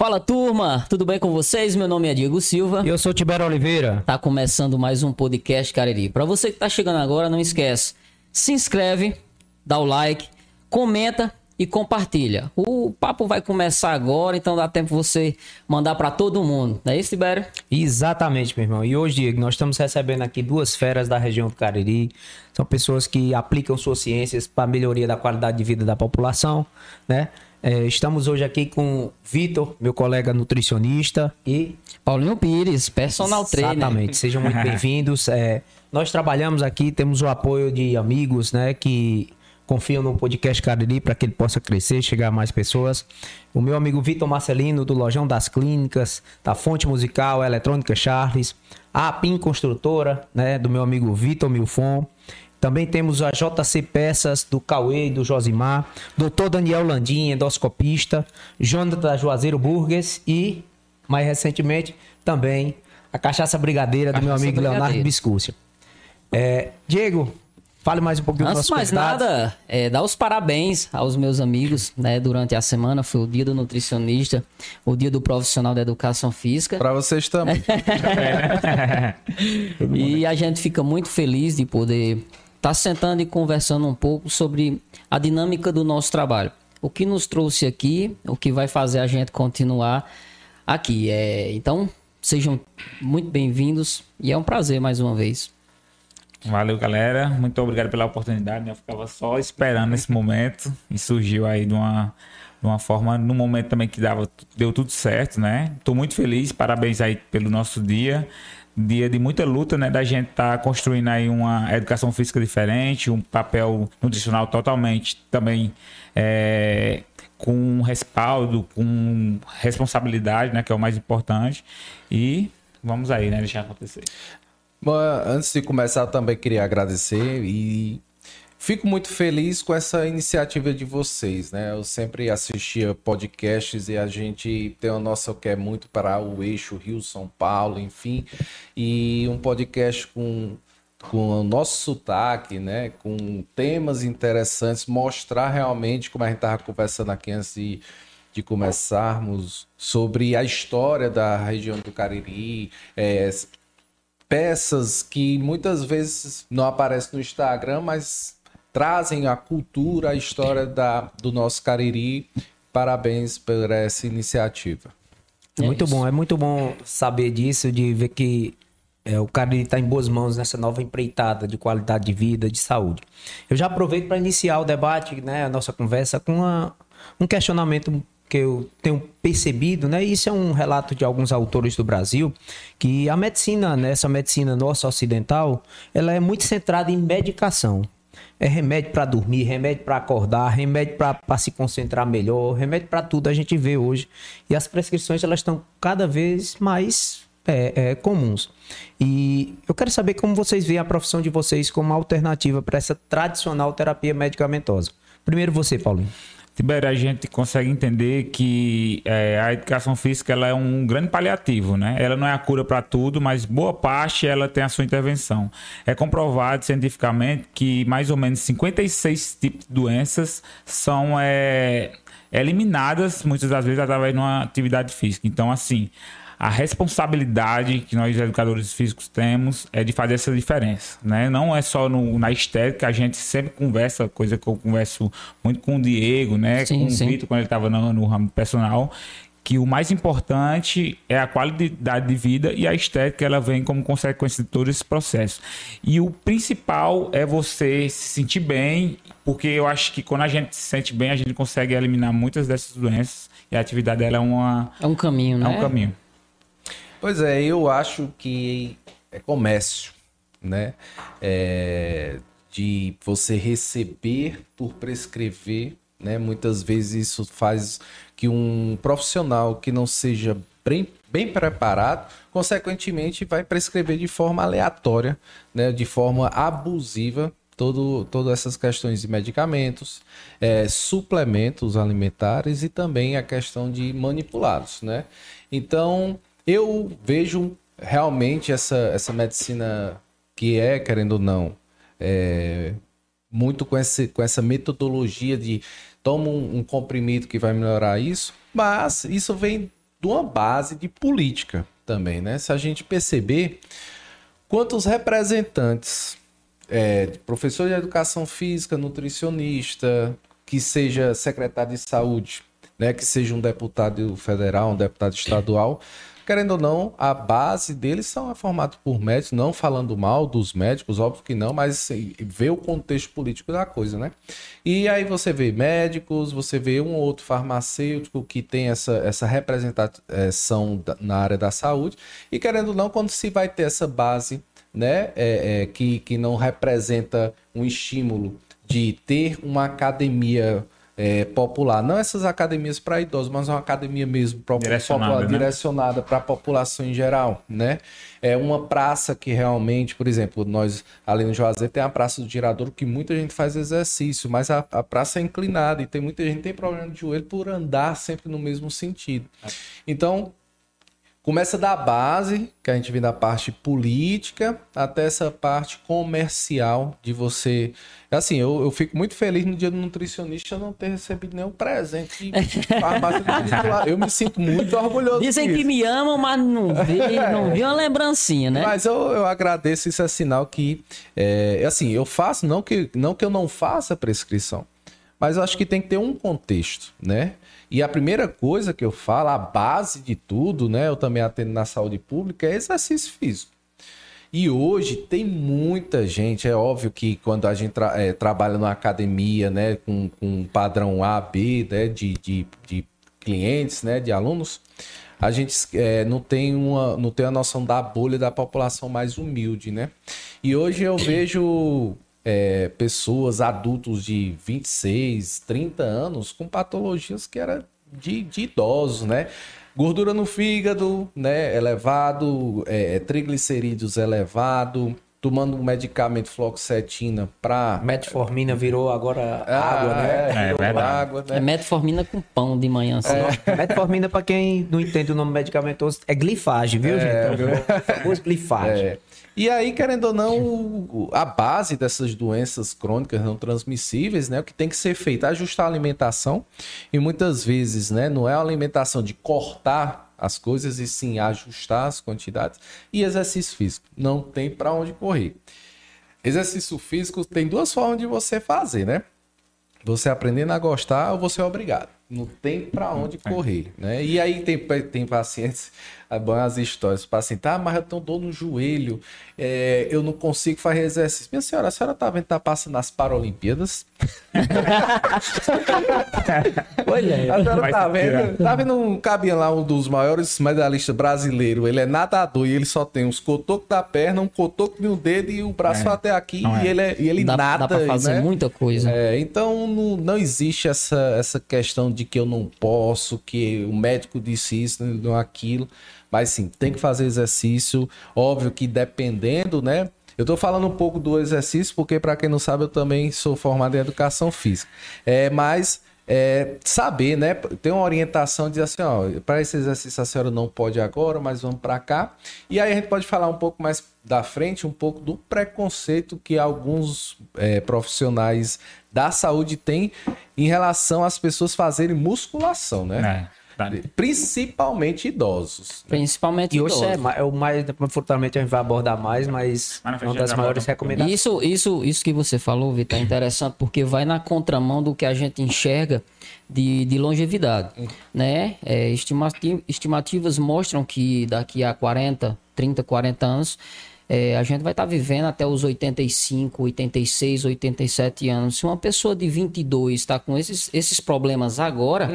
Fala turma, tudo bem com vocês? Meu nome é Diego Silva. E eu sou Tibero Oliveira. Tá começando mais um podcast Cariri. Para você que tá chegando agora, não esquece, se inscreve, dá o like, comenta e compartilha. O papo vai começar agora, então dá tempo você mandar para todo mundo. Não é isso, Tibério? Exatamente, meu irmão. E hoje, Diego, nós estamos recebendo aqui duas feras da região do Cariri. São pessoas que aplicam suas ciências para a melhoria da qualidade de vida da população, né? É, estamos hoje aqui com Vitor, meu colega nutricionista, e Paulinho Pires, personal trainer. Exatamente, sejam muito bem-vindos. É, nós trabalhamos aqui, temos o apoio de amigos, né, que confiam no podcast Cariri para que ele possa crescer, chegar a mais pessoas. O meu amigo Vitor Marcelino, do Lojão das Clínicas, da Fonte Musical, Eletrônica Charles, a PIN Construtora, né, do meu amigo Vitor Milfon. Também temos a JC Peças, do Cauê e do Josimar, Dr. Daniel Landim, endoscopista, Jonathan Juazeiro Burgues e, mais recentemente, também a Cachaça Brigadeira do meu amigo Brigadeiro. Leonardo Biscúcia. É, Diego, fale mais um pouquinho Antes dos de nossos mais convidados. nada, é, dar os parabéns aos meus amigos, né? Durante a semana foi o dia do nutricionista, o dia do profissional da educação física. Pra vocês também. E a gente fica muito feliz de poder estar sentando e conversando um pouco sobre a dinâmica do nosso trabalho. O que nos trouxe aqui, o que vai fazer a gente continuar aqui. É, então, sejam muito bem-vindos e é um prazer mais uma vez. Valeu, galera. Muito obrigado pela oportunidade. né? Eu ficava só esperando esse momento e surgiu aí de uma, de uma forma, num momento também que dava, deu tudo certo, né? Tô muito feliz. Parabéns aí pelo nosso dia. Dia de muita luta, né? Da gente estar construindo aí uma educação física diferente, um papel nutricional totalmente também é, com respaldo, com responsabilidade, né? Que é o mais importante. E vamos aí, né? Deixar acontecer. Bom, antes de começar, também queria agradecer e fico muito feliz com essa iniciativa de vocês, né? Eu sempre assistia podcasts e a gente tem a nossa que é muito para o eixo Rio-São Paulo, enfim, e um podcast com com o nosso sotaque, né, com temas interessantes, mostrar realmente, como a gente estava conversando aqui antes de, de começarmos, sobre a história da região do Cariri, é, peças que muitas vezes não aparecem no Instagram, mas trazem a cultura, a história da, do nosso Cariri. Parabéns por essa iniciativa. É muito isso. bom, é muito bom saber disso, de ver que é, o cara está em boas mãos nessa nova empreitada de qualidade de vida, de saúde. Eu já aproveito para iniciar o debate, né, a nossa conversa, com uma- um questionamento que eu tenho percebido, né? Isso é um relato de alguns autores do Brasil, que a medicina, né, essa medicina nossa ocidental, ela é muito centrada em medicação. É remédio para dormir, remédio para acordar, remédio para se concentrar melhor, remédio para tudo a gente vê hoje. E as prescrições elas estão cada vez mais é, é, comuns. E eu quero saber como vocês veem a profissão de vocês como alternativa para essa tradicional terapia medicamentosa. Primeiro você, Paulinho. Tibério, a gente consegue entender que é, a educação física ela é um grande paliativo, né? Ela não é a cura para tudo, mas boa parte ela tem a sua intervenção. É comprovado cientificamente que mais ou menos 56 tipos de doenças são é, eliminadas muitas das vezes através de uma atividade física. Então, assim, a responsabilidade que nós educadores físicos temos é de fazer essa diferença, né? Não é só no- na estética, a gente sempre conversa, coisa que eu converso muito com o Diego, né? Sim, com o sim. Vitor quando ele estava no, no ramo personal, que o mais importante é a qualidade de vida e a estética ela vem como consequência de todo esse processo. E o principal é você se sentir bem, porque eu acho que quando a gente se sente bem, a gente consegue eliminar muitas dessas doenças e a atividade dela é, uma, É um caminho, é né? um caminho. Pois é, eu acho que é comércio, né? É, de você receber por prescrever, né? Muitas vezes isso faz que um profissional que não seja bem, bem preparado, consequentemente vai prescrever de forma aleatória, né? De forma abusiva todo, todas essas questões de medicamentos, é, suplementos alimentares e também a questão de manipulados, né? Então, eu vejo realmente essa, essa medicina que é, querendo ou não, é, muito com, esse, com essa metodologia de toma um, um comprimido que vai melhorar isso, mas isso vem de uma base de política também, né? Se a gente perceber quantos representantes, é, professor de educação física, nutricionista, que seja secretário de saúde, né, que seja um deputado federal, um deputado estadual, querendo ou não, a base deles são é formado por médicos, não falando mal dos médicos, óbvio que não, mas assim, vê o contexto político da coisa, né? E aí você vê médicos, você vê um ou outro farmacêutico que tem essa, essa representação na área da saúde, e querendo ou não, quando se vai ter essa base, né, é, é, que, que não representa um estímulo de ter uma academia é, popular. Não essas academias para idosos, mas uma academia mesmo direcionada, popular, né? direcionada para a população em geral, né? É uma praça que realmente, por exemplo, nós ali no Juazeiro tem a Praça do Giradouro que muita gente faz exercício, mas a, a praça é inclinada e tem muita gente que tem problema de joelho por andar sempre no mesmo sentido. Então, Começa da base, que a gente vem da parte política, até essa parte comercial de você. Assim, eu, eu fico muito feliz no dia do nutricionista não ter recebido nenhum presente de farmácia particular. Eu me sinto muito orgulhoso. Dizem que me amam, mas não vi, não vi uma lembrancinha, né? Mas eu, eu agradeço, isso é sinal que, é, assim, eu faço, não que, não que eu não faça prescrição, mas eu acho que tem que ter um contexto, né? E a primeira coisa que eu falo, a base de tudo, né? Eu também atendo na saúde pública, é exercício físico. E hoje tem muita gente, é óbvio que quando a gente tra- é, trabalha numa academia, né, com, com padrão A, B, né, de, de, de clientes, né, de alunos, a gente é, não, tem uma, não tem a noção da bolha da população mais humilde, né? E hoje eu vejo é, pessoas, adultos de 26, 30 anos, com patologias que eram de, de idosos, né? Gordura no fígado, né? Elevado, é, triglicerídeos elevado, tomando um medicamento fluoxetina para Metformina virou agora água, né? É virou verdade. água, né? É metformina com pão de manhã. Assim. Metformina, pra quem não entende o nome medicamentoso, é glifagem, viu, gente? É o famoso glifagem. É. E aí, querendo ou não, a base dessas doenças crônicas não transmissíveis, né? O que tem que ser feito é ajustar a alimentação. E muitas vezes, né? Não é a alimentação de cortar as coisas, e sim ajustar as quantidades. E exercício físico. Não tem para onde correr. Exercício físico tem duas formas de você fazer, né? Você aprendendo a gostar ou você é obrigado. Não tem pra onde correr, né? E aí tem, tem pacientes, é bom as histórias, o paciente, ah, mas eu tenho dor no joelho, é, eu não consigo fazer exercício. Minha senhora, a senhora tá vendo que tá passando nas Paralimpíadas? Olha, A senhora tá vendo? Tá vendo um cabinha lá, um dos maiores medalhistas brasileiros, ele é nadador e ele só tem uns cotocos da perna, um cotoco de um dedo e o braço É. até aqui Não é. e ele, é- e ele dá, nada, dá pra fazer né? muita coisa. É, então não, não existe essa, essa questão de que eu não posso, que o médico disse isso, não aquilo. Mas sim, tem que fazer exercício. Óbvio que dependendo, né? Eu tô falando um pouco do exercício, porque para quem não sabe, eu também sou formado em educação física. É, mas é, saber, né? Tem uma orientação de assim, ó, para esse exercício a senhora não pode agora, mas vamos para cá. E aí a gente pode falar um pouco mais da frente, um pouco do preconceito que alguns é, profissionais da saúde têm em relação às pessoas fazerem musculação, né? É. Principalmente idosos. Principalmente E hoje idosos. é, ma- é o mais, futuramente a gente vai abordar mais, mas Mas é uma das maiores recomendações. Isso, isso, isso que você falou, Vitor, é interessante porque vai na contramão do que a gente enxerga de, de longevidade, né? É, estimati- estimativas mostram que daqui a 40, 30, 40 anos é, a gente vai estar vivendo até os 85, 86, 87 anos. Se uma pessoa de 22 está com esses, esses problemas agora,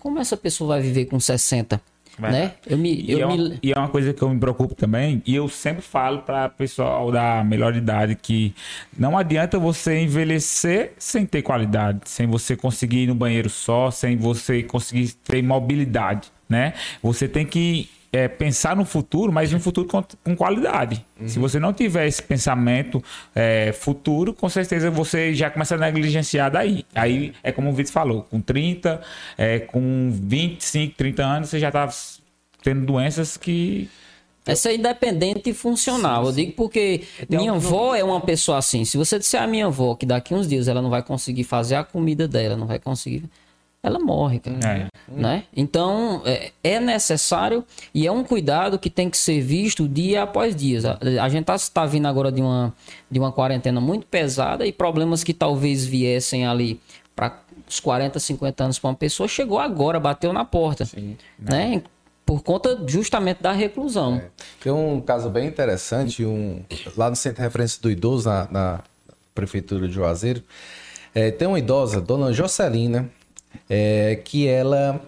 como essa pessoa vai viver com 60? Verdade. Né? Eu me, E, eu é uma, me- e é uma coisa que eu me preocupo também, e eu sempre falo para pessoal da melhor idade que não adianta você envelhecer sem ter qualidade, sem você conseguir ir no banheiro só, sem você conseguir ter mobilidade, né? Você tem que é, pensar no futuro, mas no futuro com, com qualidade. Se você não tiver esse pensamento é, futuro, com certeza você já começa a negligenciar daí. Aí é como o Vitor falou, com 30, é, com 25, 30 anos, você já tá tendo doenças que. Essa é independente e funcional. Eu digo porque minha avó é uma pessoa assim. Se você disser à minha avó que daqui uns dias ela não vai conseguir fazer a comida dela, não vai conseguir. Ela morre, cara. Né? Então, é, é necessário e é um cuidado que tem que ser visto dia após dia. A, gente está tá vindo agora de uma, de uma quarentena muito pesada e problemas que talvez viessem ali para os 40, 50 anos para uma pessoa, chegou agora, bateu na porta. Né? Por conta justamente da reclusão. Tem um caso bem interessante, um, lá no Centro de Referência do Idoso, na, na Prefeitura de Juazeiro, é, tem uma idosa, dona Jocelina, é, que ela,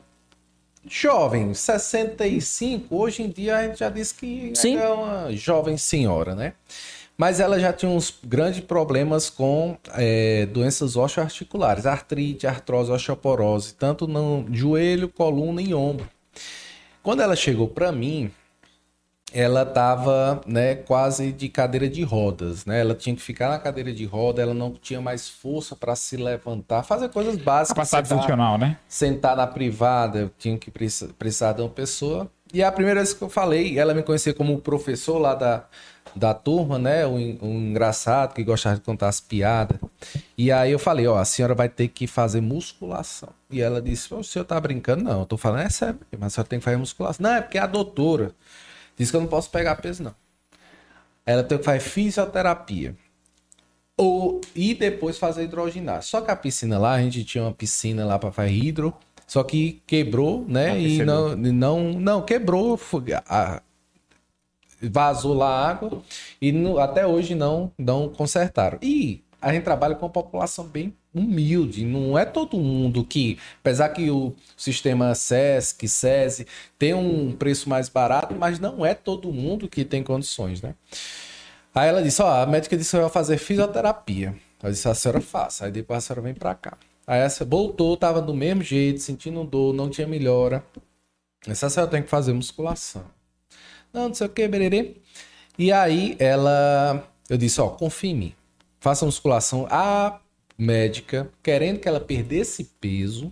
jovem, 65, hoje em dia a gente já diz que Sim. é uma jovem senhora, né? Mas ela já tinha uns grandes problemas com é, doenças osteoarticulares, artrite, artrose, osteoporose, tanto no joelho, coluna e ombro. Quando ela chegou para mim, ela estava né, quase de cadeira de rodas, né? Ela tinha que ficar na cadeira de roda, ela não tinha mais força para se levantar, fazer coisas básicas. Capacidade sentar- funcional, né? sentar na privada, eu tinha que precis- precisar de uma pessoa. E a primeira vez que eu falei, ela me conhecia como professor lá da, da turma, né? Um, um engraçado que gostava de contar as piadas. E aí eu falei, ó, a senhora vai ter que fazer musculação. E ela disse, o senhor tá brincando? Não, eu tô falando, é sério, mas a senhora tem que fazer musculação. Não, é porque a doutora disse que eu não posso pegar peso, não. Ela tem que fazer fisioterapia. Ou, e depois fazer hidroginástica. Só que a piscina lá, a gente tinha uma piscina lá para fazer hidro, só que quebrou, né? Ah, e não, não, não, quebrou, a- vazou lá a água e no- até hoje não, não consertaram. E a gente trabalha com uma população bem humilde, não é todo mundo que, apesar que o sistema SESC, SESI tem um preço mais barato, mas não é todo mundo que tem condições, né? Aí ela disse, ó, a médica disse que ia fazer fisioterapia. Eu disse, a senhora faça. Aí depois a senhora vem pra cá. Aí essa voltou, tava do mesmo jeito, sentindo dor, não tinha melhora. Essa senhora tem que fazer musculação. Não, não sei o que, bererê. E aí ela, eu disse, ó, confia em mim. Faça musculação. A médica, querendo que ela perdesse peso,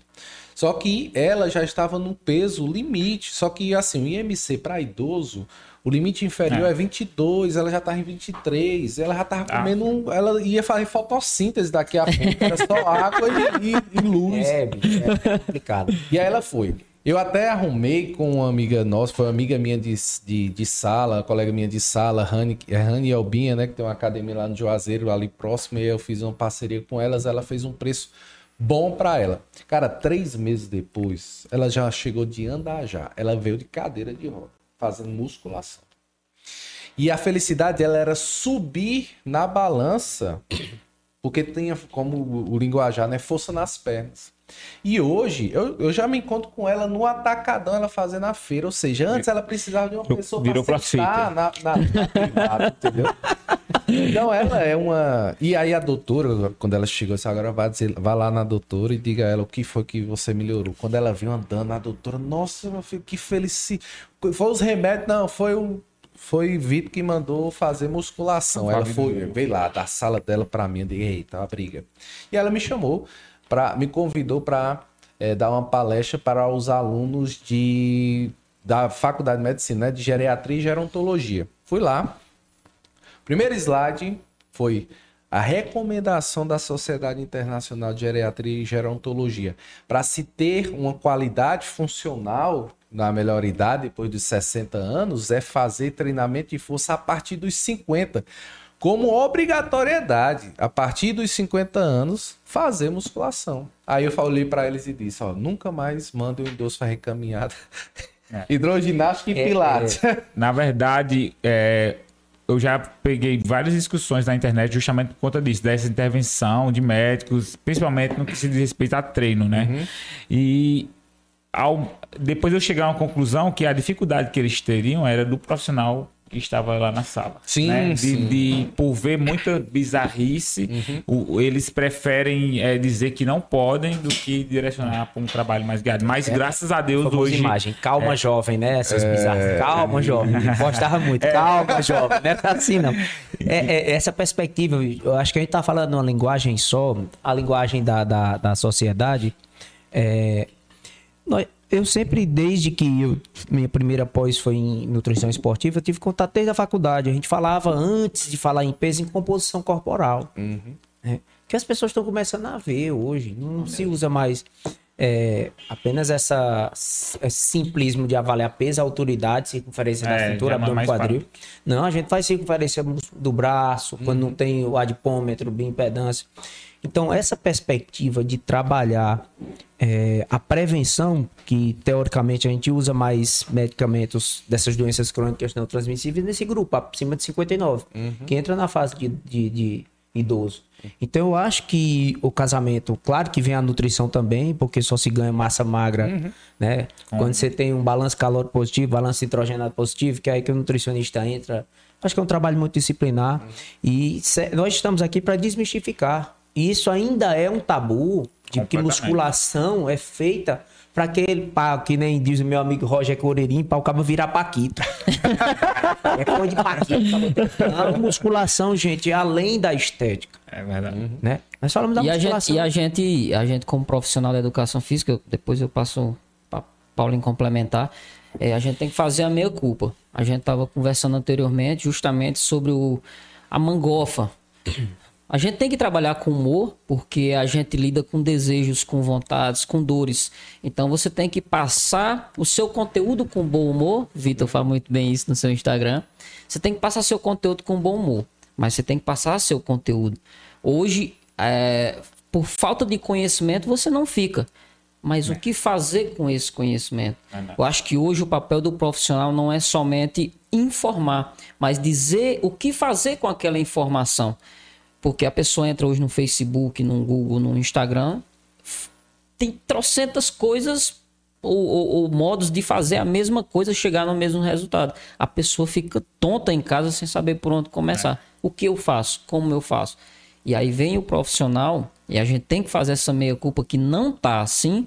só que ela já estava no peso limite. Só que, assim, o IMC para idoso, o limite inferior é. 22, ela já estava em 23, ela já estava Ah. comendo. um- ela ia fazer fotossíntese daqui a pouco, era só água e, e- e luz. É, é complicado. E aí ela foi. Eu até arrumei com uma amiga nossa, foi uma amiga minha de, de, de sala, colega minha de sala, Rani, é Rani Albinha, né? Que tem uma academia lá no Juazeiro, ali próximo, e eu fiz uma parceria com elas, ela fez um preço bom pra ela. Cara, três meses depois, ela já chegou de andar já. Ela veio de cadeira de roda, fazendo musculação. E a felicidade dela era subir na balança, porque tinha, como o linguajar, né? Força nas pernas. E hoje, eu, eu já me encontro com ela no atacadão, ela fazendo a feira. Ou seja, antes ela precisava de uma pessoa Virou pra sentar na, na, na privada, entendeu? Então ela é uma... E aí a doutora, quando ela chegou, disse, agora vai, dizer, vai lá na doutora e diga a ela o que foi que você melhorou. Quando ela viu andando, a doutora, nossa, meu filho, que felicidade. Foi os remédios? Não, foi o... Foi Vitor que mandou fazer musculação. Ela foi, veio lá da sala dela pra mim, eu disse, eita, uma briga. E ela me chamou, me convidou para dar uma palestra para os alunos de, da Faculdade de Medicina, né, de Geriatria e Gerontologia. Fui lá. Primeiro slide foi a recomendação da Sociedade Internacional de Geriatria e Gerontologia para se ter uma qualidade funcional na melhor idade, depois dos 60 anos, é fazer treinamento de força a partir dos 50. Como obrigatoriedade, a partir dos 50 anos, fazer musculação. Aí eu falei para eles e disse: ó, nunca mais mandem o idoso fazer caminhada, É. hidroginástica e É, pilates. Na verdade, é, eu já peguei várias discussões na internet justamente por conta disso, dessa intervenção de médicos, principalmente no que se diz respeito a treino, né? Uhum. E ao- depois eu cheguei a uma conclusão que a dificuldade que eles teriam era do profissional que estava lá na sala. Sim, né? de, sim. Uhum. de- por ver muita bizarrice, o- eles preferem é, dizer que não podem do que direcionar para um trabalho mais guiado. Mas graças a Deus hoje imagem. Calma, jovem, né? Essas bizarras. Calma, jovem. Gostava muito. É. Calma, jovem. Não é assim, não. É, é- essa perspectiva, eu acho que a gente tá falando uma linguagem só, a linguagem da, da, da sociedade. É, nós- eu sempre, desde que eu- minha primeira pós foi em nutrição esportiva, eu tive contato desde a faculdade. A gente falava, antes de falar em peso, em composição corporal. É, que as pessoas estão começando a ver hoje. Não se usa mais é, apenas essa, esse simplismo de avaliar peso, autoridade, circunferência da É, cintura, já não é abdômen, quadril. Não, a gente faz circunferência do braço, quando não tem o adipômetro, bioimpedância. Então, essa perspectiva de trabalhar é, a prevenção, que teoricamente a gente usa mais medicamentos dessas doenças crônicas não transmissíveis nesse grupo, acima de 59, que entra na fase de, de, de idoso. Então, eu acho que o casamento, claro que vem a nutrição também, porque só se ganha massa magra, né? Quando você tem um balanço calórico positivo, balanço nitrogenado positivo, que é aí que o nutricionista entra. Acho que é um trabalho muito disciplinar. E cê- nós estamos aqui para desmistificar. E isso ainda é um tabu de que musculação é feita para aquele pá, que nem diz o meu amigo Roger Coreirinho, para o cabo virar paquito. é coisa de paquito. Não, musculação, gente, é além da estética, É verdade. né? Nós falamos da E a, musculação. gente, e a gente, a gente, como profissional da educação física, eu- depois eu passo para Paulinho complementar, é, a gente tem que fazer a meia culpa. A gente estava conversando anteriormente justamente sobre o, a mangofa. A gente tem que trabalhar com humor, porque a gente lida com desejos, com vontades, com dores. Então você tem que passar o seu conteúdo com bom humor. Vitor fala muito bem isso no seu Instagram. Você tem que passar seu conteúdo com bom humor, mas você tem que passar seu conteúdo. Hoje, é, por falta de conhecimento, você não fica. Mas o que fazer com esse conhecimento? Eu acho que hoje o papel do profissional não é somente informar, mas dizer o que fazer com aquela informação. Porque a pessoa entra hoje no Facebook, no Google, no Instagram, tem trocentas coisas ou, ou- ou modos de fazer a mesma coisa chegar no mesmo resultado. A pessoa fica tonta em casa sem saber por onde começar. O que eu faço? Como eu faço? E aí vem o profissional e a gente tem que fazer essa meia culpa que não tá assim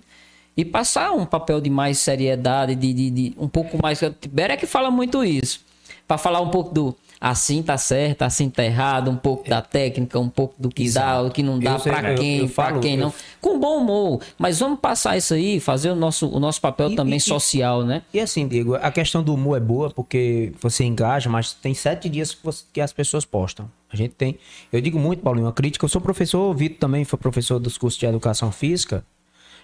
e passar um papel de mais seriedade, de, de, de um pouco mais. Tibério é que fala muito isso. Para falar um pouco do assim tá certo, assim tá errado, um pouco da técnica, um pouco do que dá, o que não dá, Eu para eu- quem, eu para quem eu- não. Com bom humor. Mas vamos passar isso aí, fazer o nosso, o nosso papel E- também e- social, né? E assim, Diego, a questão do humor é boa porque você engaja, mas tem sete dias que, você- que as pessoas postam. A gente tem. Eu digo muito, Paulinho, uma crítica. Eu sou professor, o Vitor também foi professor dos cursos de educação física.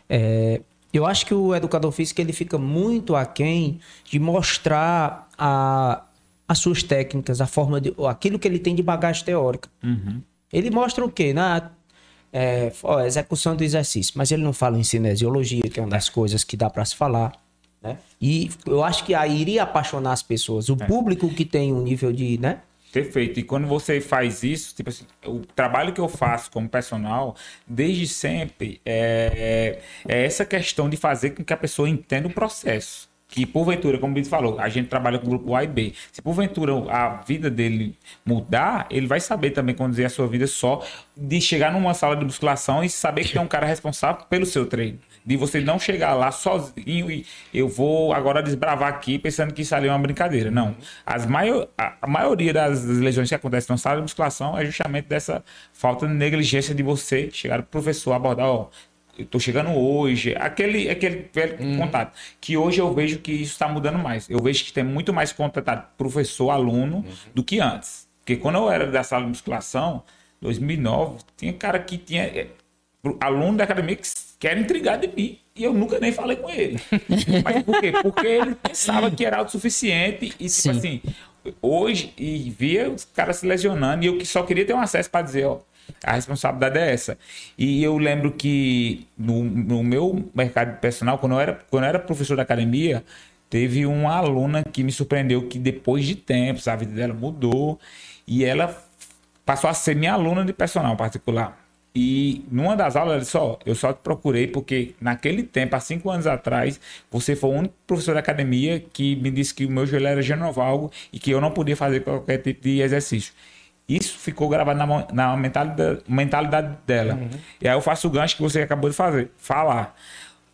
É, eu acho que o educador físico ele fica muito aquém de mostrar a, as suas técnicas, a forma de. aquilo que ele tem de bagagem teórica. Ele mostra o quê? Na é, ó, execução do exercício, mas ele não fala em cinesiologia, que é uma das coisas que dá para se falar. Né? E eu acho que aí iria apaixonar as pessoas. O público que tem um nível de. Né? Perfeito. E quando você faz isso, tipo assim, o trabalho que eu faço como personal, desde sempre, é, é essa questão de fazer com que a pessoa entenda o processo. Que porventura, como o Bito falou, a gente trabalha com o grupo A e B. Se porventura a vida dele mudar, ele vai saber também conduzir a sua vida só de chegar numa sala de musculação e saber que tem um cara responsável pelo seu treino. De você não chegar lá sozinho e eu vou agora desbravar aqui pensando que isso ali é uma brincadeira. Não. As maior, a, maioria das lesões que acontecem na sala de musculação é justamente dessa falta de negligência de você chegar pro professor abordar, ó, eu tô chegando hoje, aquele, aquele velho contato. Que hoje eu vejo que isso está mudando mais. Eu vejo que tem muito mais contato professor-aluno do que antes. Porque quando eu era da sala de musculação, 2009, tinha cara que tinha pro- aluno da academia que era intrigado de mim. E eu nunca nem falei com ele. Mas por quê? Porque ele pensava que era autossuficiente e, tipo Sim. assim, hoje, e via os caras se lesionando, e eu que só queria ter um acesso para dizer, ó, a responsabilidade é essa. E eu lembro que no, no meu mercado personal, quando eu, era, quando eu era professor da academia, teve uma aluna que me surpreendeu que depois de tempos a vida dela mudou e ela passou a ser minha aluna de personal particular. E numa das aulas ela disse, ó, eu só te procurei porque naquele tempo, há cinco anos atrás, você foi o único professor da academia que me disse que o meu joelho era genovalgo e que eu não podia fazer qualquer tipo de exercício. Isso ficou gravado na, na mentalidade, mentalidade dela. E aí eu faço o gancho que você acabou de fazer, falar.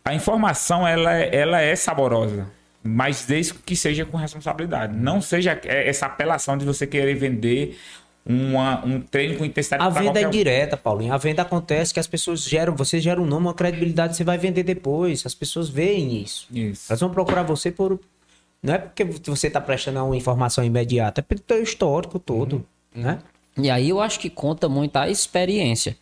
A informação, ela, é- ela é saborosa, mas desde que seja com responsabilidade. Não seja é, essa apelação de você querer vender uma, um treino com intensidade A venda é direta, Paulinho. A venda acontece que as pessoas geram, você gera um nome, uma credibilidade, você vai vender depois. As pessoas veem isso. Isso. Elas vão procurar você por. Não é porque você está prestando uma informação imediata, é pelo teu histórico todo. Né? E aí eu acho que conta muito a experiência,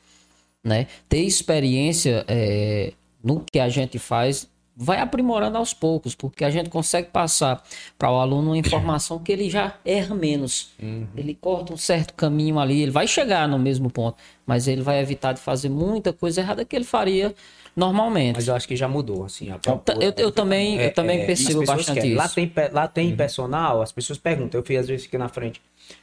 né? Ter experiência é, no que a gente faz, vai aprimorando aos poucos, porque a gente consegue passar para o aluno uma informação que ele já erra menos. Uhum. Ele corta um certo caminho ali, ele vai chegar no mesmo ponto, mas ele vai evitar de fazer muita coisa errada que ele faria normalmente. Mas eu acho que já mudou, assim. A eu, eu, também, é, eu também é, percebo bastante querem. isso. Lá tem, lá tem uhum. personal, as pessoas perguntam. Eu fiz, às vezes, aqui na frente,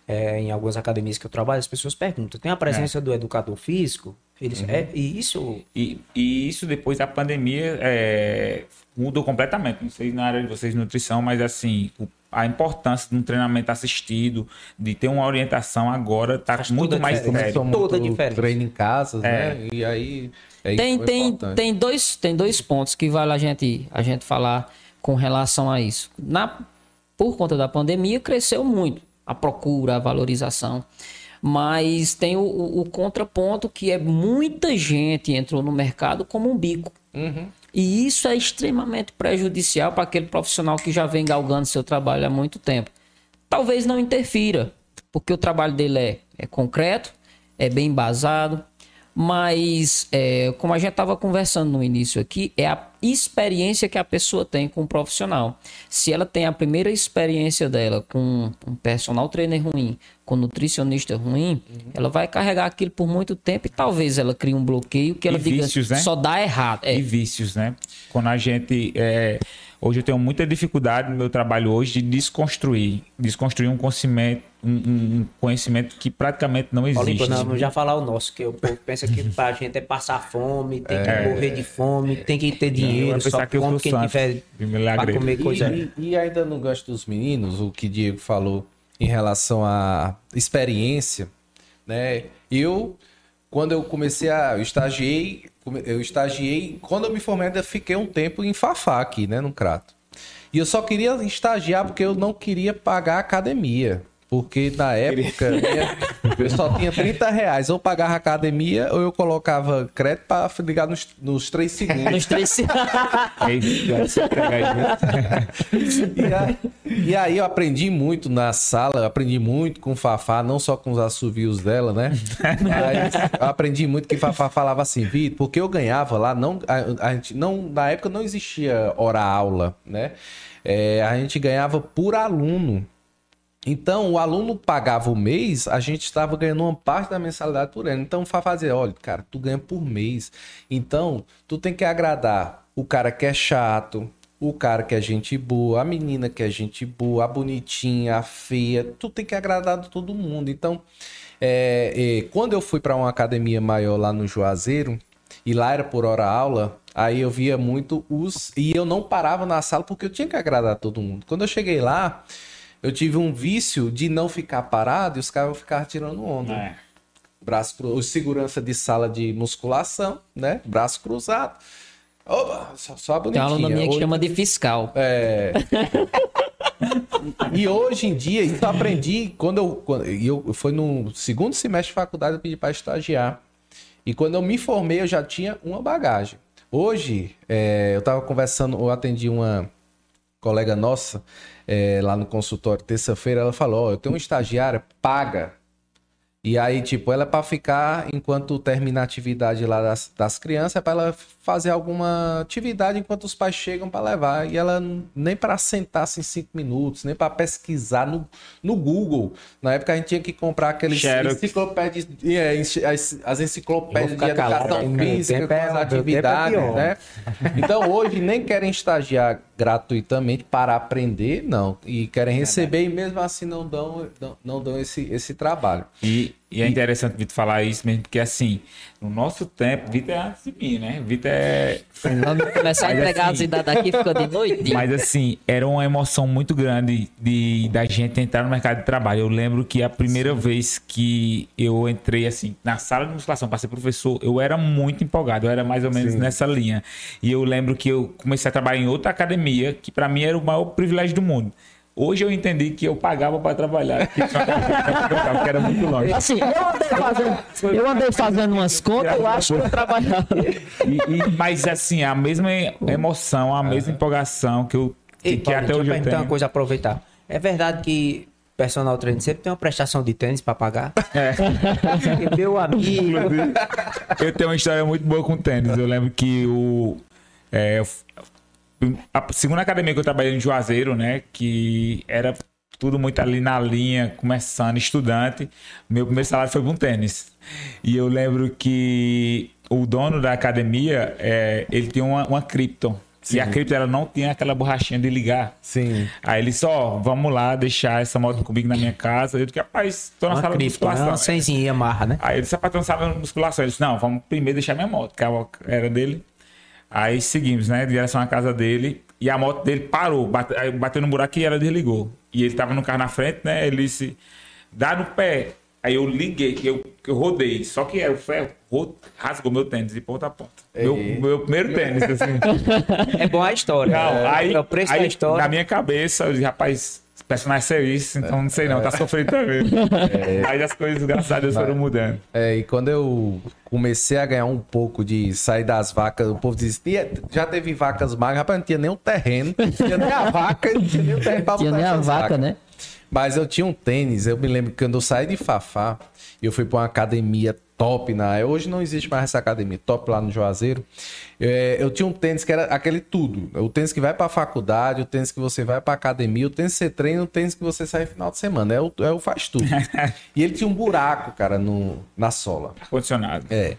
é, em algumas academias que eu trabalho, as pessoas perguntam, tem a presença é. do educador físico? Eles, uhum. é, e isso... E, e, isso depois da pandemia é, mudou completamente. Não sei na área de vocês de nutrição, mas assim, a importância de um treinamento assistido, de ter uma orientação agora, está muito mais sério. Toda diferente. Treino em casa, é. né? E aí é tem, tem, tem, dois, tem dois pontos que vale a gente, a gente falar com relação a isso. Na, por conta da pandemia, cresceu muito a procura, a valorização. Mas tem o, o, o contraponto que é muita gente entrou no mercado como um bico. Uhum. E isso é extremamente prejudicial para aquele profissional que já vem galgando seu trabalho há muito tempo. Talvez não interfira, porque o trabalho dele é, é concreto, é bem embasado, mas, é, como a gente estava conversando no início aqui, é a experiência que a pessoa tem com o profissional. Se ela tem a primeira experiência dela com um personal trainer ruim, com um nutricionista ruim, uhum. ela vai carregar aquilo por muito tempo e talvez ela crie um bloqueio que ela e diga vícios, né? só dá errado. É. E vícios, né? Quando a gente. É Hoje eu tenho muita dificuldade no meu trabalho hoje de desconstruir, desconstruir um conhecimento, um, um conhecimento que praticamente não existe. Paulo, não, vamos já falar o nosso, que o povo pensa que pra gente é passar fome, tem é... que morrer de fome, tem que ter dinheiro, só que quem tiver pra comer coisa. E, e ainda no gancho dos meninos, o que Diego falou em relação à experiência, né? Eu, quando eu comecei a... Eu estagiei eu estagiei, quando eu me formei, ainda fiquei um tempo em Fafá aqui, né, no Crato. E eu só queria estagiar porque eu não queria pagar a academia. Porque na época eu só tinha 30 reais. Ou pagava academia ou eu colocava crédito para ligar nos, nos 3 segundos. nos 3 segundos. e, aí, e aí eu aprendi muito na sala, aprendi muito com o Fafá, não só com os assovios dela, né? eu aprendi muito que o Fafá falava assim, Vitor, porque eu ganhava lá, não, a, a gente, não, na época não existia hora-aula, né? É, a gente ganhava por aluno. Então, o aluno pagava o mês, a gente estava ganhando uma parte da mensalidade por ano. Então, fazer, olha, cara, tu ganha por mês. Então, tu tem que agradar o cara que é chato, o cara que é gente boa, a menina que é gente boa, a bonitinha, a feia. Tu tem que agradar todo mundo. Então, é, é, quando eu fui para uma academia maior lá no Juazeiro, e lá era por hora aula, aí eu via muito os. E eu não parava na sala porque eu tinha que agradar todo mundo. Quando eu cheguei lá eu tive um vício de não ficar parado e os caras ficar tirando onda. É. Braço cru... segurança de sala de musculação, né? Braço cruzado. Opa, só, só a bonitinha. Tem uma minha que hoje... chama de fiscal. É. e hoje em dia, isso eu aprendi quando eu, quando eu foi no segundo semestre de faculdade eu pedi para estagiar. E quando eu me formei, eu já tinha uma bagagem. Hoje, é, eu estava conversando, eu atendi uma colega nossa é, lá no consultório terça-feira, ela falou: Ó, eu tenho uma estagiária paga. E aí, tipo, ela é para ficar enquanto termina a atividade lá das, das crianças, é para ela fazer alguma atividade enquanto os pais chegam para levar. E ela nem para sentar assim cinco minutos, nem para pesquisar no, no Google. Na época a gente tinha que comprar aqueles enciclopédias, é, as, as enciclopédias de educação física, com as é atividades, é né? Então hoje nem querem estagiar gratuitamente para aprender, não. E querem receber e mesmo assim não dão, não, não dão esse, esse trabalho. E, e é interessante Vitor falar isso mesmo, porque assim, no nosso tempo, Vitor é antes de mim, né? Vitor é. Vamos começar a entregar assim, as idades aqui, fica de noite. Mas assim, era uma emoção muito grande de da gente entrar no mercado de trabalho. Eu lembro que a primeira Sim. vez que eu entrei assim, na sala de musculação para ser professor, eu era muito empolgado, eu era mais ou menos Sim. nessa linha. E eu lembro que eu comecei a trabalhar em outra academia, que para mim era o maior privilégio do mundo Hoje eu entendi que eu pagava para trabalhar, que era muito longe. Assim, eu andei fazendo, eu andei fazendo umas contas, eu acho que eu trabalhava. E, e, mas assim, a mesma emoção, a mesma empolgação que eu que, até hoje eu tenho. uma coisa aproveitar. É verdade que personal trainer sempre tem uma prestação de tênis para pagar? É. Meu amigo. Eu tenho uma história muito boa com tênis. Eu lembro que o É, eu a segunda academia que eu trabalhei em Juazeiro, né? Que era tudo muito ali na linha, começando, estudante. Meu primeiro salário foi um tênis. E eu lembro que o dono da academia, é, ele tinha uma, uma Krypton. E a Krypton ela não tinha aquela borrachinha de ligar. Sim. Aí ele disse, ó, vamos lá deixar essa moto comigo na minha casa. Eu disse, rapaz, tô na Uma sala de cripto, né? musculação. uma senzinha amarra, né? Aí ele disse, rapaz, tô na sala de musculação. Ele disse, não, vamos primeiro deixar minha moto, que era dele. Aí seguimos, né, de direção à casa dele. E a moto dele parou, bate- aí bateu no buraco e ela desligou. E ele tava no carro na frente, né, ele disse, dá no pé. Aí eu liguei, que eu, que eu rodei. Só que era o ferro, ro- rasgou meu tênis de ponta a ponta. Meu, meu primeiro tênis, assim. É bom a história. Não, é, aí, é o preço aí, da história. na minha cabeça, eu disse, rapaz, personagem serviço, então não sei não, tá sofrendo também. Aí as coisas, graças a Deus, foram mudando. É, e quando eu comecei a ganhar um pouco de sair das vacas, o povo dizia, "Tia, já teve vacas magras, rapaz, não tinha nem um terreno, não tinha nem a vaca, não tinha nem o terreno pra Tinha nem a vaca, vacas. né? Mas eu tinha um tênis, eu me lembro que quando eu saí de Fafá, eu fui pra uma academia top na. Hoje não existe mais essa academia, top lá no Juazeiro. É, eu tinha um tênis que era aquele tudo. O tênis que vai pra faculdade, o tênis que você vai pra academia, o tênis que você treina, o tênis que você sai no final de semana. É o, é o faz tudo. e ele tinha um buraco, cara, no, na sola. Ar-condicionado. É.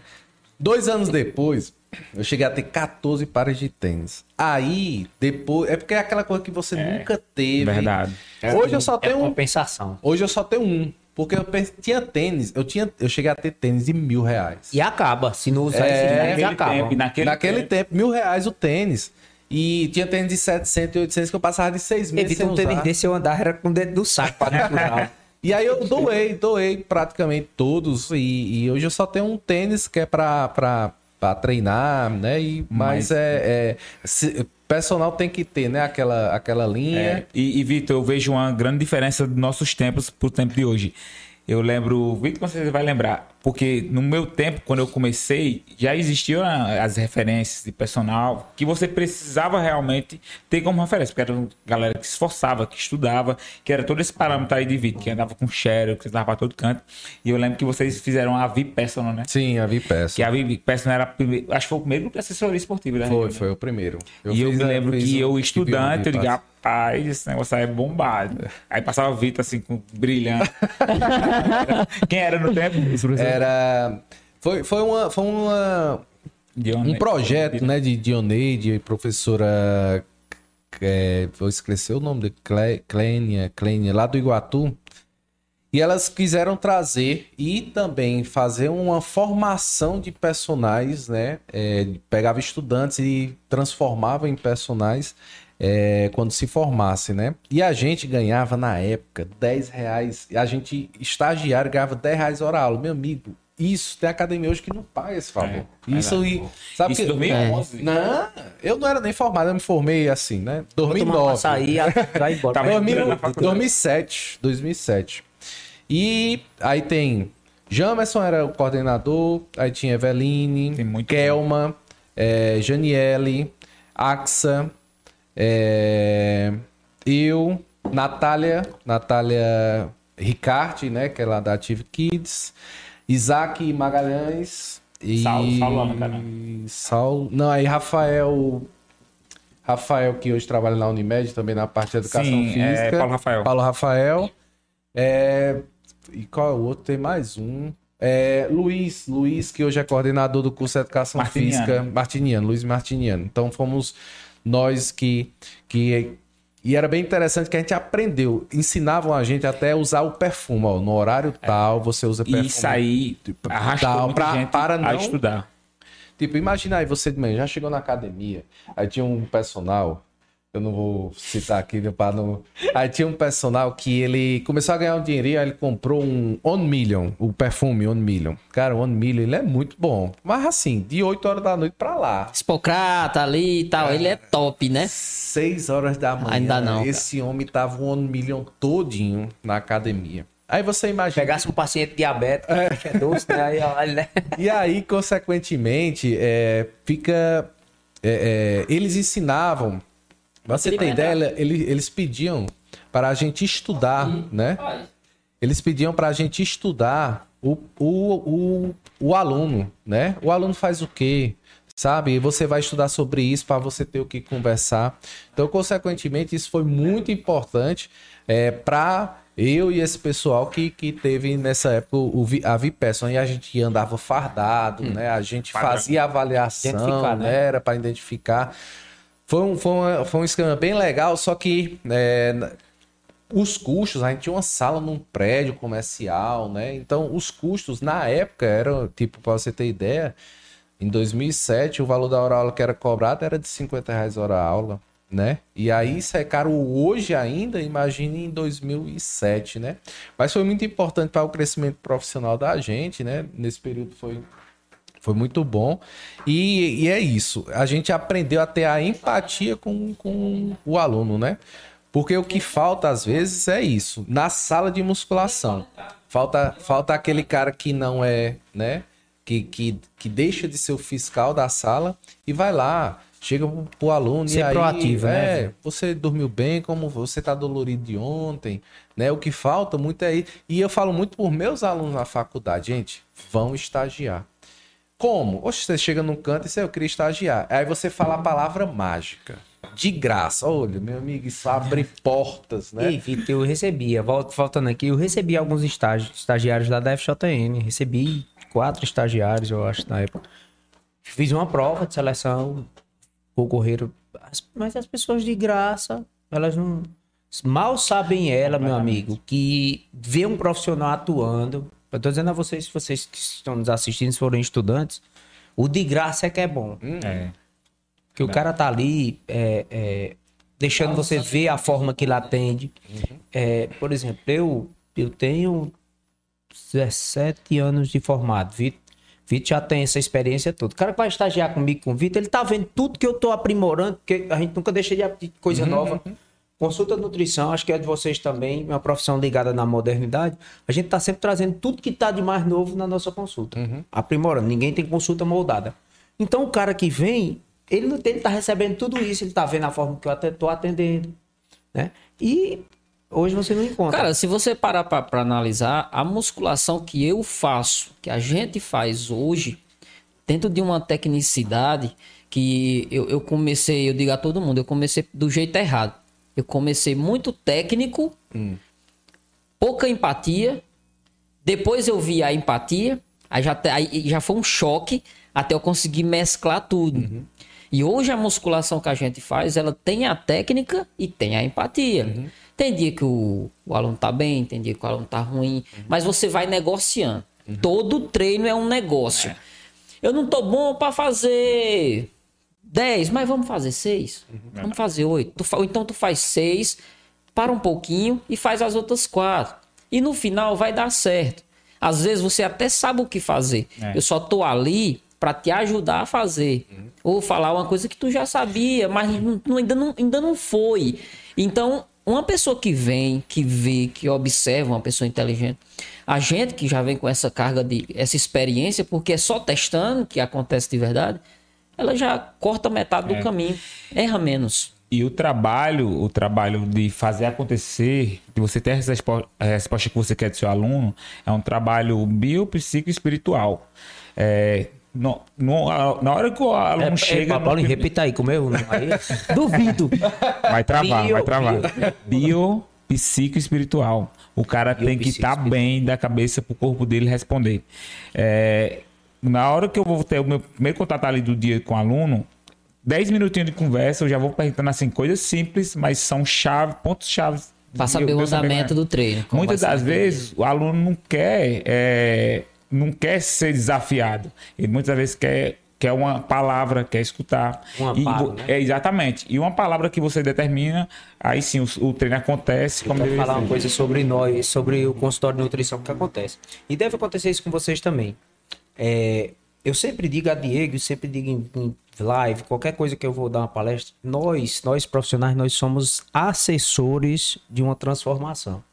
Dois anos depois, eu cheguei a ter 14 pares de tênis. Aí, depois. É porque é aquela coisa que você nunca teve. Verdade. Hoje eu só É tenho um. compensação. Hoje eu só tenho um. Porque eu tinha tênis, eu tinha, eu cheguei a ter tênis de mil reais. E acaba. Se não usar esses tênis, Naquele acaba. tempo, naquele, Naquele tempo. tempo, mil reais o tênis. E tinha tênis de 700 e 800 que eu passava de seis meses Evita sem um tênis usar. desse eu andar era com o dedo do saco pra não usar. E aí eu doei, doei praticamente todos. E, e hoje eu só tenho um tênis que é pra treinar, né? E, mas Mas- é, é se- personal tem que ter, né? Aquela, aquela linha. É, e, e Vitor, eu vejo uma grande diferença dos nossos tempos pro tempo de hoje. Eu lembro, Vitor, certeza vai lembrar, porque no meu tempo, quando eu comecei, já existiam as referências de personal que você precisava realmente ter como referência, porque era uma galera que se esforçava, que estudava, que era todo esse parâmetro aí de Vitor, que andava com Cheryl, que andava pra todo canto. E eu lembro que vocês fizeram a VIP Personal, né? Sim, a Vipeça. Que a VIP Personal era, a primeira- acho que foi o primeiro assessoria esportiva da Foi, região, né? foi o primeiro. e eu me lembro que eu, estudante, eu Vipass. rapaz, esse negócio aí é bombado. Aí passava o Vitor assim, com brilhante. Quem era no tempo? Esse professor? Era. Foi, foi, uma, foi uma, um projeto, né, de Dioneide, professora. É, vou esquecer o nome de Clênia, Clênia, lá do Iguatu. E elas quiseram trazer e também fazer uma formação de personagens, né? É, pegava estudantes e transformava em personagens é, quando se formasse, né? E a gente ganhava na época 10 reais. A gente, estagiário, ganhava 10 reais hora aula. Meu amigo, isso tem academia hoje que não paga esse favor. É, isso e. Sabe Isso em que, 2011. Não, eu não era nem formado, eu me formei assim, né? Vou tomar um 2009. açaí, vai embora. Tá bem. 2000, entrando na faculdade. 2007, 2007. E aí tem Jamerson era o coordenador, aí tinha Eveline, Kelma, é, Janiele, Axa, é, eu, Natália, Natália Ricarte, né, que é lá da Ative Kids, Isaac Magalhães e Saulo, Saulo. Saulo, não, aí Rafael Rafael, que hoje trabalha na Unimed, também na parte de educação Sim, física. é, Paulo Rafael. Paulo Rafael. É, e qual é o outro? Tem mais um. É, Luiz, Luiz, que hoje é coordenador do curso de Educação Martiniano. Física. Martiniano, Luiz Martiniano. Então fomos nós que, que. E era bem interessante que a gente aprendeu. Ensinavam a gente até usar o perfume. Ó, no horário tal, você usa perfume. E isso aí Dá muita pra- para a não- estudar. Tipo, imagina aí, você de manhã já chegou na academia, aí tinha um personal, eu não vou citar aqui, pra não... Aí tinha um personal que ele começou a ganhar um dinheirinho, aí ele comprou um On Million, o perfume On Million. Cara, o On Million, ele é muito bom. Mas assim, de 8 horas da noite pra lá, Espocrata ali e tal, ele é top, né? 6 horas da manhã, Ainda não, cara. esse homem tava o On Million todinho na academia. Aí você imagina... Pegasse um paciente diabético, que é doce, né? Aí, olha, né? E aí, consequentemente, é, fica. é, é, eles ensinavam. Pra você ter ideia, eles, eles pediam para a gente estudar, né? Eles pediam para a gente estudar o, o, o, o aluno, né? O aluno faz o quê? sabe? E você vai estudar sobre isso para você ter o que conversar. Então, consequentemente, isso foi muito importante é, para eu e esse pessoal que, que teve nessa época o, a Vipesson. E a gente andava fardado, hum. né? A gente fazia avaliação, né? Era para identificar. Foi um, foi, uma, foi um esquema bem legal, só que é, os custos, a gente tinha uma sala num prédio comercial, né? Então, os custos na época eram, tipo, para você ter ideia, em 2007 o valor da hora aula que era cobrado era de 50 reais hora aula, né? E aí isso é caro hoje ainda, imagine em 2007, né? Mas foi muito importante para o crescimento profissional da gente, né? Nesse período foi foi muito bom. E, e, é isso. A gente aprendeu a ter a empatia com, com o aluno, né? Porque o que falta às vezes é isso. Na sala de musculação, falta, falta aquele cara que não é, né? Que, que, que deixa de ser o fiscal da sala e vai lá, chega pro aluno Ser e aí, proativo, é, né? você dormiu bem, como você tá dolorido de ontem, né? O que falta muito é isso. E eu falo muito por meus alunos na faculdade, gente, vão estagiar. Como? Oxe, você chega num canto e você, eu queria estagiar. Aí você fala a palavra mágica. De graça. Olha, meu amigo, isso abre portas, né? Ei, Vitor, eu recebia, voltando aqui, eu recebi alguns estágios, estagiários da FJN. Recebi quatro estagiários, eu acho, na época. Fiz uma prova de seleção, ocorreram. Mas as pessoas de graça, elas não. Mal sabem ela, meu amigo, que vê um profissional atuando, eu tô dizendo a vocês, se vocês que estão nos assistindo, se forem estudantes, o de graça é que é bom. Hum. É. Que o cara tá ali é, é, deixando você ver a forma que ele atende. Uhum. É, por exemplo, eu, eu tenho 17 anos de formado. Vitor, Vitor já tem essa experiência toda. O cara que vai estagiar comigo com o Vitor, ele tá vendo tudo que eu tô aprimorando, porque a gente nunca deixa de coisa uhum. nova. Consulta nutrição, acho que é de vocês também, uma profissão ligada na modernidade. A gente está sempre trazendo tudo que está de mais novo na nossa consulta. Uhum. Aprimorando. Ninguém tem consulta moldada. Então, o cara que vem, ele não está recebendo tudo isso, ele está vendo a forma que eu estou atendendo. Né? E hoje você não encontra. Cara, se você parar para analisar, a musculação que eu faço, que a gente faz hoje, dentro de uma tecnicidade que eu, eu comecei, eu digo a todo mundo, eu comecei do jeito errado. Eu comecei muito técnico, hum. pouca empatia. Depois eu vi a empatia, aí já, aí já foi um choque até eu conseguir mesclar tudo. Uhum. E hoje a musculação que a gente faz, ela tem a técnica e tem a empatia. Uhum. Tem dia que o, o, aluno tá bem, tem dia que o aluno tá ruim, uhum. mas você vai negociando. Uhum. Todo treino é um negócio. É. Eu não tô bom para fazer 10, mas vamos fazer 6. Uhum. Vamos fazer 8. Ou então tu faz 6, para um pouquinho e faz as outras 4. E no final vai dar certo. Às vezes você até sabe o que fazer. É. Eu só tô ali para te ajudar a fazer. Uhum. Ou falar uma coisa que tu já sabia, mas não, ainda, não, ainda não foi. Então, uma pessoa que vem, que vê, que observa, uma pessoa inteligente, a gente que já vem com essa carga de essa experiência, porque é só testando que acontece de verdade, ela já corta metade do é. caminho, erra menos. E o trabalho, o trabalho de fazer acontecer, de você ter essa resposta, a resposta que você quer do seu aluno, é um trabalho biopsico espiritual. É, no, no, na hora que o aluno é, chega. É, Paulo, no... repita aí, como eu. Aí, duvido. Vai travar, bio, vai travar. Bio, psico espiritual. O cara bio, tem que estar tá bem da cabeça para o corpo dele responder. É, na hora que eu vou ter o meu primeiro contato ali do dia com o aluno, 10 minutinhos de conversa, eu já vou perguntando assim, coisas simples, mas são chave, pontos-chave. Para saber o andamento do treino. Muitas das vezes o aluno não quer, é, não quer ser desafiado. Ele muitas vezes quer quer uma palavra, quer escutar. Um amparo, e, né? É, exatamente. E uma palavra que você determina, aí sim o, o treino acontece. Como eu falar uma coisa sobre nós, sobre o consultório de nutrição que acontece. E deve acontecer isso com vocês também. É, eu sempre digo a Diego, sempre digo em, em, live, qualquer coisa que eu vou dar uma palestra, nós, nós profissionais, nós somos assessores de uma transformação.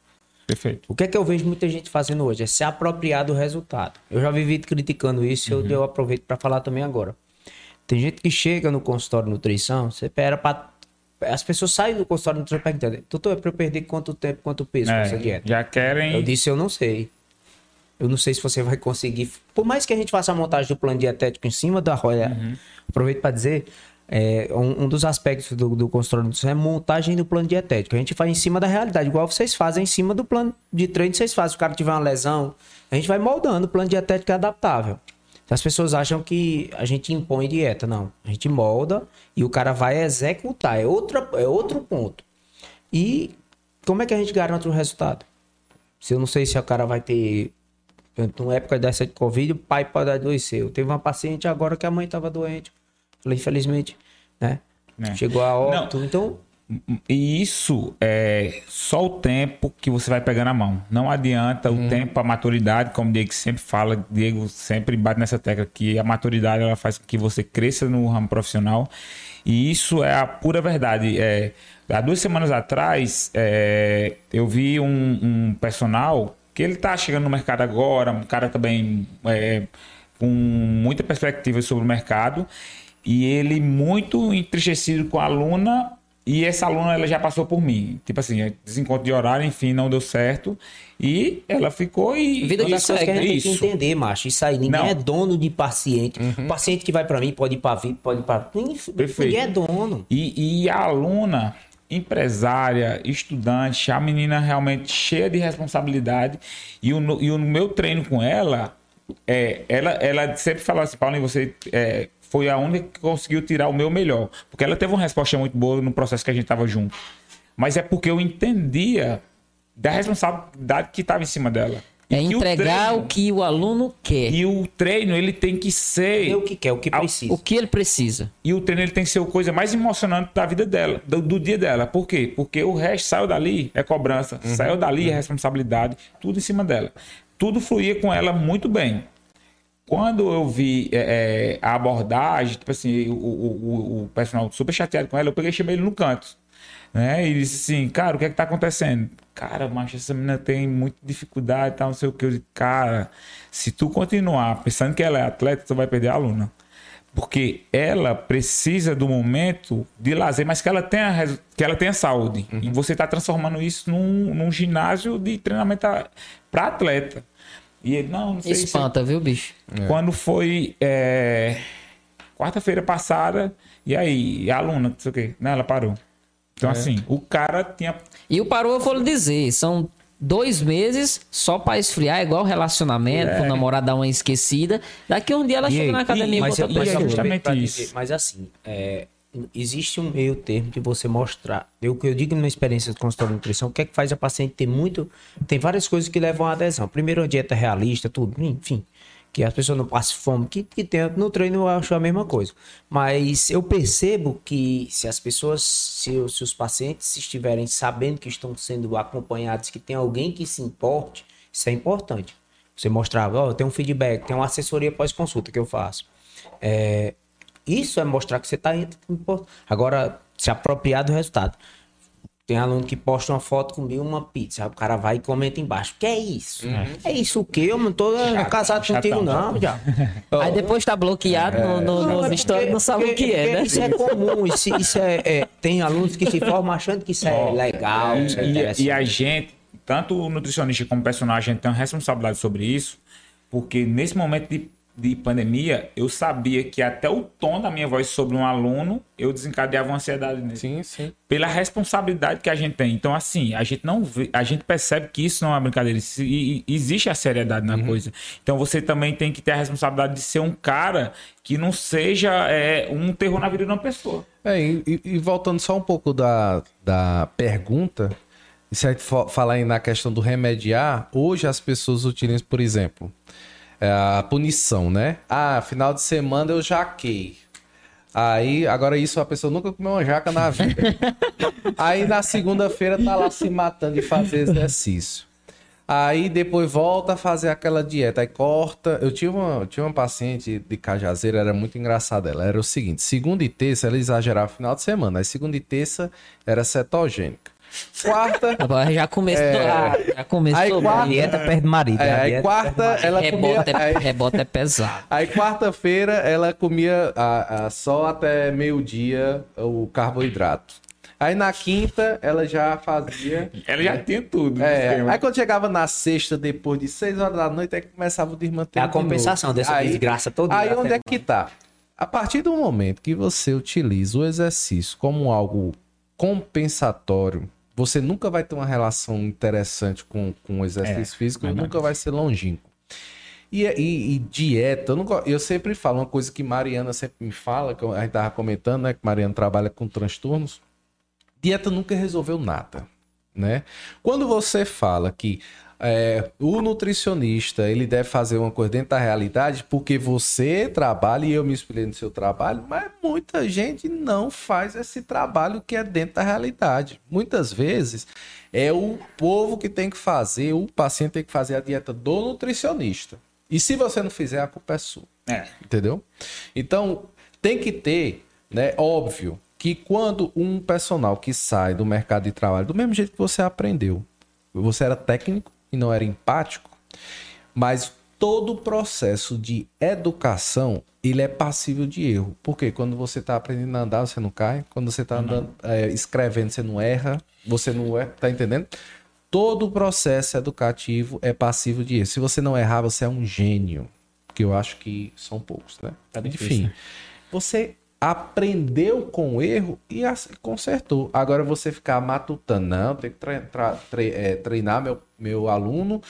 Perfeito. O que é que eu vejo muita gente fazendo hoje? É se apropriar do resultado. Eu já vivi criticando isso uhum. eu, eu aproveito para falar também agora. Tem gente que chega no consultório de nutrição, você espera para as pessoas saem do consultório de nutrição perguntando, doutor, é para eu perder quanto tempo, quanto peso é, com essa dieta? Já querem. Eu disse, eu não sei. Eu não sei se você vai conseguir. Por mais que a gente faça a montagem do plano dietético em cima da roda, aproveito para dizer, é, um, um dos aspectos do, do nutrição é montagem do plano dietético. A gente faz em cima da realidade, igual vocês fazem em cima do plano de treino que vocês fazem. Se o cara tiver uma lesão, a gente vai moldando o plano dietético adaptável. As pessoas acham que a gente impõe dieta. Não. A gente molda e o cara vai executar. É, outra, é outro ponto. E como é que a gente garante o resultado? Se eu não sei se o cara vai ter. Na época dessa de Covid, o pai pode adoecer. Eu teve uma paciente agora que a mãe estava doente. Falei, infelizmente, né? É. Chegou a óbito. Então, E isso é só o tempo que você vai pegar na mão. Não adianta o tempo, a maturidade, como o Diego sempre fala, Diego sempre bate nessa tecla que a maturidade ela faz com que você cresça no ramo profissional. E isso é a pura verdade. É, há duas semanas atrás, é, eu vi um, um personal que ele tá chegando no mercado agora, um cara também é, com muita perspectiva sobre o mercado. E ele muito entristecido com a aluna e essa aluna ela já passou por mim. Tipo assim, é desencontro de horário, enfim, não deu certo. E ela ficou e. Vida de coisas que a gente tem que Isso. entender, macho. Isso aí, ninguém Não. é dono de paciente. O paciente que vai pra mim pode ir pra VIP, pode ir pra. Ninguém ninguém é dono. E, e a aluna, empresária, estudante, a menina realmente cheia de responsabilidade. E o, e o meu treino com ela, é, ela, ela sempre falava assim, Paulinho, você é, foi a única que conseguiu tirar o meu melhor. Porque ela teve uma resposta muito boa no processo que a gente tava junto. Mas é porque eu entendia da responsabilidade que estava em cima dela. E É que entregar treino- o que o aluno quer. E o treino, ele tem que ser... É o que quer, o que precisa. O que ele precisa. E o treino ele tem que ser a coisa mais emocionante da vida dela, do, do dia dela. Por quê? Porque o resto saiu dali, é cobrança, saiu dali é responsabilidade, tudo em cima dela. Tudo fluía com ela muito bem. Quando eu vi é, é, a abordagem, tipo assim, o, o, o- o personal super chateado com ela, eu peguei e chamei ele no canto. Né? E disse assim, cara, o que é que tá acontecendo? Cara, mas essa menina tem muita dificuldade e tal, não sei o que. Eu disse, cara, se tu continuar pensando que ela é atleta, tu vai perder a aluna. Porque ela precisa do momento de lazer, mas que ela tenha, que ela tenha saúde. E você está transformando isso num, num ginásio de treinamento para atleta. E ele, não, não sei se Espanta, viu, bicho? quando foi é, quarta-feira passada, e aí, e a aluna, não sei o quê, né? Ela parou. Então, assim, o cara tinha. E o parou, eu vou lhe dizer, são dois meses só pra esfriar, igual relacionamento, pro namorado dar uma esquecida. Daqui um dia ela E chega aí, na academia e mas, volta mas pra é jogo. justamente pra isso. dizer, mas assim, é, existe um meio termo de você mostrar. Eu, eu digo na experiência de consultório de nutrição, o que é que faz a paciente ter muito. Tem várias coisas que levam à adesão. Primeiro, a dieta realista, tudo, enfim. Que as pessoas não passem fome, que, que tem, no treino eu acho a mesma coisa. Mas eu percebo que se as pessoas, se, os- se os pacientes estiverem sabendo que estão sendo acompanhados, que tem alguém que se importe, isso é importante. Você mostrar, ó, tem um feedback, tem uma assessoria pós-consulta que eu faço. É, isso é mostrar que você está Agora, se apropriar do resultado. Tem aluno que posta uma foto comigo, uma pizza. O cara vai e comenta embaixo. Que é isso? É isso o quê? Eu não tô casado chatão, contigo, não, já. Aí depois tá bloqueado no, no, Não, nos é stories, não sabe o que é, né? Isso é comum. Isso, isso é, é- Tem alunos que se formam achando que isso é legal, isso é E, interessante. e a gente, tanto o nutricionista como o gente tem uma responsabilidade sobre isso, porque nesse momento de, de pandemia, eu sabia que até o tom da minha voz sobre um aluno, eu desencadeava uma ansiedade nele. Sim, sim. pela responsabilidade que a gente tem. Então, assim, a gente não vê, a gente percebe que isso não é uma brincadeira. isso- e- e existe a seriedade na coisa. Então, você também tem que ter a responsabilidade de ser um cara que não seja é, um terror na vida de uma pessoa. É, e, e- voltando só um pouco da, da pergunta, e se a gente falar aí na questão do remediar, hoje as pessoas utilizam, por exemplo, é, a punição, né? Ah, final de semana eu jaquei. Aí, agora isso a pessoa nunca comeu uma jaca na vida. Aí na segunda-feira tá lá se matando de fazer exercício. Aí depois volta a fazer aquela dieta, aí corta. Eu tinha uma, eu tinha uma paciente de Cajazeira, era muito engraçada. Ela era o seguinte: segunda e terça ela exagerava final de semana, aí segunda e terça era cetogênica. Quarta, Já começou. ah, já começou. Aí quarta- dieta perde marido. é, a aí dieta quarta ela comia. Rebota, é, Aí, rebota é pesado. aí quarta-feira ela comia a- a- só até meio-dia o carboidrato. Aí na quinta ela já fazia. Ela já tinha tudo. É, aí quando chegava na sexta, depois de seis horas da noite, aí começava o desmanteiro. É a de compensação dessa aí, desgraça toda. Aí Até onde é que tá? A partir do momento que você utiliza o exercício como algo compensatório, você nunca vai ter uma relação interessante com, com o exercício É, físico, verdade. nunca vai ser longínquo. E, e- e dieta, eu, não eu sempre falo uma coisa que Mariana sempre me fala, que a gente tava comentando, né? Que Mariana trabalha com transtornos. Dieta nunca resolveu nada, né? Quando você fala que é, o nutricionista ele deve fazer uma coisa dentro da realidade, porque você trabalha e eu me inspirei no seu trabalho, mas muita gente não faz esse trabalho que é dentro da realidade. Muitas vezes é o povo que tem que fazer, o paciente tem que fazer a dieta do nutricionista. E se você não fizer, a culpa é sua. É. Entendeu? Então, tem que ter, né? Óbvio que quando um personal que sai do mercado de trabalho, do mesmo jeito que você aprendeu, você era técnico e não era empático, mas todo o processo de educação ele é passível de erro. Porque quando você está aprendendo a andar, você não cai. Quando você está andando, é, escrevendo, você não erra. Você não é, tá entendendo? Todo o processo educativo é passível de erro. Se você não errar, você é um gênio. Que eu acho que são poucos, né? Tá difícil, Enfim, né? você aprendeu com o erro e consertou. Agora você ficar matutando, não, tem que é, treinar meu, meu aluno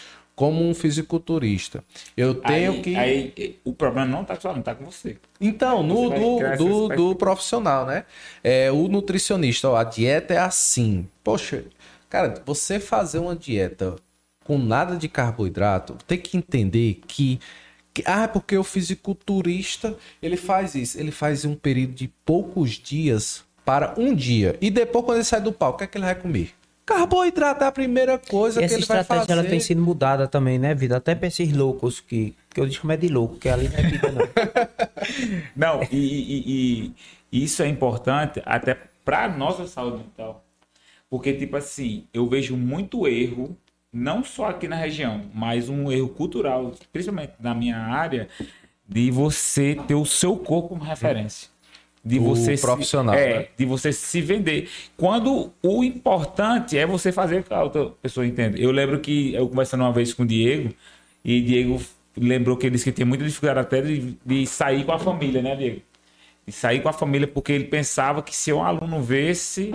como um fisiculturista. Eu tenho aí, que. aí, o problema não tá com o aluno, tá com você. Então, no, Você do, do, do expectativas. profissional, né? É, o nutricionista, ó, a dieta é assim. Poxa, cara, você fazer uma dieta com nada de carboidrato, tem que entender que ah, porque o fisiculturista, ele faz isso, ele faz um período de poucos dias para um dia. E depois quando ele sai do palco, o que é que ele vai comer? Carboidrato é a primeira coisa E que essa ele vai estratégia fazer. ela tem sido mudada também, né, vida? Até pra esses loucos que, que eu chamo é de louco, que ali não é vida, não. Não, e, e- e isso é importante até para nossa saúde mental. Porque, tipo assim, eu vejo muito erro, não só aqui na região, mas um erro cultural, principalmente na minha área, de você ter o seu corpo como referência. De O você se- profissional, é, né? de você se vender. Quando o importante é você fazer que a outra pessoa entenda. Eu lembro que eu conversando uma vez com o Diego, e Diego lembrou que ele disse que tem muita dificuldade até de, de sair com a família, né, Diego? De sair com a família, porque ele pensava que se um aluno vesse,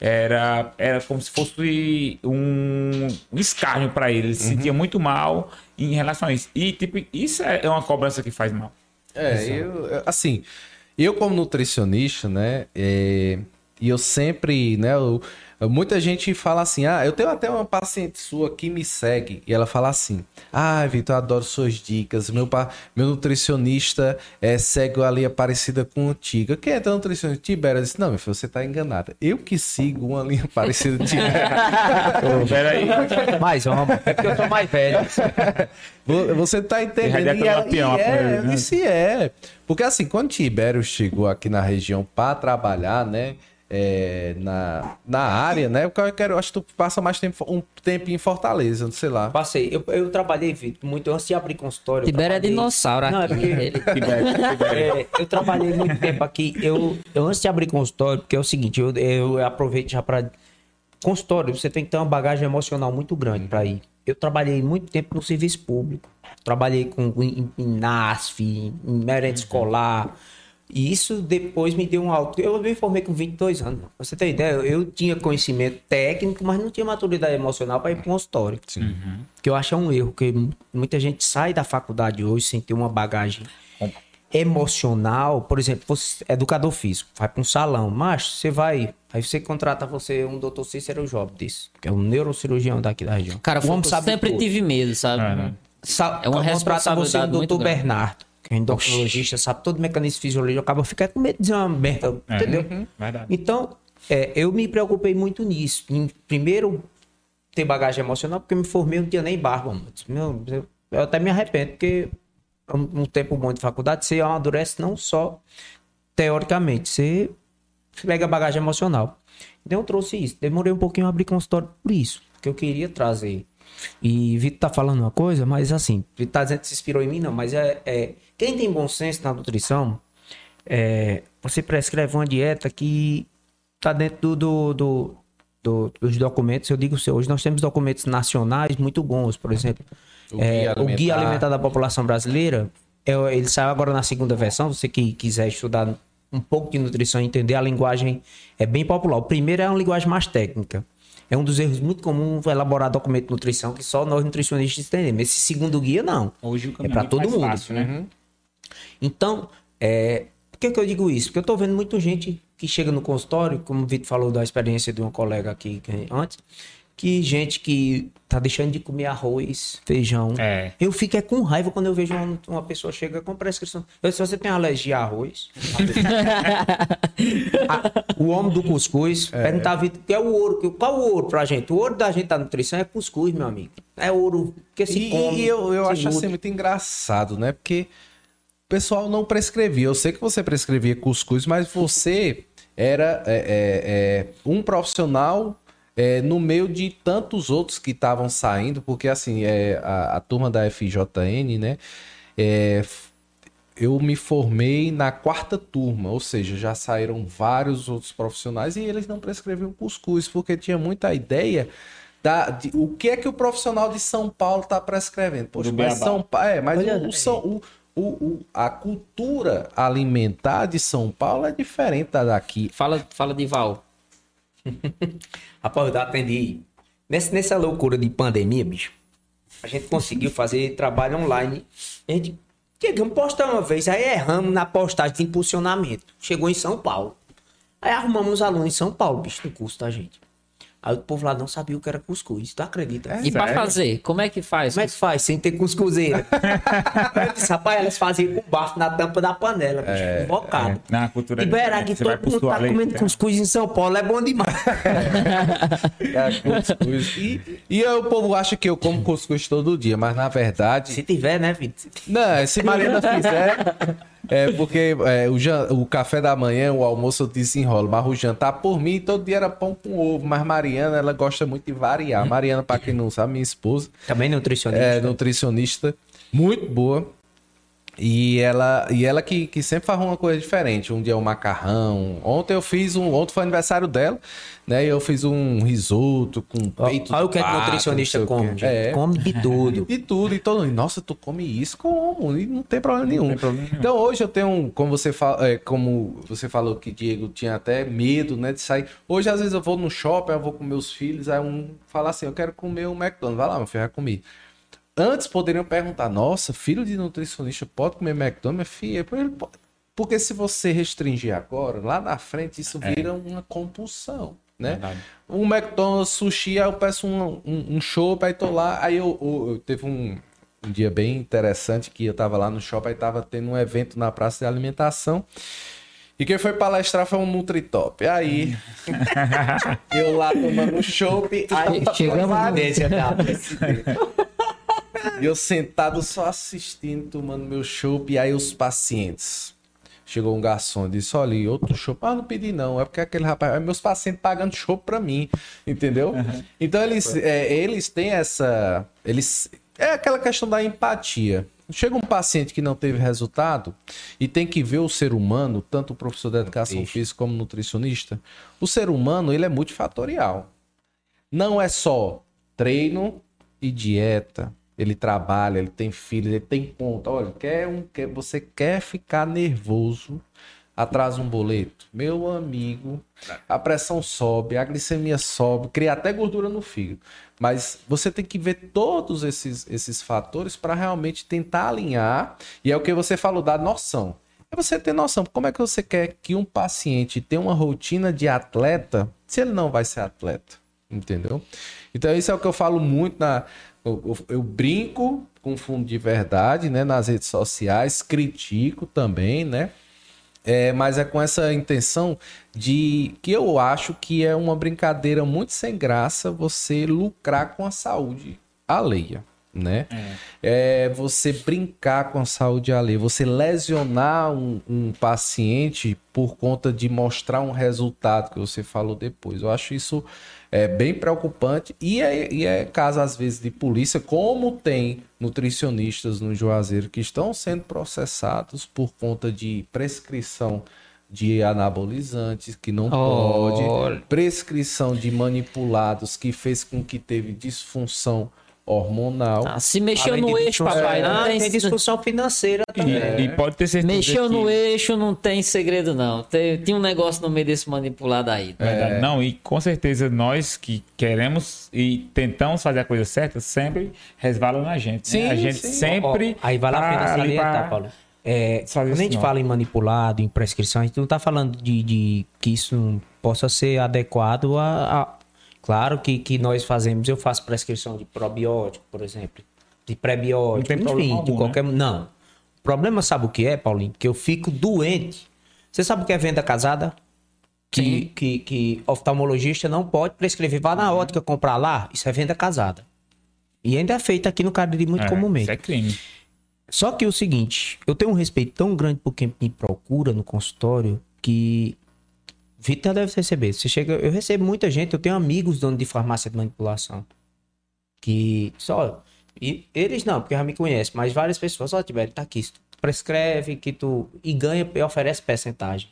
era, era como se fosse um, um escárnio para ele. Ele se sentia muito mal em relação a isso. E, tipo, isso é é uma cobrança que faz mal. É, eu, assim, eu como nutricionista, né, é, e eu sempre, né, eu- muita gente fala assim, ah, eu tenho até uma paciente sua que me segue, e ela fala assim, ah, Vitor, eu adoro suas dicas, meu, pa- meu nutricionista é, segue ali a parecida com antiga. Quem é teu nutricionista? Tibério. Eu disse, não, meu filho, você tá enganada. Eu que sigo uma linha parecida de Tibério. Peraí. Mais homem, é porque eu sou mais velho. Vo- Você tá entendendo? Ele já E é, lampião, e é, né? isso é. Porque assim, quando Tibério chegou aqui na região para trabalhar, né? É, na, na área, né? Porque eu quero, acho que tu passa mais tempo, um tempo em Fortaleza, não sei lá. Passei, eu, eu trabalhei Vitor, muito antes de abrir consultório. eu Tibério é trabalhei- dinossauro Não, é aqui. porque- Ele- Tibério, Tibério. É, eu trabalhei muito tempo aqui. Eu, eu antes de abrir consultório, porque é o seguinte, eu, eu aproveito já para consultório. Você tem que ter uma bagagem emocional muito grande para ir. Eu trabalhei muito tempo no serviço público. Trabalhei com em, em NASF, em merenda escolar. E isso depois me deu um alto. Eu me formei com 22 anos. Pra você ter ideia, eu tinha conhecimento técnico, mas não tinha maturidade emocional para ir para consultório. Sim. Que eu acho é um erro, que muita gente sai da faculdade hoje sem ter uma bagagem emocional. Por exemplo, você é educador físico, vai para um salão, mas você vai, aí você contrata você um doutor Cícero Job disso, que é um neurocirurgião daqui da região. Cara, o homem eu sabe sempre tudo. tive medo, sabe? É, né? Sa- É uma contrata você um muito doutor grande. Bernardo, que é endocrinologista, sabe todo o mecanismo fisiológico, acaba ficando com medo de dizer uma merda, É, entendeu? Verdade. Então, é, eu me preocupei muito nisso. Em, primeiro, ter bagagem emocional, porque eu me formei, não tinha nem barba. mano. Eu, eu até me arrependo, porque um, um tempo bom de faculdade, você amadurece não só teoricamente, você pega bagagem emocional. Então eu trouxe isso. Demorei um pouquinho a abrir consultório por isso, porque eu queria trazer. E Vitor tá falando uma coisa, mas assim, Vitor tá dizendo que se inspirou em mim, não, mas é, é quem tem bom senso na nutrição, é, você prescreve uma dieta que tá dentro do, do, do, do- dos documentos. Eu digo, assim, hoje nós temos documentos nacionais muito bons, por exemplo. O é, Guia o Guia Alimentar. Alimentar da População Brasileira, é, ele saiu agora na segunda versão. Você que quiser estudar um pouco de nutrição e entender a linguagem, é bem popular. O primeiro é uma linguagem mais técnica. É um dos erros muito comuns elaborar documento de nutrição que só nós nutricionistas entendemos. Esse segundo guia, não. Hoje o É caminho para muito todo mundo. fácil, né? Então, é, por que, que eu digo isso? Porque eu tô vendo muita gente que chega no consultório, como o Vitor falou da experiência de uma colega aqui antes, que gente que tá deixando de comer arroz, feijão. É. Eu fico é com raiva quando eu vejo uma, uma pessoa chega com prescrição. Eu, se você tem alergia a arroz, a- o homem do cuscuz, perguntar a Vitor, que é o ouro? que- Qual o ouro pra gente? O ouro da gente da nutrição é cuscuz, meu amigo. É ouro que se E, come. e eu, eu acho nutre. assim muito engraçado, né? Porque o pessoal não prescrevia. Eu sei que você prescrevia cuscuz, mas você era é, é, é, um profissional é, no meio de tantos outros que estavam saindo, porque assim, é, a, a turma da FJN, né? é, eu me formei na quarta turma, ou seja, já saíram vários outros profissionais e eles não prescreviam cuscuz, porque tinha muita ideia da, de, o que é que o profissional de São Paulo está prescrevendo. Poxa, mas. São Paulo. É, mas Olha o, o. São- o- o- o- a cultura alimentar de São Paulo é diferente da daqui. Fala, fala de Val. Rapaz, eu atendi. Nessa, nessa loucura de pandemia, bicho, a gente conseguiu fazer trabalho online. A gente chegamos a postar uma vez, aí erramos na postagem de impulsionamento. Chegou em São Paulo. Aí arrumamos os alunos em São Paulo, bicho, no curso da gente. Aí o povo lá não sabia o que era cuscuz, tu acredita? E pra sério? fazer, como é que faz? Como é que faz sem ter cuscuzeira? eu disse, rapaz, elas faziam com bafo na tampa da panela, bicho, invocado. é. Na cultura Libera diferente, que todo mundo tá comendo né? cuscuz em São Paulo, é bom demais. É, cuscuz. e, e aí o povo acha que eu como cuscuz todo dia, mas na verdade. Se tiver, né, Vitor? Não, se Mariana fizer. É porque é, o, jan- o café da manhã, o almoço eu desenrolo, mas o jantar por mim todo dia era pão com ovo. Mas Mariana, ela gosta muito de variar. Mariana, pra quem não sabe, minha esposa, Também nutricionista. é nutricionista muito boa. E ela, e ela que, que sempre faz uma coisa diferente. Um dia é um macarrão. Ontem eu fiz um. Ontem foi aniversário dela, né? E eu fiz um risoto com peito. Olha o que de é que nutricionista come. É. Come de tudo. E tudo, e todo mundo, nossa, tu come isso? Como? E não tem problema nenhum. Então hoje eu tenho, um, como você fala, é, como você falou que Diego tinha até medo, né, de sair. Hoje às vezes eu vou no shopping, eu vou com meus filhos, aí um fala assim, eu quero comer um McDonald's, vai lá, meu filho, vai comer. Antes poderiam perguntar, nossa, filho de nutricionista pode comer McDonald's, filha? Ele pode. Porque se você restringir agora, lá na frente isso vira uma compulsão, né? Verdade. Um McDonald's, sushi, aí eu peço um, um, um show, aí tô lá, aí eu, eu- eu teve um, um dia bem interessante que eu tava lá no shopping, aí tava tendo um evento na praça de alimentação. E quem foi palestrar foi um Nutritop. Aí, eu lá tomando um chopp, aí Chegamos no- Tendência, tá? E eu sentado só assistindo, tomando meu chopp, e aí os pacientes. Chegou um garçom e disse: Olha, outro chopp. Ah, não pedi não. É porque aquele rapaz. É meus pacientes pagando chopp pra mim. Entendeu? Então eles, é, eles têm essa. Eles. É aquela questão da empatia. Chega um paciente que não teve resultado e tem que ver o ser humano, tanto o professor de educação física como nutricionista. O ser humano, ele é multifatorial. Não é só treino e dieta. Ele trabalha, ele tem filhos, ele tem conta. Olha, quer um, quer, você quer ficar nervoso, atrasa um boleto. Meu amigo, a pressão sobe, a glicemia sobe, cria até gordura no fígado. Mas você tem que ver todos esses, esses fatores para realmente tentar alinhar. E é o que você falou da noção. É você ter noção. Como é que você quer que um paciente tenha uma rotina de atleta se ele não vai ser atleta? Entendeu? Então, isso é o que eu falo muito na. Eu, eu- eu brinco com fundo de verdade, né? Nas redes sociais, critico também, né? É, mas é com essa intenção de que eu acho que é uma brincadeira muito sem graça você lucrar com a saúde alheia, né? É, você brincar com a saúde alheia, você lesionar um, um paciente por conta de mostrar um resultado que você falou depois. Eu acho isso é bem preocupante e é, e é caso às vezes de polícia, como tem nutricionistas no Juazeiro que estão sendo processados por conta de prescrição de anabolizantes que não Olha. pode, prescrição de manipulados que fez com que teve disfunção hormonal. Ah, se mexeu Além no eixo, papai, não Ah, tem... tem disfunção financeira também. E, e pode ter certeza Mexeu que... no eixo, não tem segredo, não. Tem, tem um negócio no meio desse manipulado aí. É. Verdade. Não, e com certeza nós que queremos e tentamos fazer a coisa certa, sempre resvala na gente. né? Sim, a gente sim. sempre. Ó, aí vale a tá pena ali salientar, pra- Paulo. É, quando a gente não. fala em manipulado, em prescrição, a gente não está falando de, de que isso não possa ser adequado a. a- Claro que, que nós fazemos, eu faço prescrição de probiótico, por exemplo, de prebiótico, Não enfim, problema de algum, né? qualquer. Não. O problema, sabe o que é, Paulinho? Que eu fico doente. Você sabe o que é venda casada? Que, que, que oftalmologista não pode prescrever. Vá Uhum. na ótica comprar lá, isso é venda casada. E ainda é feito aqui no Cariri muito É, comumente. Isso é crime. Só que é o seguinte, eu tenho um respeito tão grande por quem me procura no consultório que Vitor deve receber. Você chega, eu recebo muita gente, eu tenho amigos donos de farmácia de manipulação que só e eles não, porque já me conhecem, mas várias pessoas, ó, Tibério, tá aqui, tu prescreve que tu e ganha e oferece percentagem.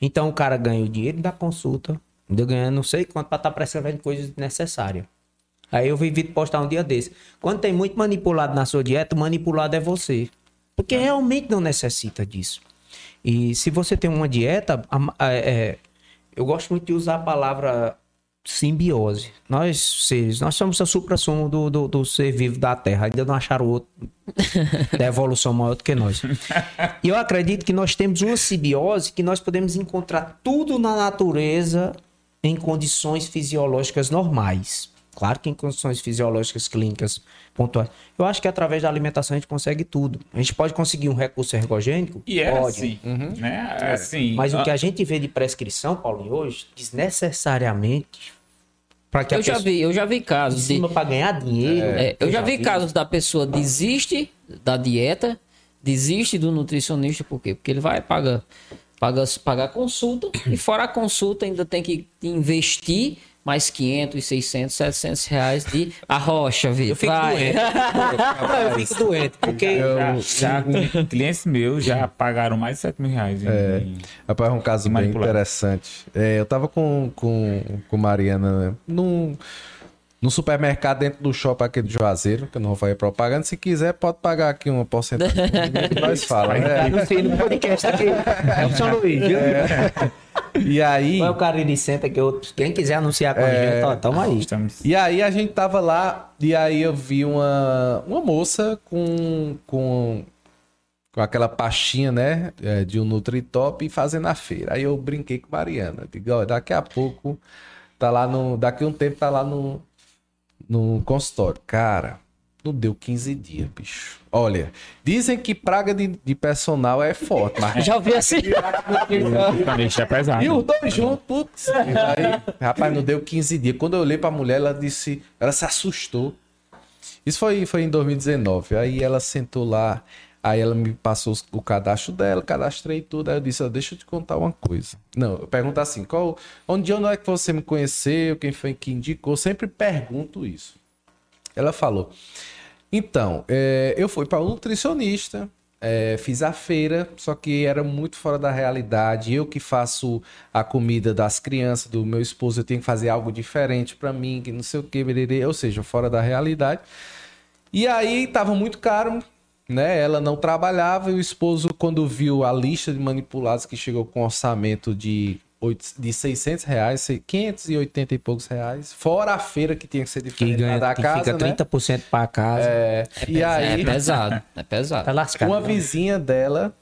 Então o cara ganha o dinheiro da consulta, ainda ganha não sei quanto para estar prescrevendo coisas desnecessárias. Aí eu vi Vitor postar um dia desse. Quando tem muito manipulado na sua dieta, o manipulado é você. Porque realmente não necessita disso. E se você tem uma dieta, é, eu gosto muito de usar a palavra simbiose. Nós, seres, nós somos a supra-sumo do, do, do ser vivo da Terra. Ainda não acharam outro da evolução maior do que nós. E eu acredito que nós temos uma simbiose que nós podemos encontrar tudo na natureza em condições fisiológicas normais. Claro que em condições fisiológicas clínicas pontuais. Eu acho que através da alimentação a gente consegue tudo. A gente pode conseguir um recurso ergogênico? E é pode. assim. Né? assim Mas o que ah, a gente vê de prescrição, Paulinho, hoje, desnecessariamente. Para que a Eu já pessoa vi, eu já vi em casos de... cima para ganhar dinheiro. É, eu já vi casos da pessoa desiste da dieta, desiste do nutricionista, por quê? Porque ele vai pagar, pagar, pagar consulta e fora a consulta ainda tem que investir mais 500, 600, 700 reais de arrocha, Vitor. Eu fico Vai. doente. eu fico doente, porque Já, já clientes meus já pagaram mais de 7 mil reais. em- É. em- Rapaz, um caso bem interessante. É, eu tava com, com, com Mariana né, num, num supermercado dentro do shopping aqui de Juazeiro, que eu não vou fazer propaganda. Se quiser, pode pagar aqui uma porcentagem. Nós fala. né? não sei no podcast aqui. É o São Luís, viu? E aí. Vai o cara de senta que eu, quem quiser anunciar com a gente, ó, tamo aí. Estamos... E aí a gente tava lá e aí eu vi uma, uma moça com, com, com aquela pastinha, né, é, de um Nutritop fazendo a feira. Aí eu brinquei com Mariana. Digo, ó, daqui a pouco tá lá no, daqui a um tempo tá lá no, no consultório. Cara, não deu 15 dias, bicho. Olha, dizem que praga de, de personal é forte, mas Já vi assim. É pesado. e os dois juntos, putz. Aí, rapaz, não deu 15 dias. Quando eu olhei pra mulher, ela disse. Ela se assustou. Isso foi, foi em 2019. Aí ela sentou lá. Aí ela me passou o cadastro dela, cadastrei tudo. Aí eu disse: Deixa eu te contar uma coisa. Não, eu pergunto assim: qual, onde, onde é que você me conheceu? Quem foi que indicou? Eu sempre pergunto isso. Ela falou: Então, é, eu fui para um nutricionista, é, fiz a feira, só que era muito fora da realidade. Eu que faço a comida das crianças, do meu esposo, eu tenho que fazer algo diferente para mim, que não sei o que, ou seja, fora da realidade. E aí tava muito caro, né? Ela não trabalhava e o esposo, quando viu a lista de manipulados que chegou com orçamento de, oito- de 600 reais, sei- 580 e poucos reais, fora a feira que tinha que ser Que diferente ganha, da que casa, fica né? 30% para casa. É, e aí, É pesado, é pesado. Tá lascado. uma vizinha dela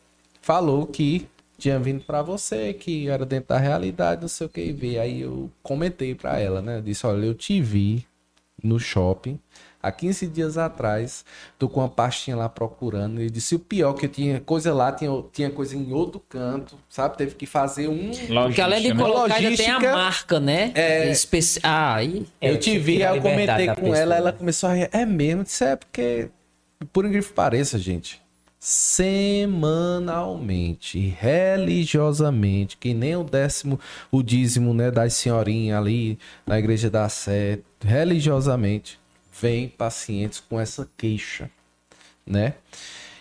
falou que tinha vindo pra você, que era dentro da realidade, não sei o que, e ver. Aí eu comentei pra ela, né? Eu disse, olha, eu te vi no shopping há 15 dias atrás, tô com uma pastinha lá procurando. E disse, o pior que eu tinha coisa lá, tinha, tinha coisa em outro canto, sabe? Teve que fazer um... Porque além de Logística, né? colocar, ainda tem a marca, né? é- Especi... Ah, aí... É, eu te vi, aí eu comentei com pessoa, ela, ela né? começou a rir. É mesmo? Eu disse, é porque, por incrível que pareça, gente, semanalmente, religiosamente, que nem o décimo, o dízimo, né, das senhorinhas ali na igreja da Sé, religiosamente, vem pacientes com essa queixa, né?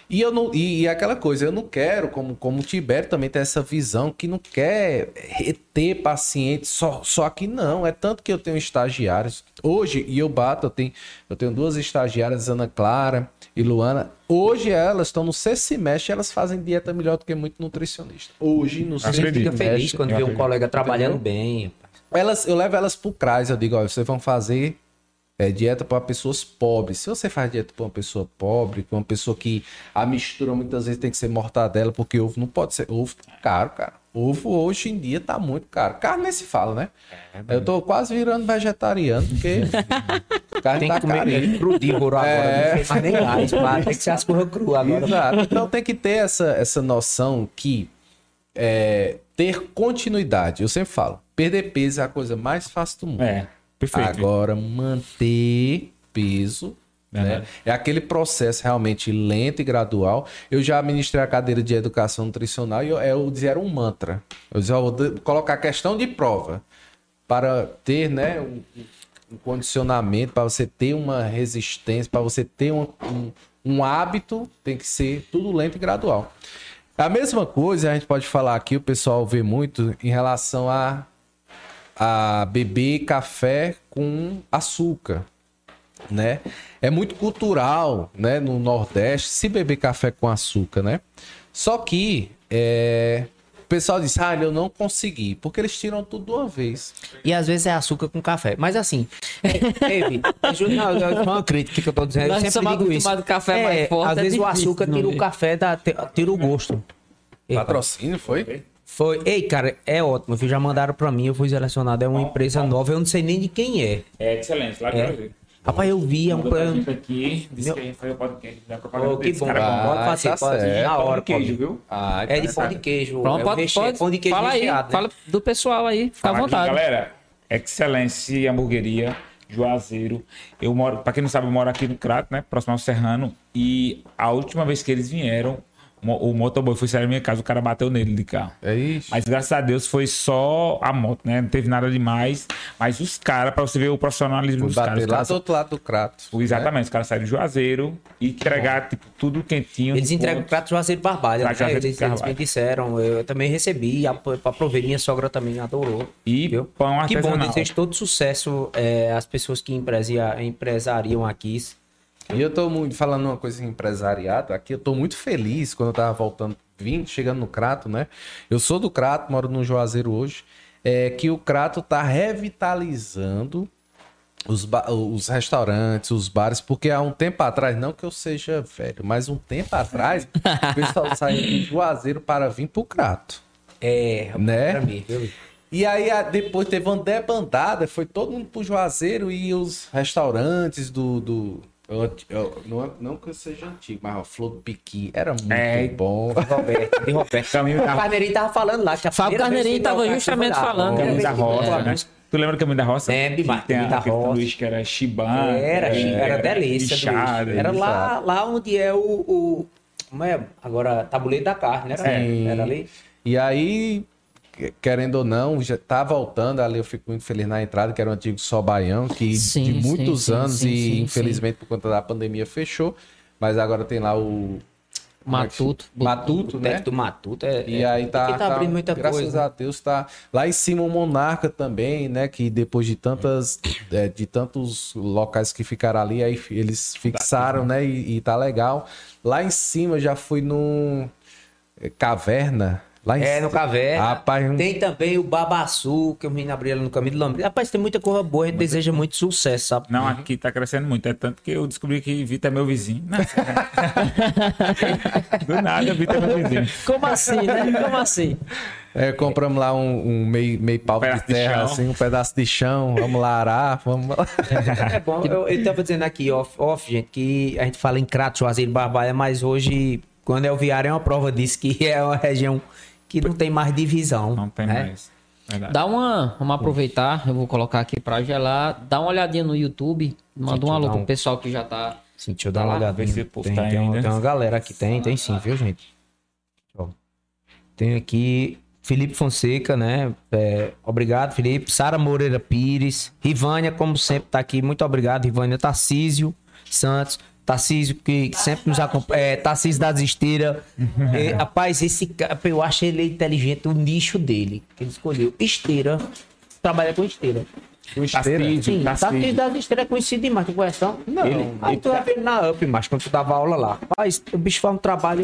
E, eu não, e, e aquela coisa, eu não quero, como, como o Tibério também tem essa visão, que não quer reter pacientes só, só aqui, não. É tanto que eu tenho estagiários. Hoje, e eu bato, eu tenho, eu tenho duas estagiárias, Ana Clara e Luana. Hoje elas estão no sexto semestre e elas fazem dieta melhor do que muito nutricionista. Hoje, no sexto Fica semestre. feliz quando vê um colega trabalhando bem. Elas, eu levo elas pro CRAS, eu digo, ó, vocês vão fazer é, dieta para pessoas pobres. Se você faz dieta para uma pessoa pobre, para uma pessoa que a mistura muitas vezes tem que ser mortadela, porque ovo não pode ser. Ovo tá caro, cara. Ovo hoje em dia tá muito caro. Carne nem se fala, né? eu tô quase virando vegetariano, porque carne Tem tá que comer carinho. é, crudívoro agora. É. Não tem mais nem gás, pá, tem que ser as coisas cruas agora. Exato. Então tem que ter essa, essa noção que é, ter continuidade. Eu sempre falo, perder peso é a coisa mais fácil do mundo. É, perfeito. Agora, manter peso. Né? É aquele processo realmente lento e gradual. Eu já ministrei a cadeira de educação nutricional e eu, eu dizia era um mantra. Eu dizia, ó, vou colocar questão de prova para ter né, um, um condicionamento, para você ter uma resistência, para você ter um, um, um hábito, tem que ser tudo lento e gradual. A mesma coisa a gente pode falar aqui, o pessoal vê muito em relação a a beber café com açúcar, né? É muito cultural, né, no Nordeste se beber café com açúcar, né? Só que é, o pessoal diz, ah, eu não consegui, porque eles tiram tudo de uma vez. E às vezes é açúcar com café. Mas assim, ajuda- não, é uma crítica que eu tô dizendo. Eu sempre digo isso. café É, mais forte, Às é vezes o difícil açúcar não tira o café, da, tira o gosto. Patrocínio, foi? Foi. Ei, cara, é ótimo. Já mandaram pra mim, eu fui selecionado. É uma empresa nova, eu não sei nem de quem é. É excelente, lá de É. Brasil. Rapaz, eu vi, é um. Aqui, disse Meu- que fazia o podcast da propaganda Oh, que bom, cara bom. Pode Ah, fazer, tá pode. certo. Na Pão hora, de queijo, viu? Ah, É de pão de queijo. Pronto, pode, recheio- pode. pão de queijo fala aí, recheado, né? fala do pessoal aí, fica à Falar aqui, vontade. galera, Excelência Hamburgueria, Juazeiro. Eu moro, pra quem não sabe, eu moro aqui no Crato, né? Próximo ao Serrano. E a última vez que eles vieram, o motoboy foi sair da minha casa, o cara bateu nele de carro. É isso. Mas graças a Deus foi só a moto, né? Não teve nada demais. Mas os caras, pra você ver o profissionalismo dos caras. lá do outro lado do crato. Exatamente, os caras saíram de Juazeiro e entregar tipo, tudo quentinho. Eles entregam ponto. prato Juazeiro Barbalha. Né? Juazeiro Eles, eles me disseram. Eu também recebi. ap- Aprovei. Minha sogra também adorou. E viu? pão Que bom, artesanal. desejo todo sucesso é, às pessoas que empresia- empresariam aqui. E eu tô muito falando uma coisa em empresariado, aqui eu tô muito feliz quando eu tava voltando, vindo, chegando no Crato, né? Eu sou do Crato, moro no Juazeiro hoje, é que o Crato tá revitalizando os, os restaurantes, os bares, porque há um tempo atrás, não que eu seja velho, mas um tempo atrás, o pessoal saía de Juazeiro para vir pro Crato. É, Né? pra mim? E aí depois teve uma debandada, foi todo mundo pro Juazeiro e os restaurantes do. do eu- eu- não, é- não que eu seja antigo, mas o Flor do Piqui era muito É. bom. Roberto, de Roberto. Caminho O da, Carneirinho tava falando lá. Que a Fábio Carneirinho tava justamente falando. Caminho da Roça, é, né? Tu lembra do Caminho da Roça? Lembro, mas tem Caminho da Roça. sanduíche que era chibã. Era, era, delícia. Bichada, Luiz. Era lá, lá onde é o, o- Como é? Agora, tabuleiro da carne, né? Sim. Era ali. E aí, querendo ou não, já tá voltando ali. Eu fico muito feliz na entrada, que era o antigo Sobaião, que Sim, de muitos sim, anos sim, e sim, infelizmente por conta da pandemia fechou. Mas agora tem lá o. Matuto. Matuto, O né? teto do Matuto é. E é- aí tá, tá tá- abrindo muita graças coisa. né? a Deus tá lá em cima o Monarca também, né? Que depois de tantas é, de tantos locais que ficaram ali, aí eles fixaram, né? E, e tá legal. Lá em cima já fui no é, caverna. Lá em É, no. Caverna. Rapaz, um- Tem também o Babaçu, que o menino abriu ali no caminho do Lambreta. Rapaz, tem muita coisa boa, a gente deseja muito sucesso, sabe? Não, aqui tá crescendo muito. É tanto que eu descobri que Vitor é meu vizinho. Não, Do nada, Vitor é meu vizinho. Como assim, né? Como assim? é, compramos lá um, um meio, meio pau de pedaço de terra, chão. assim, um pedaço de chão. Vamos lá arar, vamos lá. É bom, eu, eu tava dizendo aqui, off, off, gente, que a gente fala em Crato, Juazeiro e Barbalha, mas hoje, quando é o Viário, é uma prova disso, que é uma região que não tem mais divisão. Não tem né? mais. Verdade. Dá uma. Vamos aproveitar, eu vou colocar aqui pra gelar. Dá uma olhadinha no YouTube. Manda um alô pro um- pessoal que já tá. Eu dar uma olhadinha. tem, tá tem, uma, tem uma galera aqui, tem, tem sim, viu, gente? Ó, Tem aqui Felipe Fonseca, né? É, obrigado, Felipe. Sara Moreira Pires. Rivânia, como sempre, tá aqui. Muito obrigado, Rivânia Tarcísio Santos. Tarcísio, que sempre nos acompanha. É, Tarcísio das Esteiras. É, rapaz, esse cara, eu acho ele inteligente, o nicho dele, que ele escolheu. Esteira, trabalha com esteira. Com esteira? Tarcísio, Sim, Tarcísio. Das Esteiras é conhecido demais, tu conhece não? Não. Ele, aí tu vai ver ele na UP, mas quando tu dava aula lá. Rapaz, o bicho faz um trabalho.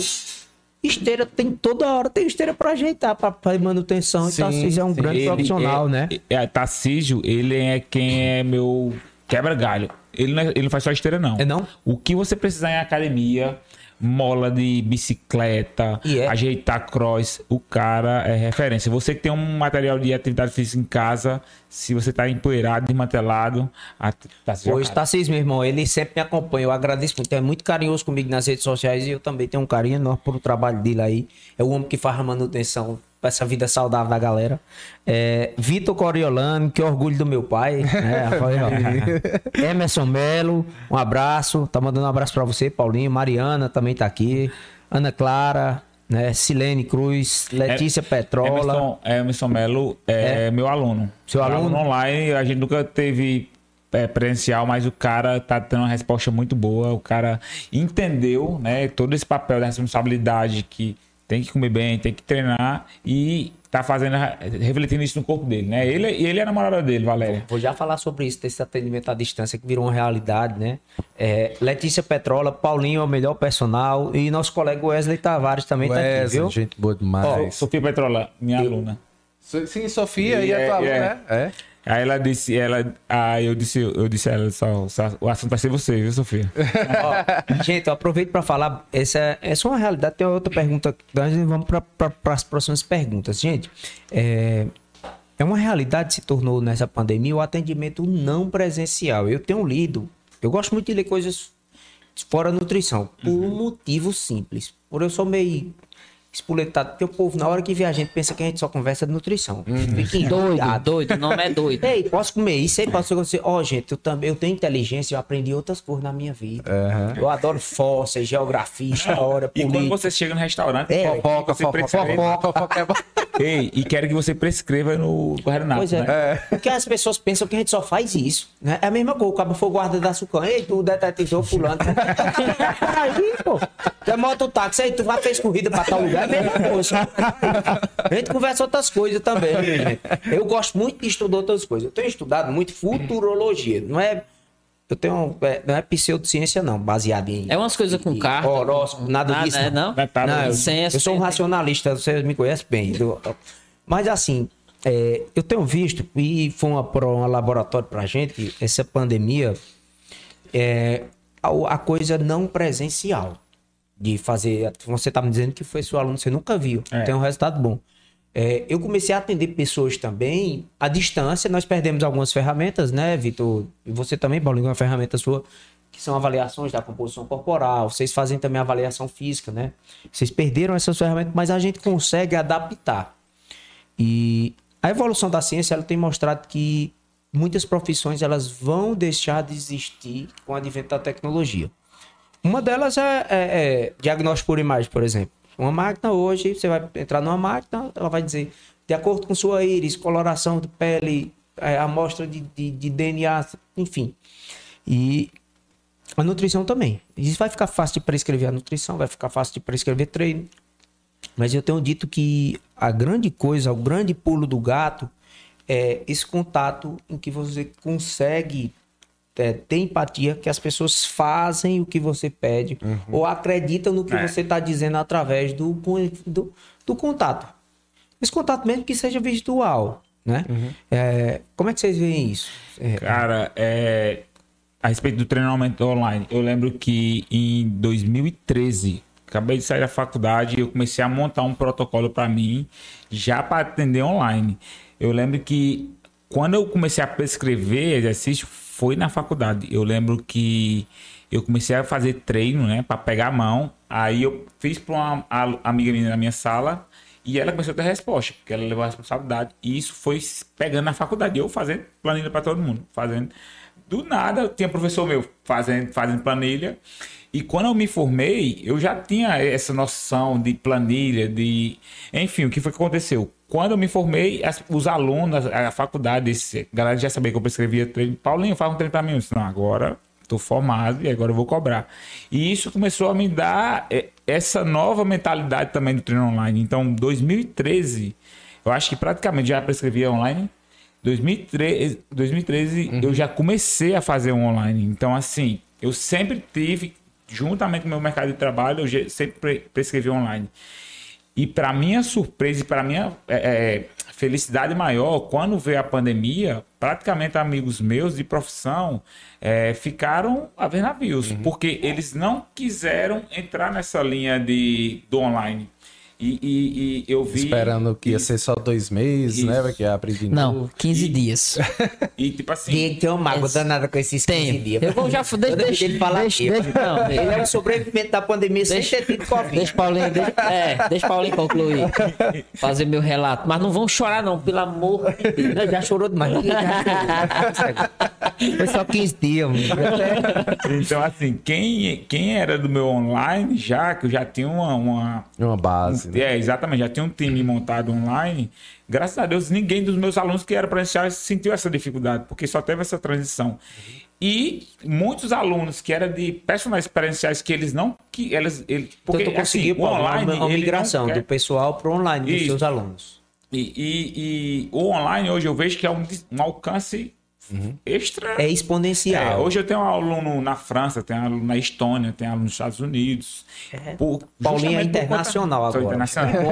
Esteira tem toda hora, tem esteira pra ajeitar, pra fazer manutenção. Sim, e Tarcísio é um sim. grande profissional, é, né? É, Tarcísio, ele é quem é meu quebra-galho. Ele não, é- ele não faz só esteira, não. É não? O que você precisar em academia, mola de bicicleta, E é? ajeitar cross, o cara é referência. Você que tem um material de atividade física em casa, se você tá empoeirado, desmantelado, tá se Pois, jogado. Tarcísio, meu irmão, ele sempre me acompanha. Eu agradeço muito. É muito carinhoso comigo nas redes sociais e eu também tenho um carinho enorme por o trabalho dele aí. É o homem que faz a manutenção essa vida saudável da galera. É, Vitor Coriolano, que orgulho do meu pai. né? Emerson Melo, um abraço. Tá mandando um abraço pra você, Paulinho. Mariana também tá aqui. Ana Clara, né? Silene Cruz, Letícia Petrola. Emerson, Emerson Melo é, meu aluno. Seu Meu aluno? online, a gente nunca teve é, presencial, mas o cara tá tendo uma resposta muito boa. O cara entendeu, né, todo esse papel da responsabilidade que tem que comer bem, tem que treinar e tá fazendo, refletindo isso no corpo dele, né? Ele, e ele é a namorada dele, Valéria. Vou já falar sobre isso, desse atendimento à distância que virou uma realidade, né? É, Letícia Petrola, Paulinho é o melhor personal e nosso colega Wesley Tavares também tá aqui, Wesley, viu? gente boa demais. Sofia Petrola, minha aluna. Sim, Sofia, E e a é- tua aluna, é. né? É. Aí ela disse, ela, aí eu disse, eu disse a ela só, só, o assunto vai ser você, viu, Sofia? Ó, gente, eu aproveito para falar, essa, essa é uma realidade, tem outra pergunta, nós vamos para as próximas perguntas. Gente, é, é uma realidade se tornou nessa pandemia o atendimento não presencial. Eu tenho lido, eu gosto muito de ler coisas fora nutrição, por um motivo simples. Por eu sou meio espoletado, porque o povo, na hora que vê a gente, pensa que a gente só conversa de nutrição. Fiquem Doido, ligados. doido, o nome é doido. Ei, posso comer isso aí? Posso acontecer? Ó, gente, eu também eu tenho inteligência, eu aprendi outras coisas na minha vida. Eu adoro fósseis, geografia, história, E quando política. você chega no restaurante, É, fofoca, Fofoca, você fofoca, fofoca, é. Ei, e quero que você prescreva no guardanapo, Pois é. né? Porque as pessoas pensam que a gente só faz isso. Né? É a mesma coisa. O cabo for guarda da sucã. Ei, tu detetive pulando. aí, pô. Tu é mototáxi, aí tu vai fez corrida pra tal lugar. É a mesma coisa. A gente conversa outras coisas também. né? Eu gosto muito de estudar outras coisas. Eu tenho estudado muito futurologia. Não é. Eu tenho. é, não é pseudociência, não, baseado em. É umas coisas com carta. Horóscopo, nada disso, é, não. não? Não, eu, Licença, eu sou um racionalista, você me conhece bem. Eu- mas assim, é, eu tenho visto, e foi uma, um laboratório pra gente, essa pandemia, é, a, a coisa não presencial. De fazer. Você tá me dizendo que foi seu aluno, você nunca viu. É. Tem um resultado bom. É, eu comecei a atender pessoas também à distância. Nós perdemos algumas ferramentas, né, Vitor? E você também, Paulinho, uma ferramenta sua, que são avaliações da composição corporal. Vocês fazem também avaliação física, né? Vocês perderam essas ferramentas, mas a gente consegue adaptar. E a evolução da ciência ela tem mostrado que muitas profissões elas vão deixar de existir com o advento da tecnologia. Uma delas é, é- é diagnóstico por imagem, por exemplo. Uma máquina hoje, você vai entrar numa máquina, ela vai dizer, de acordo com sua íris, coloração de pele, é, amostra de, de, de DNA, enfim. E a nutrição também. Isso vai ficar fácil de prescrever a nutrição, vai ficar fácil de prescrever treino. Mas eu tenho dito que a grande coisa, o grande pulo do gato é esse contato em que você consegue é, ter empatia, que as pessoas fazem o que você pede ou acreditam no que É. você está dizendo através do, do, do contato. Esse contato mesmo que seja virtual, né? É, como é que vocês veem isso? É, Cara, é, a respeito do treinamento online, eu lembro que em 2013, acabei de sair da faculdade, eu comecei a montar um protocolo para mim, já para atender online. Eu lembro que quando eu comecei a prescrever exercício, foi na faculdade. Eu lembro que eu comecei a fazer treino, né, para pegar a mão. Aí eu fiz para uma amiga minha na minha sala e ela começou a ter resposta, porque ela levou a responsabilidade. E isso foi pegando na faculdade. Eu fazendo planilha para todo mundo, fazendo. Do nada, tinha professor meu fazendo, fazendo planilha. E quando eu me formei, eu já tinha essa noção de planilha, de. Enfim, o que foi que aconteceu? Quando eu me formei, as- os alunos, a, a faculdade, esse, a galera já sabia que eu prescrevia treino. Paulinho, faz um treino pra mim. Eu disse, não, agora tô formado e agora eu vou cobrar. E isso começou a me dar é, essa nova mentalidade também do treino online. Então, 2013, eu acho que praticamente já prescrevia online. 2013, 2013 uhum. eu já comecei a fazer um online. Então, assim, eu sempre tive, juntamente com o meu mercado de trabalho, eu sempre prescrevi online. E para minha surpresa e para minha é, é, felicidade maior, quando veio a pandemia, praticamente amigos meus de profissão é, ficaram a ver navios, uhum. porque eles não quiseram entrar nessa linha de, do online. E, e, e, eu vi. Esperando que ia ser só dois meses, né? Porque abrir de Não, novo. 15 e, dias. E tipo assim. Tem, tem uma mágoa danada com esses 15 tem. dias. Eu vou já. Deixa, deixa ele falar. Deixa, deixa, não, ele é um sobrevivente da pandemia deixa, sem ter tido Covid. Deixa Paulinho, deixa, é, deixa Paulinho concluir. Fazer meu relato. Mas não vão chorar, não, pelo amor de Deus. Já chorou demais. Foi só 15 dias, Então, assim, quem, quem era do meu online já, que eu já tinha uma. Uma, uma base. Um, né? É, exatamente. Já tinha um time montado online. Graças a Deus, ninguém dos meus alunos que era presencial sentiu essa dificuldade, porque só teve essa transição. E muitos alunos que eram de personagens experienciais que eles não. Que eles, eles, porque então, assim, o online. Uma, migração do pessoal para o online dos seus alunos. E, e, e, o online hoje eu vejo que é um, um alcance Uhum. Extra. É exponencial. É, hoje eu tenho um aluno na França, tenho um aluno na Estônia, tenho um aluno nos Estados Unidos. É. Por, Paulinho é internacional conta... agora. Internacional.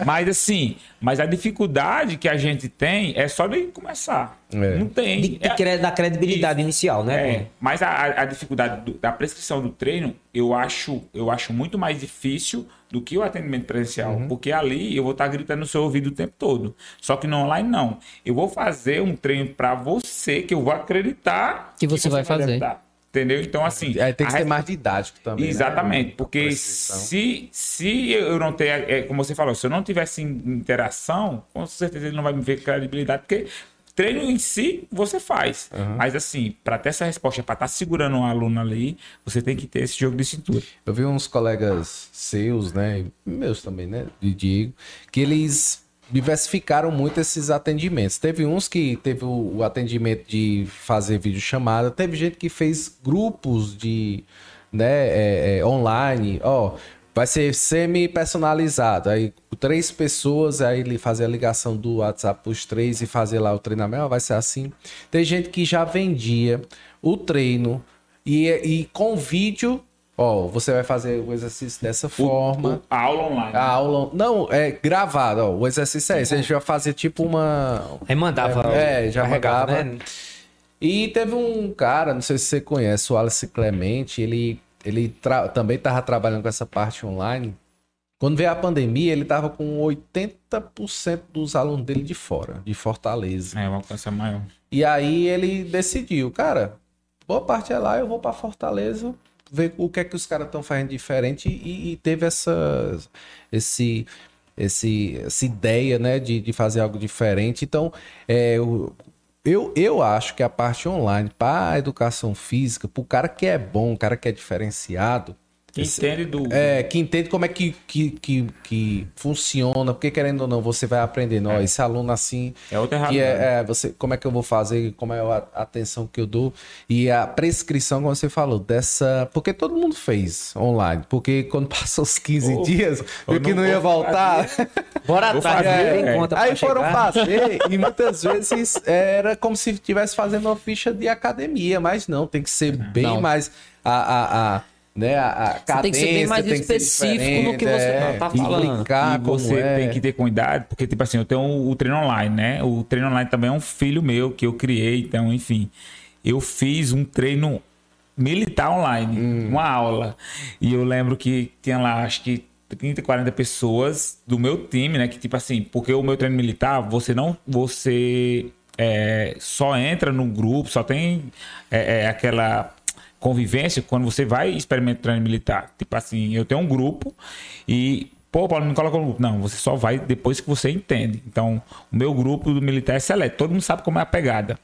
mas assim, mas a dificuldade que a gente tem é só de começar. É. Não tem. De, de, é, da credibilidade Isso. inicial, né? É. Mas a, a dificuldade do, da prescrição do treino, eu acho, eu acho muito mais difícil do que o atendimento presencial. Uhum. Porque ali eu vou estar gritando no seu ouvido o tempo todo. Só que no online, não. Eu vou fazer um treino para você que eu vou acreditar que você, que você vai fazer. Entendeu? Então, assim. É, tem que ser mais didático também. Né? Exatamente. Né? Porque se, se eu não ter, é, como você falou, se eu não tivesse interação, com certeza ele não vai me ver credibilidade, porque treino em si você faz. Uhum. Mas assim, para ter essa resposta, para estar tá segurando um aluno ali, você tem que ter esse jogo de cintura. Eu vi uns colegas seus, né? Meus também, né? De Diego, que eles diversificaram muito esses atendimentos. Teve uns que teve o, atendimento de fazer videochamada, teve gente que fez grupos de né, é, é, online. Ó, vai ser semi-personalizado. Aí, três pessoas, aí ele fazer a ligação do WhatsApp para os três e fazer lá o treinamento, vai ser assim. Tem gente que já vendia o treino e, e com vídeo. Ó, você vai fazer o exercício dessa forma. O, a aula online. A aula. Não, é gravado, ó. O exercício é esse. A gente vai fazer tipo uma. Aí mandava. É, é já mandava. Né? E teve um cara, não sei se você conhece, o Alice Clemente, ele ele também estava trabalhando com essa parte online. Quando veio a pandemia, ele estava com 80% dos alunos dele de fora, de Fortaleza. É, uma alcance maior. E aí ele decidiu, cara, boa parte é lá, eu vou para Fortaleza, ver o que é que os caras estão fazendo diferente e, e, teve essa, esse, esse, essa ideia, né, de, de fazer algo diferente. Então, é, o, eu, eu acho que a parte online para a educação física, para o cara que é bom, o cara que é diferenciado, que entende do. É, que entende como é que, que, que, que funciona, porque querendo ou não, você vai aprendendo. É. Ó, esse aluno assim. É outra errado. Que é, é, você, como é que eu vou fazer, como é a atenção que eu dou. E a prescrição, como você falou, dessa. Porque todo mundo fez online. Porque quando passou os 15 oh, dias, viu que não, ia voltar. Bora atrás, é, Aí foram fazer, e muitas vezes era como se estivesse fazendo uma ficha de academia, mas não, tem que ser bem não. mais. a, a, a né? A, a cadência tem que ser bem mais específico no que você é, tá falando. E você é. tem que ter cuidado, porque, tipo assim, eu tenho o treino online, né? O treino online também é um filho meu que eu criei, então, enfim. Eu fiz um treino militar online, hum. uma aula. E eu lembro que tinha lá, acho que 30, 40 pessoas do meu time, né? Que, tipo assim, porque o meu treino militar, você não. Você. É, só entra no grupo, só tem é, é, aquela convivência quando você vai experimentar treino militar. Tipo assim, eu tenho um grupo e Pô, Paulo, não coloca no grupo. Não, você só vai depois que você entende. Então, o meu grupo do militar é seleto. Todo mundo sabe como é a pegada.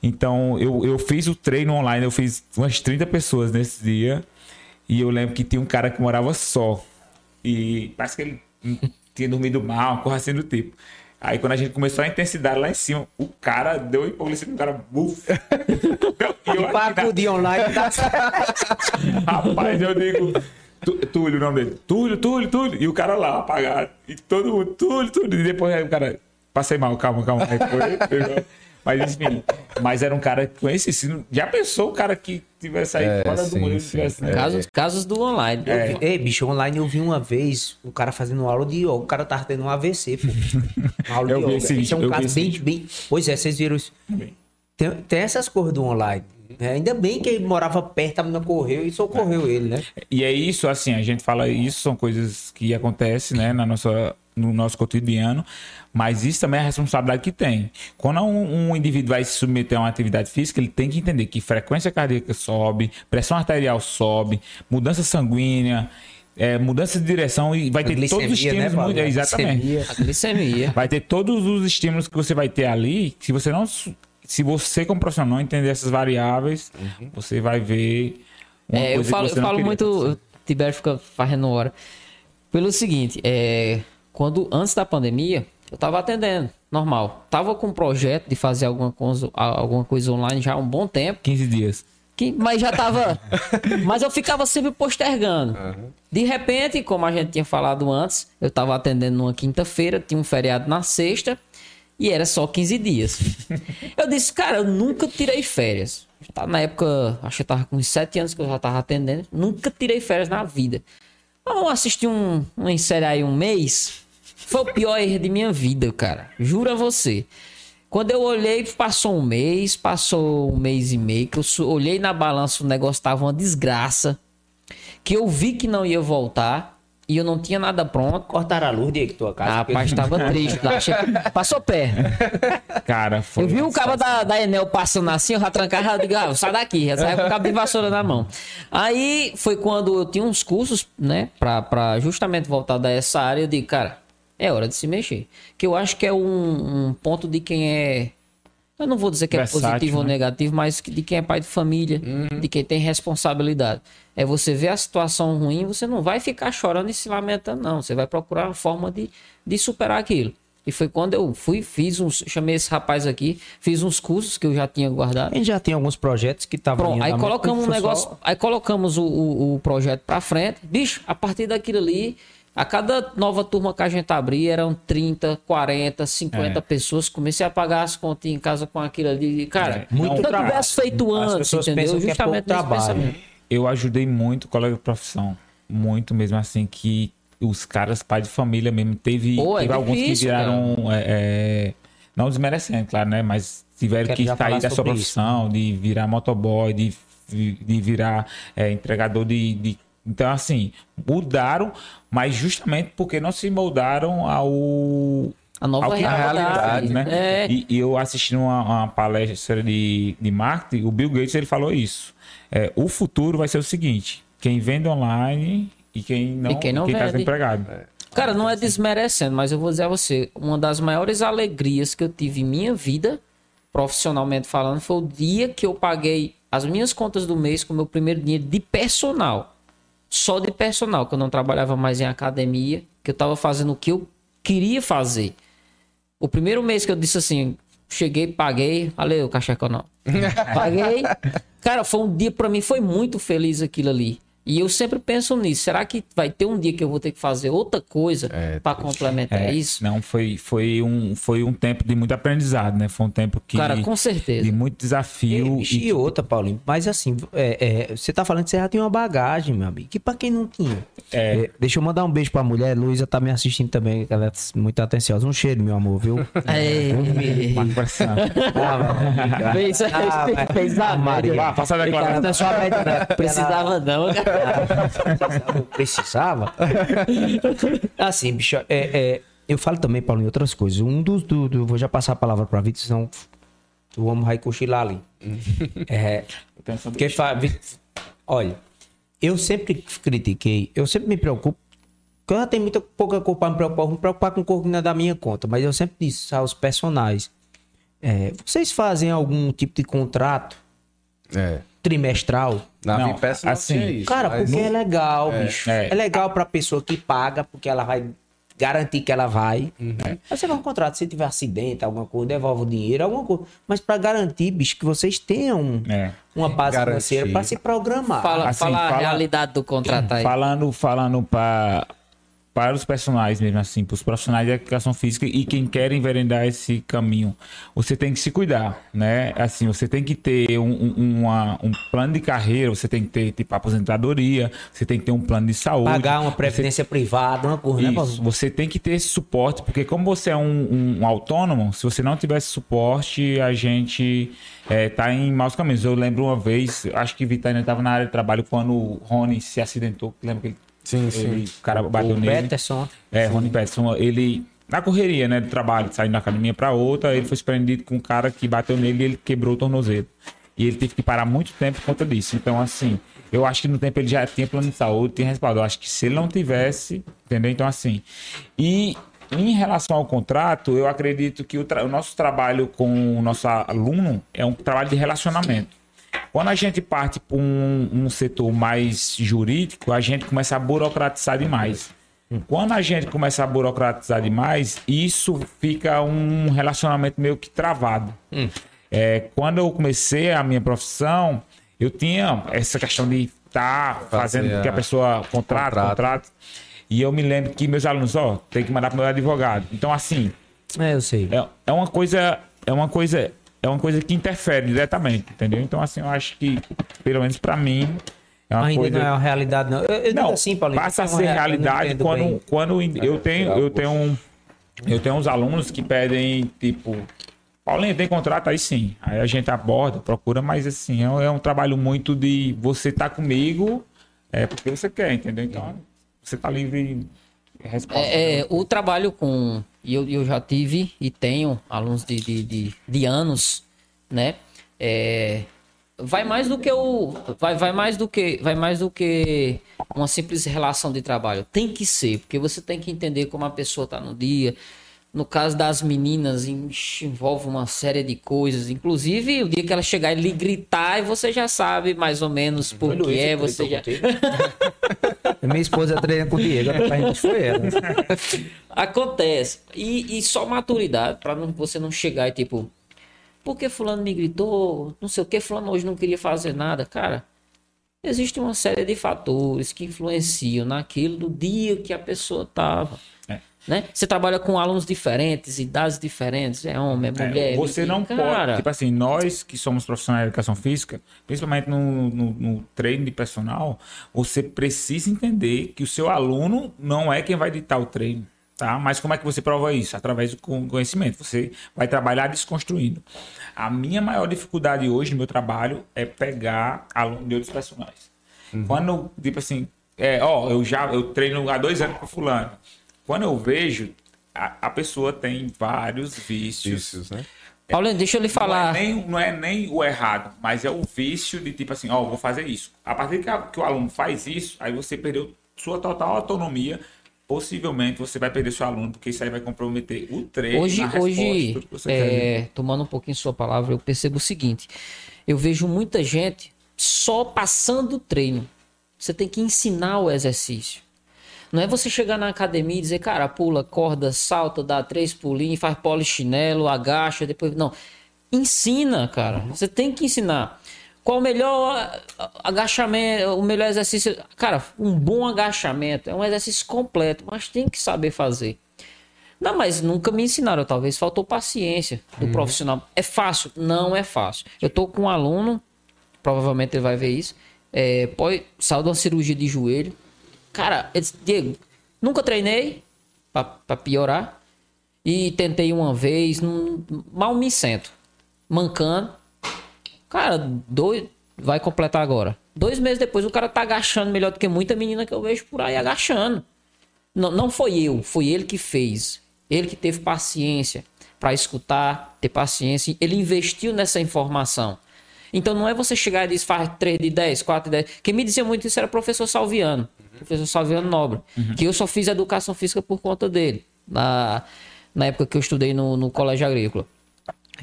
Então, eu, eu fiz o treino online, eu fiz umas 30 pessoas nesse dia. E eu lembro que tinha um cara que morava só. E parece que ele tinha dormido mal, coisa assim do tipo. Aí quando a gente começou a intensidade lá em cima, o cara deu hipoglicemia, o cara buf. E E aqui na- acudir online, tá Rapaz, eu digo. Túlio, o nome dele. Túlio, Túlio, Túlio. E o cara lá, apagado. E todo mundo, Túlio, Túlio. E depois aí o cara. Passei mal, calma, calma. Aí foi. Mas enfim. Mas era um cara com esse ensino. Já pensou o cara que tivesse aí É, fora do mundo? Tivesse, né? Casos, casos do online. É. Ei, bicho, online eu vi uma vez o cara fazendo aula de yoga. O cara tava tendo um AVC, pô. Uma aula Eu de vi yoga. esse Isso é vídeo, um eu vi caso bem, bem. Pois é, vocês viram isso. Tem, tem essas coisas do online. né? Ainda bem que ele morava perto, a menina correu e socorreu ele, né? E é isso, assim, a gente fala isso, são coisas que acontecem, né, na nossa, no nosso cotidiano, mas isso também é a responsabilidade que tem. Quando um, um indivíduo vai se submeter a uma atividade física, ele tem que entender que frequência cardíaca sobe, pressão arterial sobe, mudança sanguínea, é, mudança de direção e vai ter todos os Glicemia, estímulos. né, muito, exatamente. Glicemia. A glicemia. Vai ter todos os estímulos que você vai ter ali. Se você não. Se você, como profissional, não entender essas variáveis, você vai ver. uma É, eu falo, você eu não falo muito. O Tibério fica fazendo hora. Pelo seguinte, é, quando antes da pandemia, eu tava atendendo, normal. Tava com um projeto de fazer alguma coisa, alguma coisa online já há um bom tempo. 15 dias. Que, mas já tava. mas eu ficava sempre postergando. De repente, como a gente tinha falado antes, eu tava atendendo numa quinta-feira, tinha um feriado na sexta e era só 15 dias. eu disse, cara, eu nunca tirei férias. Tá na época, acho que eu tava com uns 7 anos que eu já tava atendendo. Nunca tirei férias na vida. Vamos assistir um, uma série aí um mês. Foi o pior erro de minha vida, cara. Juro a você. Quando eu olhei, passou um mês, passou um mês e meio, que eu olhei na balança, o negócio tava uma desgraça. Que eu vi que não ia voltar e eu não tinha nada pronto. Cortaram a luz, Diego, tua casa. Ah, rapaz, tava triste. lá. Achei que- Passou perto. Cara, foi. Eu vi o cabo da, da Enel passando assim, eu já trancava, eu digo, ah, sai daqui, já saia com o cabo de vassoura na mão. Aí foi quando eu tinha uns cursos, né, pra, pra justamente voltar dessa área, eu digo, cara, é hora de se mexer. Que eu acho que é um, um ponto de quem é. Eu não vou dizer que é Versátil, positivo ou né? negativo, mas de quem é pai de família, de quem tem responsabilidade. É você ver a situação ruim, você não vai ficar chorando e se lamentando, não. Você vai procurar uma forma de, de superar aquilo. E foi quando eu fui, fiz uns. Chamei esse rapaz aqui, fiz uns cursos que eu já tinha guardado. A gente já tem alguns projetos que estavam aí colocamos um negócio, só- aí colocamos o, o, o projeto pra frente. Bicho, a partir daquilo ali, a cada nova turma que a gente abria, eram 30, 40, 50 É. pessoas. Comecei a pagar as contas em casa com aquilo ali. Cara, É, muito se eu trabalho. tivesse feito As antes, pessoas entendeu? pensam que é pouco Justamente trabalho. Eu ajudei muito o colega de profissão. Muito mesmo, assim, que os caras, pai de família mesmo, teve, Pô, é teve alguns que difícil, viraram. é, é, não desmerecendo, claro, né? Mas tiveram Quero que sair da sua profissão, de virar motoboy, de, de virar é, entregador de, de. Então, assim, mudaram, mas justamente porque não se moldaram ao, A nova ao que realidade, realidade, né? É. E, e eu assisti uma, uma palestra de, de marketing, o Bill Gates ele falou isso. É, o futuro vai ser o seguinte: quem vende online e quem não, E quem não tá vende. desempregado. Cara, não é desmerecendo, mas eu vou dizer a você, uma das maiores alegrias que eu tive em minha vida, profissionalmente falando, foi o dia que eu paguei as minhas contas do mês com o meu primeiro dinheiro de personal. Só de personal, que eu não trabalhava mais em academia, que eu tava fazendo o que eu queria fazer. O primeiro mês que eu disse assim, cheguei, paguei, valeu, cacheco não. Paguei. Cara, foi um dia pra mim, foi muito feliz aquilo ali. E eu sempre penso nisso. Será que vai ter um dia que eu vou ter que fazer outra coisa É, pra complementar É, isso? Não, foi, foi, um, foi um tempo de muito aprendizado, né? Foi um tempo que. Cara, com certeza. de muito desafio. E, e outra, Paulinho, mas assim, é, é, você tá falando que você já tem uma bagagem, meu amigo. Que pra quem não tinha. É. É, deixa eu mandar um beijo pra mulher. Luísa tá me assistindo também, ela é muito atenciosa. Um cheiro, meu amor, viu? É. Ah, Fez, Ah, fez a Maria. Ah, faça a declaração. né? Precisava não, cara. Precisava? Assim, bicho, é, é, eu falo também, Paulo, em outras coisas. Um dos. Do, do- vou já passar a palavra pra Vitor, senão o homem vai cochilar ali. É, porque fa- olha, eu sempre critiquei, eu sempre me preocupo. Porque eu já tenho muita pouca culpa pra me preocupar, eu vou me preocupar com coisa que não é da minha conta. Mas eu sempre disse aos personagens: é, vocês fazem algum tipo de contrato É. trimestral? Na Não, Vipeça não assim, tinha isso. Cara, porque é legal, bicho. É. É. legal pra pessoa que paga, porque ela vai garantir que ela vai. Né? Aí você vai um contrato, se tiver acidente, alguma coisa, devolve o dinheiro, alguma coisa. Mas para garantir, bicho, que vocês tenham É. uma base Garantir. financeira para se programar. Fala, Assim, fala a fala- realidade do contrato aí. Falando, falando para para os personagens mesmo assim, para os profissionais de educação física e quem quer enveredar esse caminho, você tem que se cuidar, né? Assim, você tem que ter um, um- uma- um plano de carreira, você tem que ter tipo aposentadoria, você tem que ter um plano de saúde, Pagar uma você previdência privada, uma coisa, né, Paulo? você tem que ter esse suporte, porque como você é um, um- autônomo, se você não tiver esse suporte, a gente é, tá em maus caminhos. Eu lembro uma vez, acho que Vitória estava na área de trabalho quando o Rony se acidentou, lembra que ele, Sim, sim. ele- o cara bateu O nele. Peterson. É, Rony Peterson, ele na correria, né, do trabalho, saindo da academia para outra, ele foi surpreendido com um cara que bateu nele e ele quebrou o tornozelo. E ele teve que parar muito tempo por conta disso. Então, assim, eu acho que no tempo ele já tinha plano de saúde, tinha respaldo. Eu acho que se ele não tivesse, entendeu? Então, assim. E em relação ao contrato, eu acredito que o, o nosso trabalho com o nosso aluno é um trabalho de relacionamento. Quando a gente parte para um, um setor mais jurídico, a gente começa a burocratizar demais. Quando a gente começa a burocratizar demais, isso fica um relacionamento meio que travado. É, quando eu comecei a minha profissão, eu tinha essa questão de estar fazendo Fazer que a a- pessoa contrata, contrato. contrato. E eu me lembro que meus alunos, ó, tem que mandar para meu advogado. Então, assim, É, eu sei. é, é uma coisa é uma coisa é uma coisa que interfere diretamente entendeu então assim eu acho que pelo menos pra mim é uma Ainda coisa não é uma realidade, não. Eu, eu digo não assim, Paulinho. passa a é ser realidade quando bem. quando eu tenho eu tenho um, eu tenho uns alunos que pedem tipo Paulinho tem contrato aí sim aí a gente aborda procura mas assim é, um- é um trabalho muito de você tá comigo é porque você quer entendeu então você tá livre responsável. É, é, o trabalho com. E eu, eu já tive e tenho alunos de, de, de, de anos, né? É, vai mais do que o. Vai, vai mais do que. Vai mais do que uma simples relação de trabalho. Tem que ser, porque você tem que entender como a pessoa tá no dia. No caso das meninas, envolve uma série de coisas. Inclusive, o dia que ela chegar e lhe gritar, você já sabe mais ou menos por que é. Você já... Minha esposa treina com o Diego, a gente foi ela. Acontece. E, e só maturidade, pra não, você não chegar e tipo, por que fulano me gritou? Não sei o que, fulano hoje não queria fazer nada. Cara, existe uma série de fatores que influenciam naquilo do dia que a pessoa tava. É. Né? Você trabalha com alunos diferentes, idades diferentes, é homem, é É, mulher. você e, não cara, pode. Tipo assim, nós que somos profissionais de educação física, principalmente no, no, no treino de personal, você precisa entender que o seu aluno não é quem vai ditar o treino. Tá? Mas como é que você prova isso? Através do con- conhecimento. Você vai trabalhar desconstruindo. A minha maior dificuldade hoje no meu trabalho é pegar aluno de outros personagens. Quando, tipo assim, é, ó, eu já eu treino há dois anos com fulano. Quando eu vejo, a, a pessoa tem vários vícios. Vícios, né? Paulinho, deixa eu lhe falar. Não é, nem, não é nem o errado, mas é o vício de tipo assim, ó, vou fazer isso. A partir que, a- que o aluno faz isso, aí você perdeu sua total autonomia. Possivelmente você vai perder seu aluno, porque isso aí vai comprometer o treino. Hoje, hoje tudo que você quer ver. é, tomando um pouquinho sua palavra, eu percebo o seguinte: eu vejo muita gente só passando o treino. Você tem que ensinar o exercício. Não é você chegar na academia e dizer, cara, pula, corda, salta, dá três pulinhos, faz polichinelo, agacha, depois. Não. Ensina, cara. Você tem que ensinar. Qual o melhor agachamento, o melhor exercício? Cara, um bom agachamento é um exercício completo, mas tem que saber fazer. Não, mas nunca me ensinaram, talvez faltou paciência do profissional. É fácil? Não é fácil. Eu tô com um aluno, provavelmente ele vai ver isso, é, pode, saiu de uma cirurgia de joelho. Cara, ele disse, Diego, nunca treinei, pra piorar, e tentei uma vez, mal me sento, mancando. Cara, dois, vai completar agora. Dois meses depois o cara tá agachando melhor do que muita menina que eu vejo por aí agachando. Não, não foi eu, foi ele que fez. Ele que teve paciência para escutar, ter paciência. Ele investiu nessa informação. Então não é você chegar e dizer faz 3 de 10, 4 de 10. Quem me dizia muito isso era o professor Salviano. Professor Salviano Nobre. Que eu só fiz educação física por conta dele. Na, na época que eu estudei no, no colégio agrícola.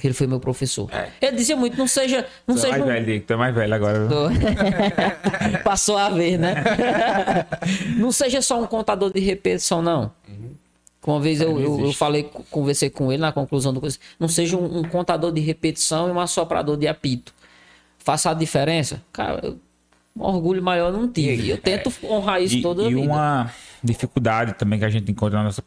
Ele foi meu professor. Ele dizia muito, não seja. Não é seja mais um- velho, Diego, tu é mais velho agora. Tô. Passou a ver, né? não seja só um contador de repetição, não. Uma vez eu, eu, eu, falei, conversei com ele na conclusão do coisa. Não seja um, um, contador de repetição e um assoprador de apito. Faça a diferença. Cara, eu, um orgulho maior não tive. Eu tento é, honrar isso e, toda a vida. E uma dificuldade também que a gente encontra na nossa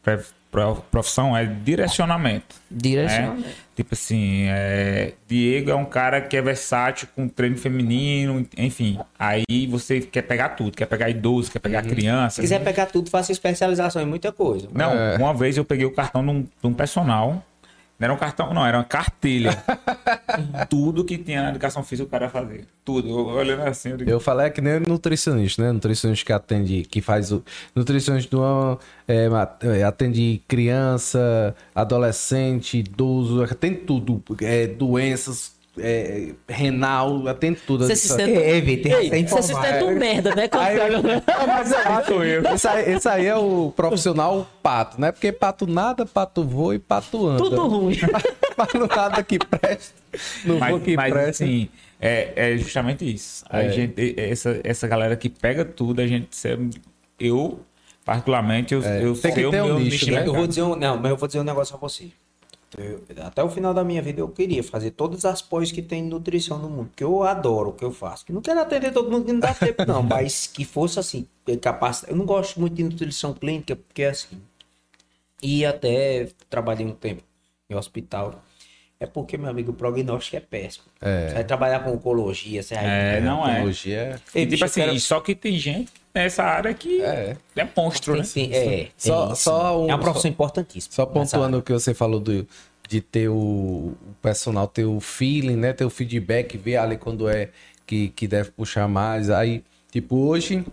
profissão é direcionamento. Direcionamento. Né? Tipo assim, é... Diego é um cara que é versátil com treino feminino, enfim. Aí você quer pegar tudo, quer pegar idoso, quer pegar uhum. criança. Se quiser pegar tudo, faça especialização em muita coisa. Não, é. uma vez eu peguei o cartão de um, de um personal não era um cartão, não, era uma cartilha. Tudo que tinha na educação física o cara fazia. Tudo. Eu, olhando assim. Eu, digo... eu falei é que nem nutricionista, né? Nutricionista que atende, que faz o. Nutricionista do, é, é, atende criança, adolescente, idoso, tem tudo. É, doenças é, renal, tem tudo. Você se sente... É, tem você se sente um merda, né? Aí, não, mas é, sou eu. Esse aí, esse aí, é o profissional pato, né? Porque pato nada, pato voa e pato anda. Tudo ruim. mas não nada que presta. Não mas, que mas, presta. Assim, é, é justamente isso. A é. gente, essa, essa galera que pega tudo, a gente... Eu, particularmente, eu, é. eu sei o meu um nicho, né? Eu vou dizer um, não, mas eu vou dizer um negócio a você. Eu, até o final da minha vida eu queria fazer todas as pós que tem nutrição no mundo, porque eu adoro o que eu faço. Que não quero atender todo mundo que não dá tempo, não, mas que fosse assim, capaz. Eu não gosto muito de nutrição clínica, porque é assim. E até trabalhei um tempo em hospital. É porque, meu amigo, o prognóstico é péssimo. É. Você vai trabalhar com oncologia, você vai... É, não é. Oncologia é... E, tipo assim, quero... só que tem gente nessa área que é, é monstro, né? Sim, é, só, só um, é uma profissão importantíssima. Só pontuando o que você falou do, de ter o, o, personal, ter o feeling, né? Ter o feedback, ver ali quando é que, que deve puxar mais. Aí, tipo, hoje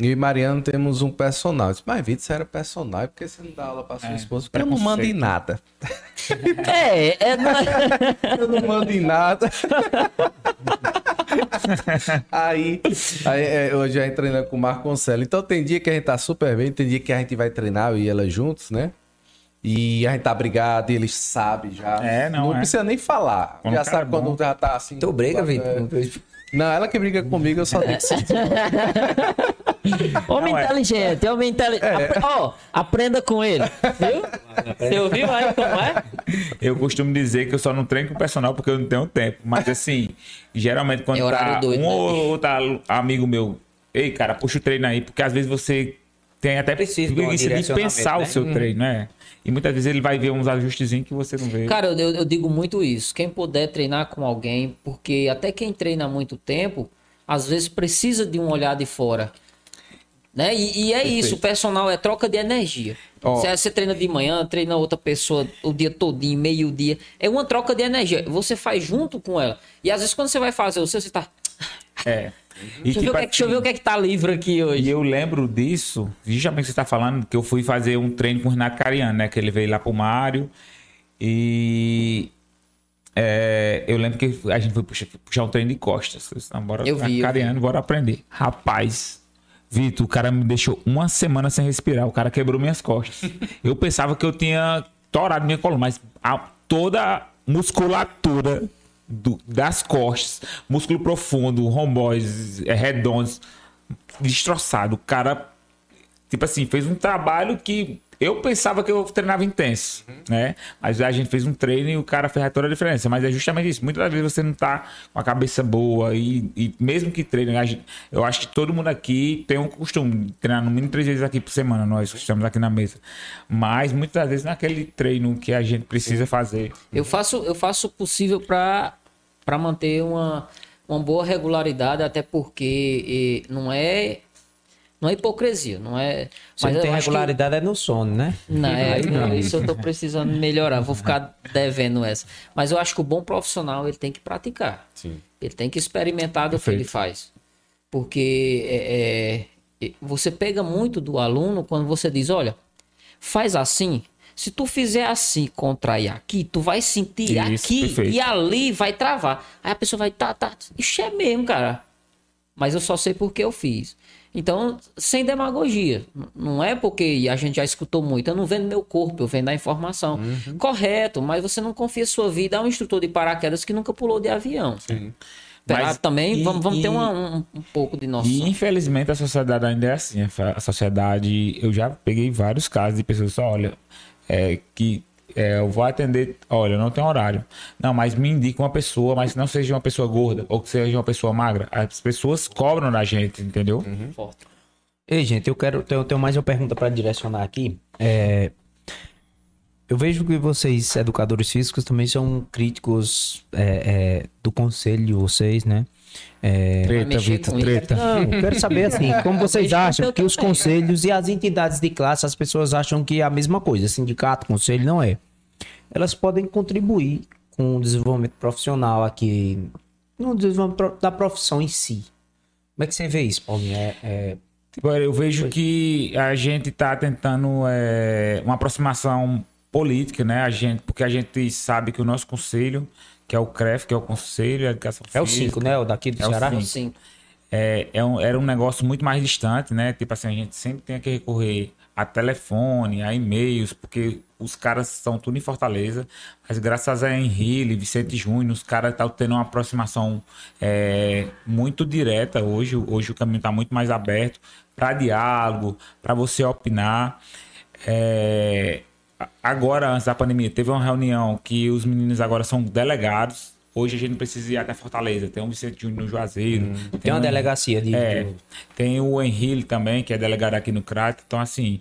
e Mariano temos um personal. disse, mas Vitor, você era personal, porque você não dá aula pra sua é, esposa? Porque eu não mando em nada. É, é não... eu não mando em nada. aí, aí é, hoje a gente treina com o Marco Conselho. Então tem dia que a gente tá super bem, tem dia que a gente vai treinar eu e ela juntos, né? E a gente tá brigado e eles sabem já. É, não. Não é. precisa nem falar. já sabe é quando já tá assim. Tu briga, Vitor? Não, ela que briga comigo, eu só tenho que Homem não, inteligente, é. homem inteligente. É. Ó, oh, aprenda com ele. Viu? Você ouviu aí como é? Eu costumo dizer que eu só não treino com o personal porque eu não tenho tempo. Mas assim, geralmente quando é tá doido, um né? ou outro amigo meu, ei, cara, puxa o treino aí, porque às vezes você tem até precisa de pensar né? o seu hum. treino, né? E muitas vezes ele vai ver uns ajustes que você não vê. Cara, eu, eu, digo muito isso. Quem puder treinar com alguém, porque até quem treina há muito tempo, às vezes precisa de um olhar de fora. Né? E, e é Perfeito. isso, o personal é troca de energia. Oh. Você, você, treina de manhã, treina outra pessoa o dia todinho, meio dia. É uma troca de energia. Você faz junto com ela. E às vezes quando você vai fazer o seu, você tá. É. E, deixa, tipo, eu ver, assim, deixa, eu ver, o que é que tá livre aqui hoje. E eu lembro disso, justamente você está falando, que eu fui fazer um treino com o Renato Cariano, né? Que ele veio lá pro Mário. E é, eu lembro que a gente foi puxar, puxar um treino de costas. Eu, disse, bora, eu vi. Cariano, eu bora aprender. Rapaz, Vitor, o cara me deixou uma semana sem respirar. O cara quebrou minhas costas. eu pensava que eu tinha torado minha coluna, mas a, toda a musculatura do, das costas, músculo profundo, romboides, é, redondos, destroçado. O cara, tipo assim, fez um trabalho que eu pensava que eu treinava intenso, uhum. né? Mas a gente fez um treino e o cara fez toda a diferença. Mas é justamente isso. Muitas vezes você não tá com a cabeça boa e, e mesmo que treine, gente, eu acho que todo mundo aqui tem um costume de treinar no mínimo três vezes aqui por semana, nós que estamos aqui na mesa. Mas muitas vezes naquele treino que a gente precisa fazer. Eu faço, eu faço o possível para manter uma, uma boa regularidade, até porque e, não é não é hipocrisia, não é. Se mas não tem regularidade que... é no sono, né? Não, é, não, isso eu tô precisando melhorar. Vou ficar devendo essa. Mas eu acho que o bom profissional ele tem que praticar. Sim. Ele tem que experimentar do Perfeito. que ele faz. Porque é, é, você pega muito do aluno quando você diz, olha, faz assim, se tu fizer assim, contrair aqui, tu vai sentir Isso, aqui perfeito. e ali vai travar. Aí a pessoa vai, tá, tá, isso é mesmo, cara. Mas eu só sei porque eu fiz. Então, sem demagogia. Não é porque a gente já escutou muito. Eu não vendo meu corpo, eu vendo a informação. Uhum. Correto, mas você não confia sua vida a um instrutor de paraquedas que nunca pulou de avião. Sim. Mas, também e, vamos, vamos e, ter uma, um, um, pouco de noção. E infelizmente a sociedade ainda é assim. A sociedade, eu já peguei vários casos de pessoas que olha, é, que é, eu vou atender, olha, não tenho horário. Não, mas me indica uma pessoa, mas não seja uma pessoa gorda ou que seja uma pessoa magra. As pessoas cobram da gente, entendeu? Uhum. Ei, gente, eu quero. Eu tenho mais uma pergunta para direcionar aqui. É, eu vejo que vocês, educadores físicos, também são críticos é, é, do conselho, vocês, né? É, Treta, Vitor, treta. Não, quero saber assim, como vocês acham que os conselhos e as entidades de classe, as pessoas acham que é a mesma coisa, sindicato, conselho, não é. Elas podem contribuir com o desenvolvimento profissional aqui, no desenvolvimento da profissão em si. Como é que você vê isso, Paulinho? É, é... Eu vejo que a gente está tentando é, uma aproximação política, né? A gente, porque a gente sabe que o nosso conselho que é o CREF, que é o Conselho de Educação Física. É o 5, né? O daqui do é Ceará? É o 5. É, é um, era um negócio muito mais distante, né? Tipo assim, a gente sempre tem que recorrer a telefone, a e-mails, porque os caras são tudo em Fortaleza, mas graças a Henrique, Vicente Júnior, os caras estão tendo uma aproximação é, muito direta hoje. Hoje o caminho está muito mais aberto para diálogo, para você opinar. É, agora, antes da pandemia, teve uma reunião que os meninos agora são delegados. Hoje a gente não precisa ir até Fortaleza. Tem o Vicente Júnior no Juazeiro. Hum, tem, tem, uma um, delegacia de. É, tem o Henrique também, que é delegado aqui no CRAT. Então, assim,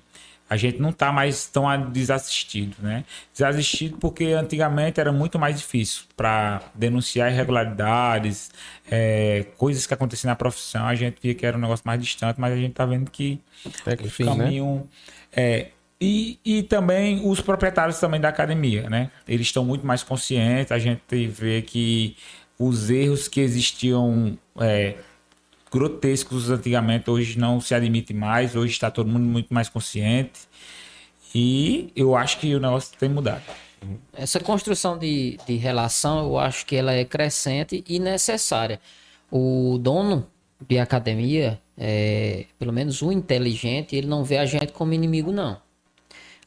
a gente não está mais tão desassistido, né? Desassistido porque antigamente era muito mais difícil para denunciar irregularidades, é, coisas que aconteciam na profissão. A gente via que era um negócio mais distante, mas a gente está vendo que é que o fim, caminho. Né? É, e, e também os proprietários também da academia, né? Eles estão muito mais conscientes. A gente vê que os erros que existiam é, grotescos antigamente hoje não se admite mais. Hoje está todo mundo muito mais consciente. E eu acho que o negócio tem mudado. Essa construção de, de relação, eu acho que ela é crescente e necessária. O dono de academia, é, pelo menos o inteligente, ele não vê a gente como inimigo, não.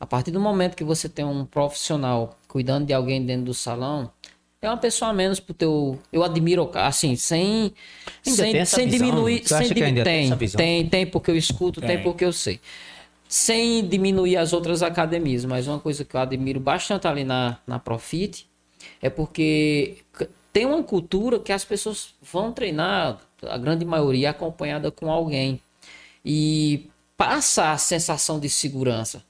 A partir do momento que você tem um profissional cuidando de alguém dentro do salão, é uma pessoa a menos pro teu. Eu admiro, assim, sem. sem, sem diminuir. Sem dim... tem, tem, tem, porque eu escuto, tem. tem porque eu sei. Sem diminuir as outras academias, mas uma coisa que eu admiro bastante ali na, na Profit é porque tem uma cultura que as pessoas vão treinar, a grande maioria acompanhada com alguém. E passa a sensação de segurança.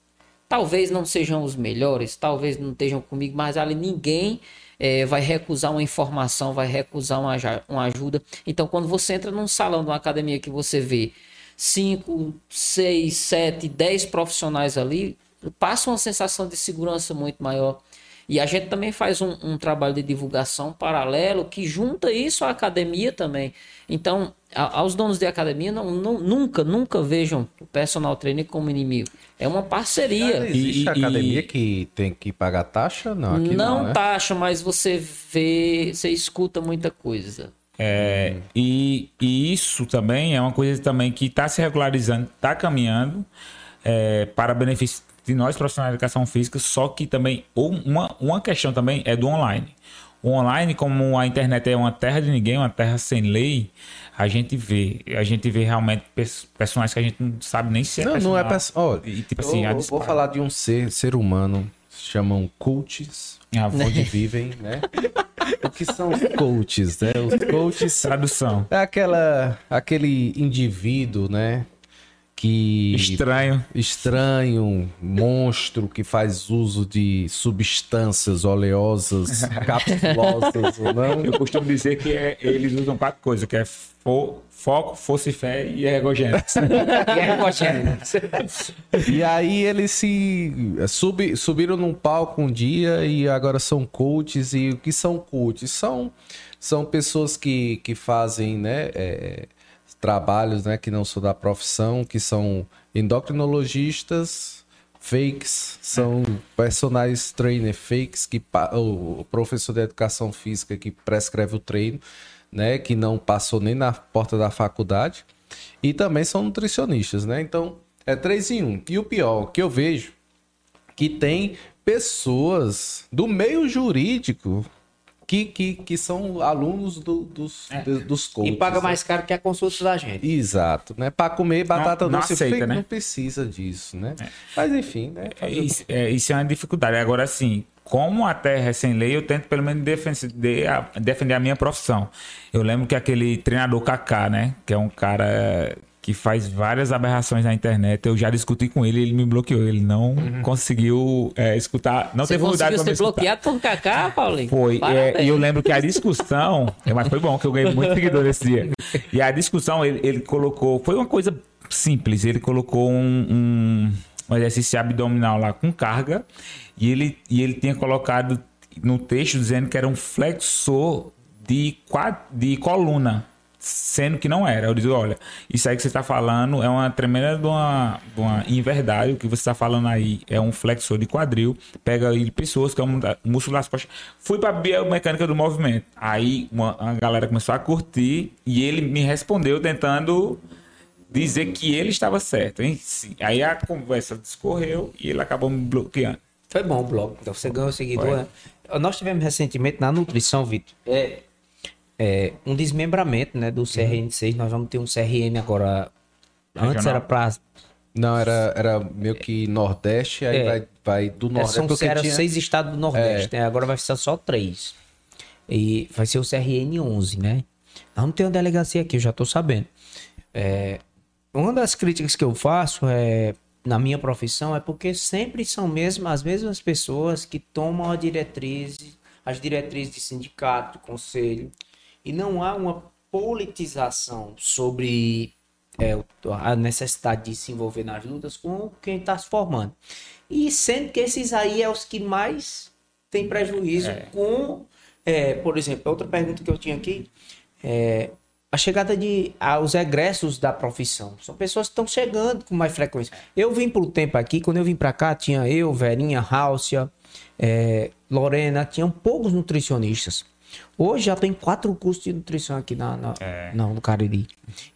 Talvez não sejam os melhores, talvez não estejam comigo, mas ali ninguém é, vai recusar uma informação, vai recusar uma, uma ajuda. Então, quando você entra num salão de uma academia que você vê 5, 6, 7, 10 profissionais ali, passa uma sensação de segurança muito maior. E a gente também faz um, um, trabalho de divulgação paralelo que junta isso à academia também. Então, a, aos donos de academia, não, não, nunca, nunca vejam o personal trainer como inimigo. É uma parceria. Existe e, academia e... que tem que pagar taxa? Não, não, não né? taxa, mas você vê, você escuta muita coisa. É, hum. e, e, isso também é uma coisa também que está se regularizando, está caminhando é, para benefício de nós profissionais de educação física, só que também uma, uma questão também é do online. O online, como a internet é uma terra de ninguém, uma terra sem lei, a gente vê, a gente vê realmente personagens que a gente não sabe nem se é Não, não é personagem. Oh, e, tipo assim, eu, vou falar de um ser, ser humano, se chamam coaches, ah, onde vivem, né? o que são os coaches, né? Os coaches... Tradução. É aquela, aquele indivíduo, né? Que estranho, estranho, monstro que faz uso de substâncias oleosas, capsulosas ou não. Eu costumo dizer que é, eles usam quatro coisas, que é fo, foco, força e fé e ergogênese. e ergogênese. e aí eles se sub, subiram num palco um dia e agora são coaches. E o que são coaches? São, são pessoas que, que fazem, né? É, trabalhos né, que não são da profissão, que são endocrinologistas fakes, são personagens trainer fakes, que o professor de educação física que prescreve o treino, né, que não passou nem na porta da faculdade, e também são nutricionistas, né? Então, é três em um. E o pior, que eu vejo que tem pessoas do meio jurídico que, que, que são alunos do, dos, do, dos coaches. E paga né? mais caro que a consulta da gente. Exato, né? Para comer batata Não- não doce aceita, né? não precisa disso, né? Mas enfim, né? É, Isso, é, isso é uma dificuldade. Agora, assim, como a terra é sem lei, eu tento pelo menos defender a, defender a minha profissão. Eu lembro que aquele treinador Kaká, né? Que é um cara que faz várias aberrações na internet. Eu já discuti com ele, ele me bloqueou. Ele não conseguiu é, escutar. Não Você teve vontade pra me ser escutar. bloqueado por Kaká, Paulinho? Foi, é, e eu lembro que a discussão, é, mas foi bom que eu ganhei muito seguidor nesse dia. E a discussão, ele, ele colocou, foi uma coisa simples, ele colocou um, um, um exercício abdominal lá com carga, e ele, e ele tinha colocado no texto dizendo que era um flexor de, de coluna. Sendo que não era. Eu disse, olha, isso aí que você está falando é uma tremenda de uma, de uma inverdade. O que você está falando aí é um flexor de quadril. Pega aí pessoas que é um músculo das costas. Fui para biomecânica do movimento. Aí uma, a galera começou a curtir e ele me respondeu tentando dizer que ele estava certo. Hein? Sim. Aí a conversa discorreu e ele acabou me bloqueando. Foi bom o blog. Então você ganhou seguidor, né? Nós tivemos recentemente na nutrição, Vitor, é, é, um desmembramento né, do CRN6. Nós vamos ter um CRN agora. Antes Regional. era para. Não, era, era meio que Nordeste, aí É. vai, vai do Nordeste. São porque eram tinha- seis estados do Nordeste, né? Agora vai ser só três. E vai ser o CRN11, né? Nós não tem uma delegacia aqui, eu já tô sabendo. É, uma das críticas que eu faço é na minha profissão é porque sempre são mesmo as mesmas pessoas que tomam a diretriz, as diretrizes de sindicato, de conselho, e não há uma politização sobre é, o- a necessidade de se envolver nas lutas com quem está se formando. E sendo que esses aí é os que mais têm prejuízo com, é, por exemplo, outra pergunta que eu tinha aqui, é, a chegada de aos egressos da profissão. São pessoas que estão chegando com mais frequência. Eu vim por um tempo aqui, quando eu vim para cá, tinha eu, Verinha, Ráucia, é, Lorena, tinham poucos nutricionistas. Hoje já tem quatro cursos de nutrição aqui na, na, não, no Cariri.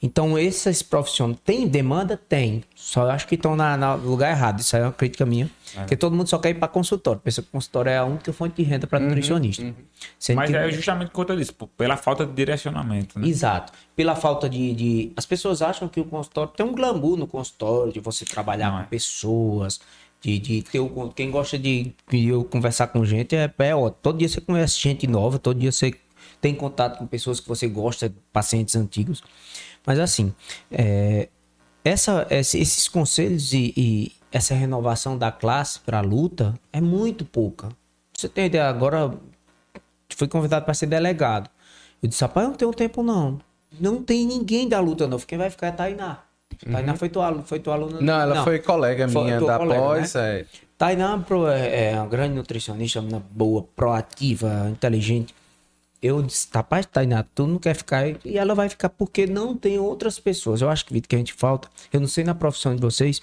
Então, esses profissionais. Tem demanda? Tem. Só acho que estão na, na- no lugar errado. Isso aí é uma crítica minha. Porque todo mundo só quer ir para consultório. Pensa que consultório é a única fonte de renda para nutricionista. Sendo Mas que- é justamente por conta disso, pela falta de direcionamento. Né? Exato. Pela falta de, de- As pessoas acham que o consultório tem um glamour no consultório, de você trabalhar Não com é. pessoas, de, de ter o- Quem gosta de, eu conversar com gente é, é ótimo. Todo dia você conhece gente nova, todo dia você tem contato com pessoas que você gosta, pacientes antigos. Mas assim, é, essa, esse- esses conselhos e, e essa renovação da classe para a luta é muito pouca. Você tem ideia, agora fui convidado para ser delegado. Eu disse, rapaz, eu não tenho tempo não. Não tem ninguém da luta não. Quem vai ficar é Tainá. Tainá foi tua aluna, foi tua aluna. Não, ela foi colega Foi minha tua da colega, pós. né? é. Tainá é, é uma grande nutricionista, uma boa, proativa, inteligente. Eu disse, rapaz, Tainá, tu não quer ficar? E ela vai ficar porque não tem outras pessoas. Eu acho que, Vitor, que a gente falta. Eu não sei na profissão de vocês.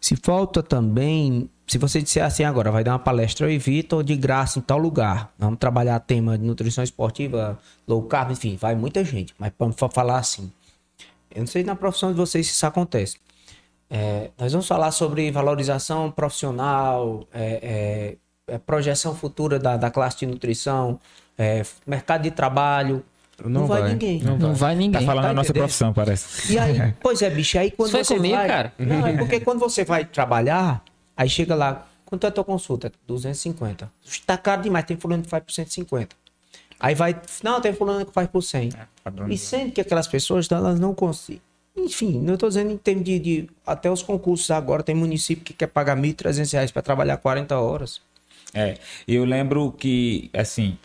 Se falta também. Se você disser assim agora, vai dar uma palestra eu e Vitor de graça em tal lugar. Vamos trabalhar tema de nutrição esportiva, low carb, enfim, vai muita gente. Mas para falar assim. Eu não sei na profissão de vocês se isso acontece. É, nós vamos falar sobre valorização profissional, é, é, é, projeção futura da, da classe de nutrição, é, mercado de trabalho. Não, Não vai, vai. ninguém. Não, vai ninguém. Tá falando Tá da nossa entendendo? profissão, parece. E aí, pois é, bicho, aí quando Isso foi você comigo, vai... cara. Não, é porque quando você vai trabalhar, aí chega lá, quanto é a tua consulta? 250. Está caro demais, tem fulano que faz por 150. Aí vai, não, tem fulano que faz por 100. padrão e sendo que aquelas pessoas, elas não conseguem. Enfim, não estou dizendo em termos de, de- Até os concursos agora, tem município que quer pagar 1.300 reais para trabalhar 40 horas. É, eu lembro que, assim,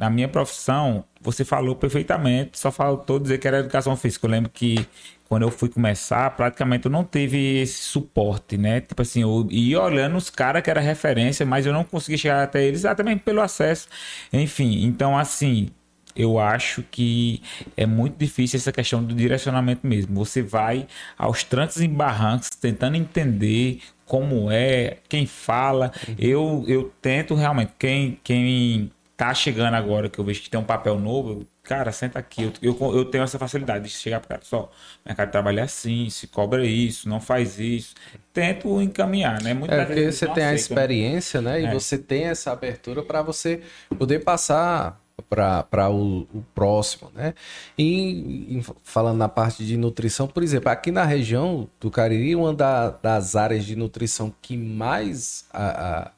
na minha profissão, você falou perfeitamente, só faltou dizer que era educação física. Eu lembro que quando eu fui começar, praticamente eu não teve esse suporte, né? Tipo assim, eu ia olhando os caras que era referência, mas eu não consegui chegar até eles, exatamente pelo acesso. Enfim, então, assim, eu acho que é muito difícil essa questão do direcionamento mesmo. Você vai aos trancos e barrancos tentando entender como é, quem fala. Eu, eu tento realmente, quem, quem tá chegando agora, que eu vejo que tem um papel novo, cara, senta aqui. Eu, eu, eu tenho essa facilidade de chegar para cara, só, mercado de trabalho é assim, se cobra isso, não faz isso. Tento encaminhar, né? Muitas É porque você tem a aceitam, né? experiência, né? E É. você tem essa abertura para você poder passar, para o, o, próximo, né? E, e, falando na parte de nutrição, por exemplo, aqui na região do Cariri, uma da, das áreas de nutrição que mais a, a,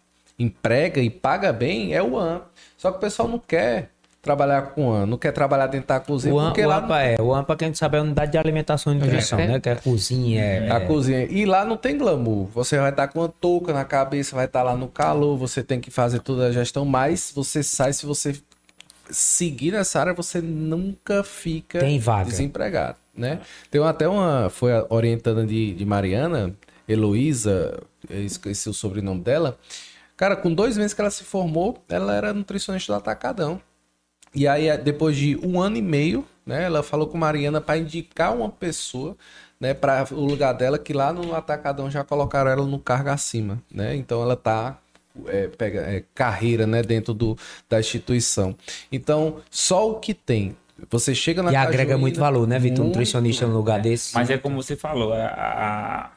emprega e paga bem é o AM. Só que o pessoal não quer trabalhar com o AM, não quer trabalhar dentro da cozinha. O, AM, o AMPA é, o AMPA que a gente sabe é a unidade de alimentação e nutrição, é. né? Que é a cozinha. É, a cozinha. E lá não tem glamour. Você vai estar com uma touca na cabeça, vai estar lá no calor, você tem que fazer toda a gestão, mas você sai se você seguir nessa área, você nunca fica desempregado, né? Tem até uma, foi a orientanda de, de Mariana, Heloísa, esqueci o sobrenome dela. Cara, com dois meses que ela se formou, ela era nutricionista do Atacadão. E aí, depois de um ano e meio, né, ela falou com Mariana para indicar uma pessoa né, para o lugar dela, que lá no Atacadão já colocaram ela no cargo acima, né? Então ela tá é, pega, é, carreira né, dentro do, da instituição. Então, só o que tem. Você chega na E Cajuína, agrega muito valor, né, Vitor? Nutricionista no lugar desse. Mas é como você falou, a, a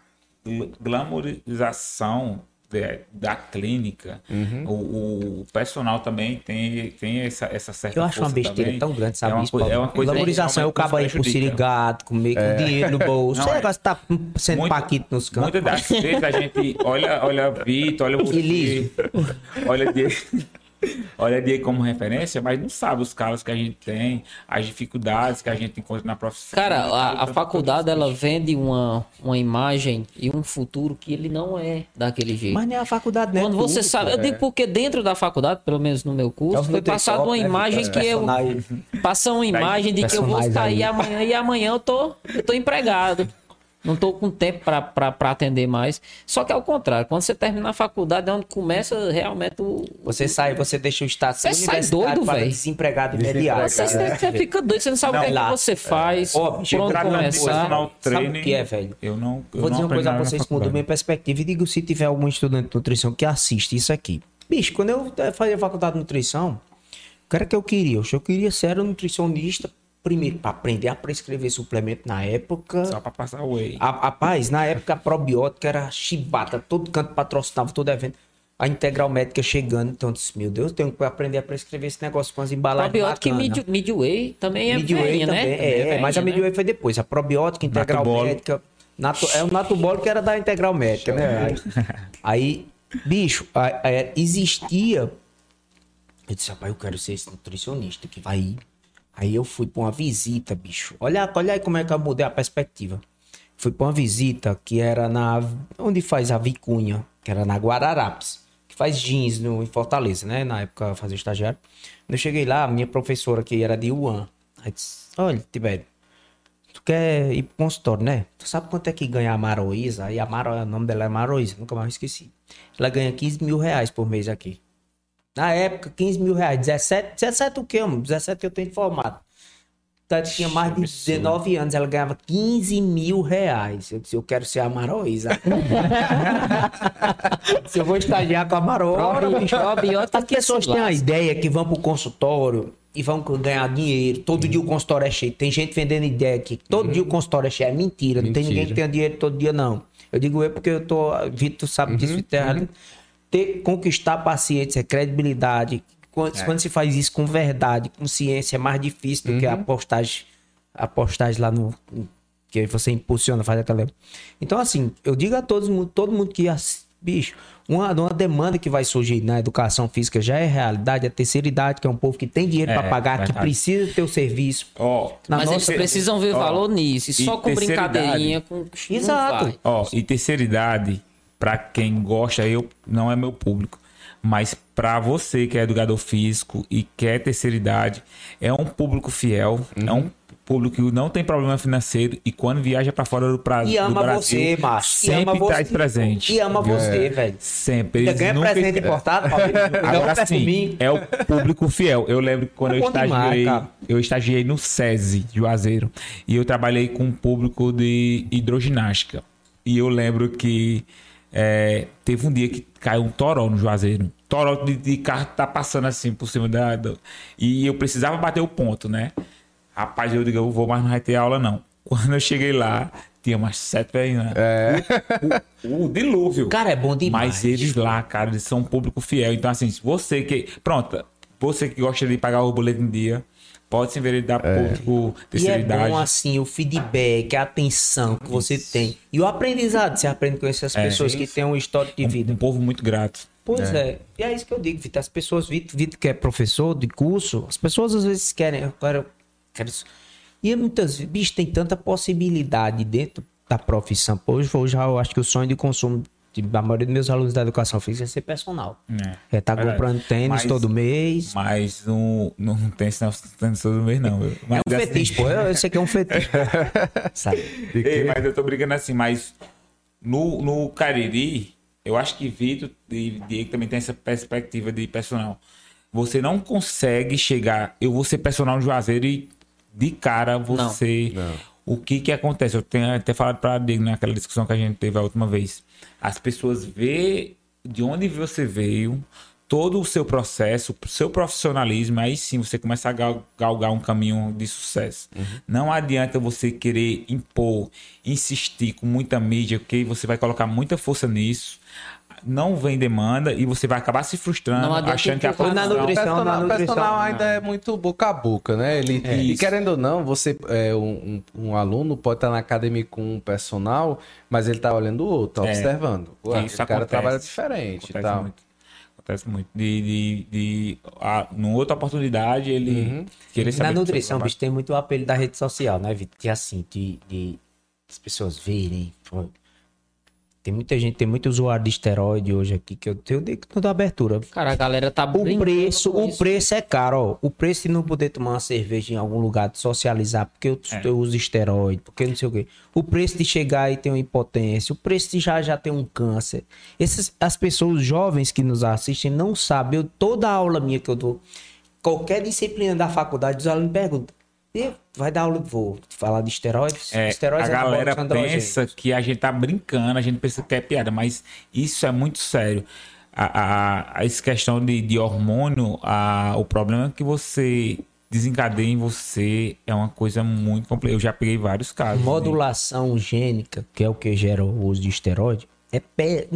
glamorização da clínica, uhum. o, o, personal também tem, tem essa, essa certa Eu acho uma besteira também. tão grande, sabe? É uma, isso, é uma coisa Valorização é o cabo aí por sirigado, comer é. com dinheiro no bolso. Não, Você é. tá sendo muito, paquito nos campos. Muitas das vezes a gente olha, olha Vitor, olha você, olha olha dia como referência, mas não sabe os calos que a gente tem, as dificuldades que a gente encontra na profissão. Cara, a, a faculdade ela vende uma, uma imagem e um futuro que ele não é daquele jeito. Mas nem a faculdade, né? Quando você sabe, eu digo porque dentro da faculdade, pelo menos no meu curso, é foi passada uma né? imagem que eu passa uma imagem de que eu vou sair amanhã e amanhã eu tô, eu tô empregado não estou com tempo para atender mais. Só que ao contrário, quando você termina a faculdade, é onde começa realmente o. Você sai, você deixa o status você sai doido, velho. Desempregado imediato. Você, você, fica doido, você não sabe não, o que, é que você faz, é. por onde começar. Sabe o que é, velho? Eu não. Eu Vou dizer uma coisa pra vocês que mudou minha perspectiva. E digo se tiver algum estudante de nutrição que assiste isso aqui. Bicho, quando eu fazia faculdade de nutrição, o que era que eu queria? Eu queria ser um nutricionista Primeiro, para aprender a prescrever suplemento na época. Só para passar o whey. A, rapaz, na época a probiótica era chibata, todo canto patrocinava todo evento. A integral médica chegando, então eu disse, meu Deus, tenho que aprender a prescrever esse negócio com as embalagens Probiótica e Midway também é Midway velhinha, também, né? É, é, mas a Midway né? foi depois. A probiótica, integral médica... Nato, é o natubolo que era da integral médica, né? Aí, aí bicho, aí, existia... Eu disse, rapaz, eu quero ser esse nutricionista que vai Aí eu fui pra uma visita, bicho. Olha, olha aí como é que eu mudei a perspectiva. Fui pra uma visita que era na. Onde faz a Vicunha, que era na Guararapes, que faz jeans no, em Fortaleza, né? Na época eu fazia estagiário. Quando eu cheguei lá, a minha professora que era de Wuhan. Aí disse: Olha, Tibério, tu quer ir pro consultório, né? Tu sabe quanto é que ganha a Maroísa? Aí a Maro, o nome dela é Maroísa, nunca mais esqueci. Ela ganha 15 mil reais por mês aqui. Na época, 15 mil reais. 17, 17 o quê, mano? 17 eu tenho informado. Então, tinha mais de 19 anos, ela ganhava 15 mil reais. Eu disse, eu quero ser a Maroísa. Se eu vou estagiar com a Maroísa. As pessoas têm a ideia que vão pro consultório e vão ganhar dinheiro. Todo dia o consultório é cheio. Tem gente vendendo ideia que todo uhum. dia o consultório é cheio. É mentira. mentira. Não tem ninguém que tenha dinheiro todo dia, não. Eu digo eu porque eu tô. Vitor sabe uhum. disso, Vitor. Uhum ter, conquistar pacientes, é credibilidade. Quando, é. quando, se faz isso com verdade, com ciência, é mais difícil do uhum. que a postagem, a postagem lá no. Que você impulsiona, faz aquela. Então, assim, eu digo a todos, todo mundo que. Bicho, uma, uma demanda que vai surgir na educação física já é realidade, a terceira idade, que é um povo que tem dinheiro é, para pagar, verdade. que precisa ter o serviço. Oh, mas nossa... eles precisam ver oh, valor nisso, e só com brincadeirinha, idade. com. Exato. Ó, oh, e terceira idade, para quem gosta, eu não é meu público. Mas para você que é educador físico e quer terceira idade, é um público fiel, uhum. é um público que não tem problema financeiro e quando viaja para fora do, pra, e ama do Brasil, você, macho. sempre está presente. E ama você, é. velho. Sempre. Eles ganha nunca... presente importado, Agora sim, é o público fiel. Eu lembro que quando é eu estagiei, demais, eu estagiei no SESI, Juazeiro, e eu trabalhei com um público de hidroginástica. E eu lembro que é, teve um dia que caiu um toró no Juazeiro. Toró de, de carro tá passando assim por cima da. Do... E eu precisava bater o ponto, né? Rapaz, eu digo, eu vou mais não vai ter aula, não. Quando eu cheguei lá, tinha umas sete velhinhas. Né? É. O, o, o, dilúvio. Cara, é bom demais. Mas eles lá, cara, eles são um público fiel. Então, assim, você que. Pronto, você que gosta de pagar o boleto em dia, pode se enveredar por, por E é terceira idade. bom assim o feedback, a atenção que você tem. E o aprendizado, você aprende com essas É. pessoas que têm um histórico de Um- vida. Um povo muito grato. Pois é. E é isso que eu digo, Vitor. As pessoas, Vitor, Vitor que é professor de curso, as pessoas às vezes querem. Eu quero, quero isso. E muitas vezes, bicho, tem tanta possibilidade dentro da profissão. Hoje, hoje eu acho que o sonho de consumo de, da maioria dos meus alunos da educação física é ser personal. É. É tá Verdade. comprando tênis Mas- todo mês. Mas não, não tem esse negócio de tênis todo mês, não. Mas, É um assim, fetiche, pô. Eu, eu sei que é um fetiche. Sabe? Ei, mas eu tô brincando assim, mas no, no Cariri, eu acho que Vitor e Diego também tem essa perspectiva de personal. Você não consegue chegar, eu vou ser personal no Juazeiro e de cara você. O que que acontece? Eu tenho até falado para Diego naquela discussão que a gente teve a última vez. As pessoas vê de onde você veio, todo o seu processo, o seu profissionalismo, aí sim você começa a gal- galgar um caminho de sucesso. Não adianta você querer impor, insistir com muita mídia, porque você vai colocar muita força nisso. Não vem demanda e você vai acabar se frustrando, achando que a empurrar, na produção... nutrição, personal, na nutrição. personal ainda é muito boca a boca, né? Ele, e Isso. querendo ou não, você é um, um- aluno pode estar na academia com um personal, mas ele tá olhando o outro, tá É. observando. Ué, Isso o cara acontece. trabalha diferente e Acontece tal. muito. Acontece muito. De, de, de a, numa outra oportunidade, ele querer saber Na nutrição, bicho, tem muito o apelo da rede social, né, Vitor? Que é assim, de, de as pessoas verem. Tem muita gente, tem muito usuário de esteroide hoje aqui, que eu, eu digo toda abertura. Cara, a galera tá O preço, o isso. preço é caro, ó. O preço de não poder tomar uma cerveja em algum lugar, de socializar, porque eu, É. eu uso esteroide, porque não sei o quê. O preço de chegar e ter uma impotência, o preço de já já ter um câncer. Essas, as pessoas jovens que nos assistem não sabem. Eu, toda aula minha que eu dou, qualquer disciplina da faculdade, os alunos perguntam. "E, Vai dar aula, vou falar de esteroides? É, esteroides a galera anabólicos androgênicos." pensa que a gente tá brincando, a gente pensa que é piada, mas isso é muito sério. A, a, a essa questão de, de hormônio, a, o problema é que você desencadeia em você é uma coisa muito complexa. Eu já peguei vários casos. né? Modulação gênica, que é o que gera o uso de esteroide, é pé.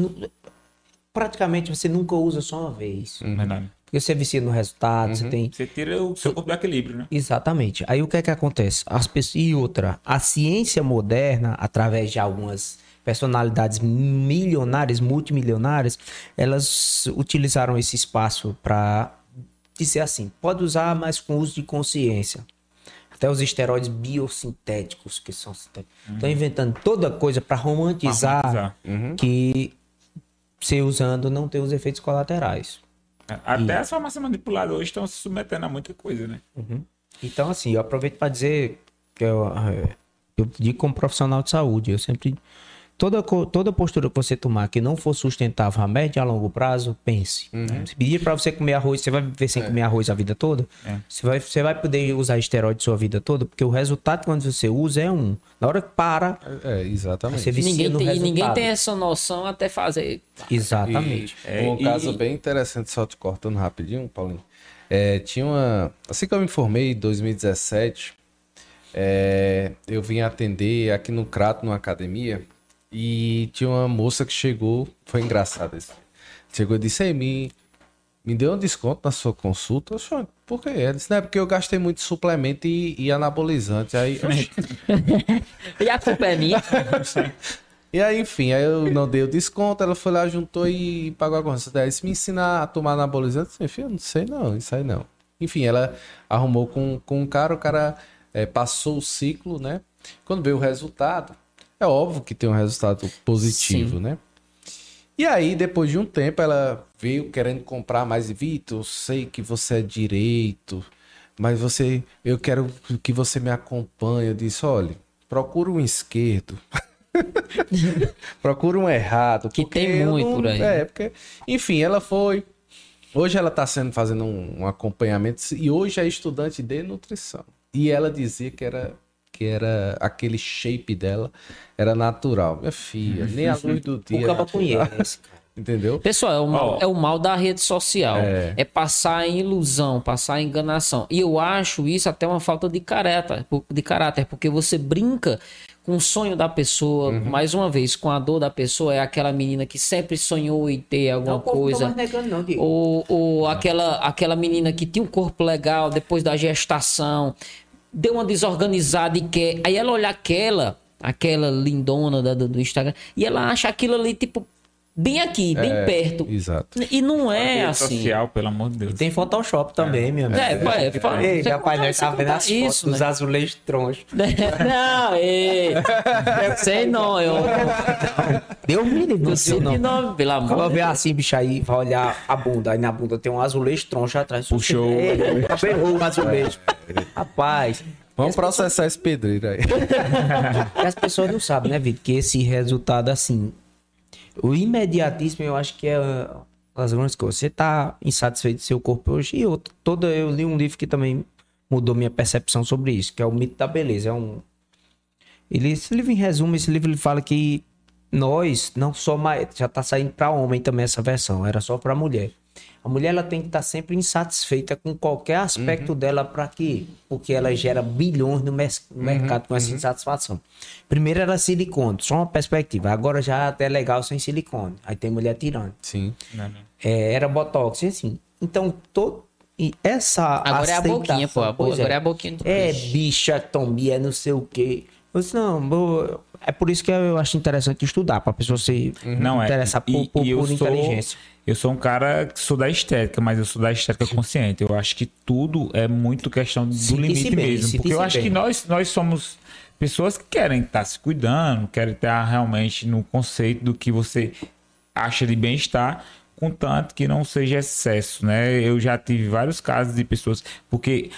Praticamente você nunca usa só uma vez. né? Verdade. Porque você vicia no resultado, você tem. Você tira o seu corpo do equilíbrio, né? Exatamente. Aí o que é que acontece? As pessoas... E outra, a ciência moderna, através de algumas personalidades milionárias, multimilionárias, elas utilizaram esse espaço para dizer assim: pode usar, mas com uso de consciência. Até os esteroides biosintéticos, que são. Estão inventando toda coisa para romantizar, Pra que você usando não tem os efeitos colaterais. Até as farmácias manipuladas hoje estão se submetendo a muita coisa, né? Então, assim, eu aproveito para dizer que eu, eh, eu digo como profissional de saúde, eu sempre. Toda, toda postura que você tomar que não for sustentável a médio e a longo prazo, pense. né? Se pedir para você comer arroz, você vai viver sem comer arroz a vida toda? É. Você, vai, você vai poder usar esteroide sua vida toda? Porque o resultado quando você usa é um. Na hora que para, É, exatamente. você vicia Ninguém no tem, e resultado. ninguém tem essa noção até fazer. Exatamente. É, um e- caso bem interessante, só te cortando rapidinho, Paulinho. É, tinha uma. Assim que eu me formei em 2017, é, eu vim atender aqui no Crato, numa academia, e tinha uma moça que chegou. Foi engraçado isso. Chegou e disse: Ei, me, me deu um desconto na sua consulta. Eu falei, por quê? Ela disse: Não, é porque eu gastei muito suplemento e, e anabolizante. Aí, E a culpa é minha. E aí, enfim, aí eu não dei o desconto, ela foi lá, juntou e pagou a conta. Aí, se me ensinar a tomar anabolizante, eu falei, eu não sei não, isso aí não. Enfim, ela arrumou com, com um cara, o cara eh, passou o ciclo, né? Quando veio o resultado, é óbvio que tem um resultado positivo, Sim. né? E aí, depois de um tempo, ela veio querendo comprar mais. Vitor, eu sei que você é direito, mas você, eu quero que você me acompanhe. Eu disse, olha, procura um esquerdo. procura um errado. Que tem muito não- por aí. É, porque, enfim, ela foi. Hoje ela está sendo fazendo um, um acompanhamento e hoje é estudante de nutrição. E ela dizia que era que era aquele shape dela era natural. Minha filha, nem a luz do O dia. caba conhece. Entendeu? Pessoal, é o, mal, Ó. é o mal da rede social. É. É. passar em ilusão, passar em enganação. E eu acho isso até uma falta de caráter, de caráter porque você brinca com o sonho da pessoa, Uhum. mais uma vez, com a dor da pessoa, é aquela menina que sempre sonhou em ter alguma Não, coisa. mais negando, não. Ou, ou aquela, aquela menina que tinha um corpo legal depois da gestação, deu uma desorganizada e quer. Aí ela olha aquela, aquela lindona da- do, Instagram, e ela acha aquilo ali, tipo, bem aqui, bem É, perto. Exato. E não é Rede assim. social, pelo amor de Deus. Tem Photoshop também, meu amigo. É, é, é, fala- Ei, você rapaz, nós tá vendo as fotos isso, dos né? azulejos tronchos. Não, ei. Sei não, eu. Deu um livre, não Eu sei não. de nome, pelo amor Quando de ver assim, bicho, aí vai olhar a bunda. Aí na bunda tem um azulejo troncho atrás. Puxou. Ei, Ferrou o azulejo. Rapaz. Vamos processar esse pedreiro aí. E as pessoas não sabem, né, Vitor? Que esse resultado, assim. O imediatismo, eu acho que é uh, as grandes coisas. Você tá insatisfeito do seu corpo hoje. E eu, toda, eu li um livro que também mudou minha percepção sobre isso, que é o mito da beleza. É um. Ele, esse livro, em resumo, esse livro ele fala que nós, não só mais. Já tá saindo para homem também essa versão, era só para mulher. A mulher ela tem que estar sempre insatisfeita com qualquer aspecto dela para quê? Porque ela gera bilhões no, mes- no mercado com essa insatisfação. Primeiro era silicone, só uma perspectiva. Agora já é até legal sem silicone. Aí tem mulher tirando. Sim. É, era botox, e assim. Então, todo. E essa. Agora é a boquinha, pô. Agora é a boquinha do É peixe. bichatomia, é não sei o quê. Eu disse, não, é por isso que eu acho interessante estudar, pra pessoa se Não é. interessar por, E- por, e eu por sou- inteligência. Eu sou um cara que sou da estética, mas eu sou da estética consciente. Eu acho que tudo é muito questão do limite bem, mesmo. Porque eu acho bem. que nós, nós somos pessoas que querem estar se cuidando, querem estar realmente no conceito do que você acha de bem-estar, contanto que não seja excesso, né? Eu já tive vários casos de pessoas, porque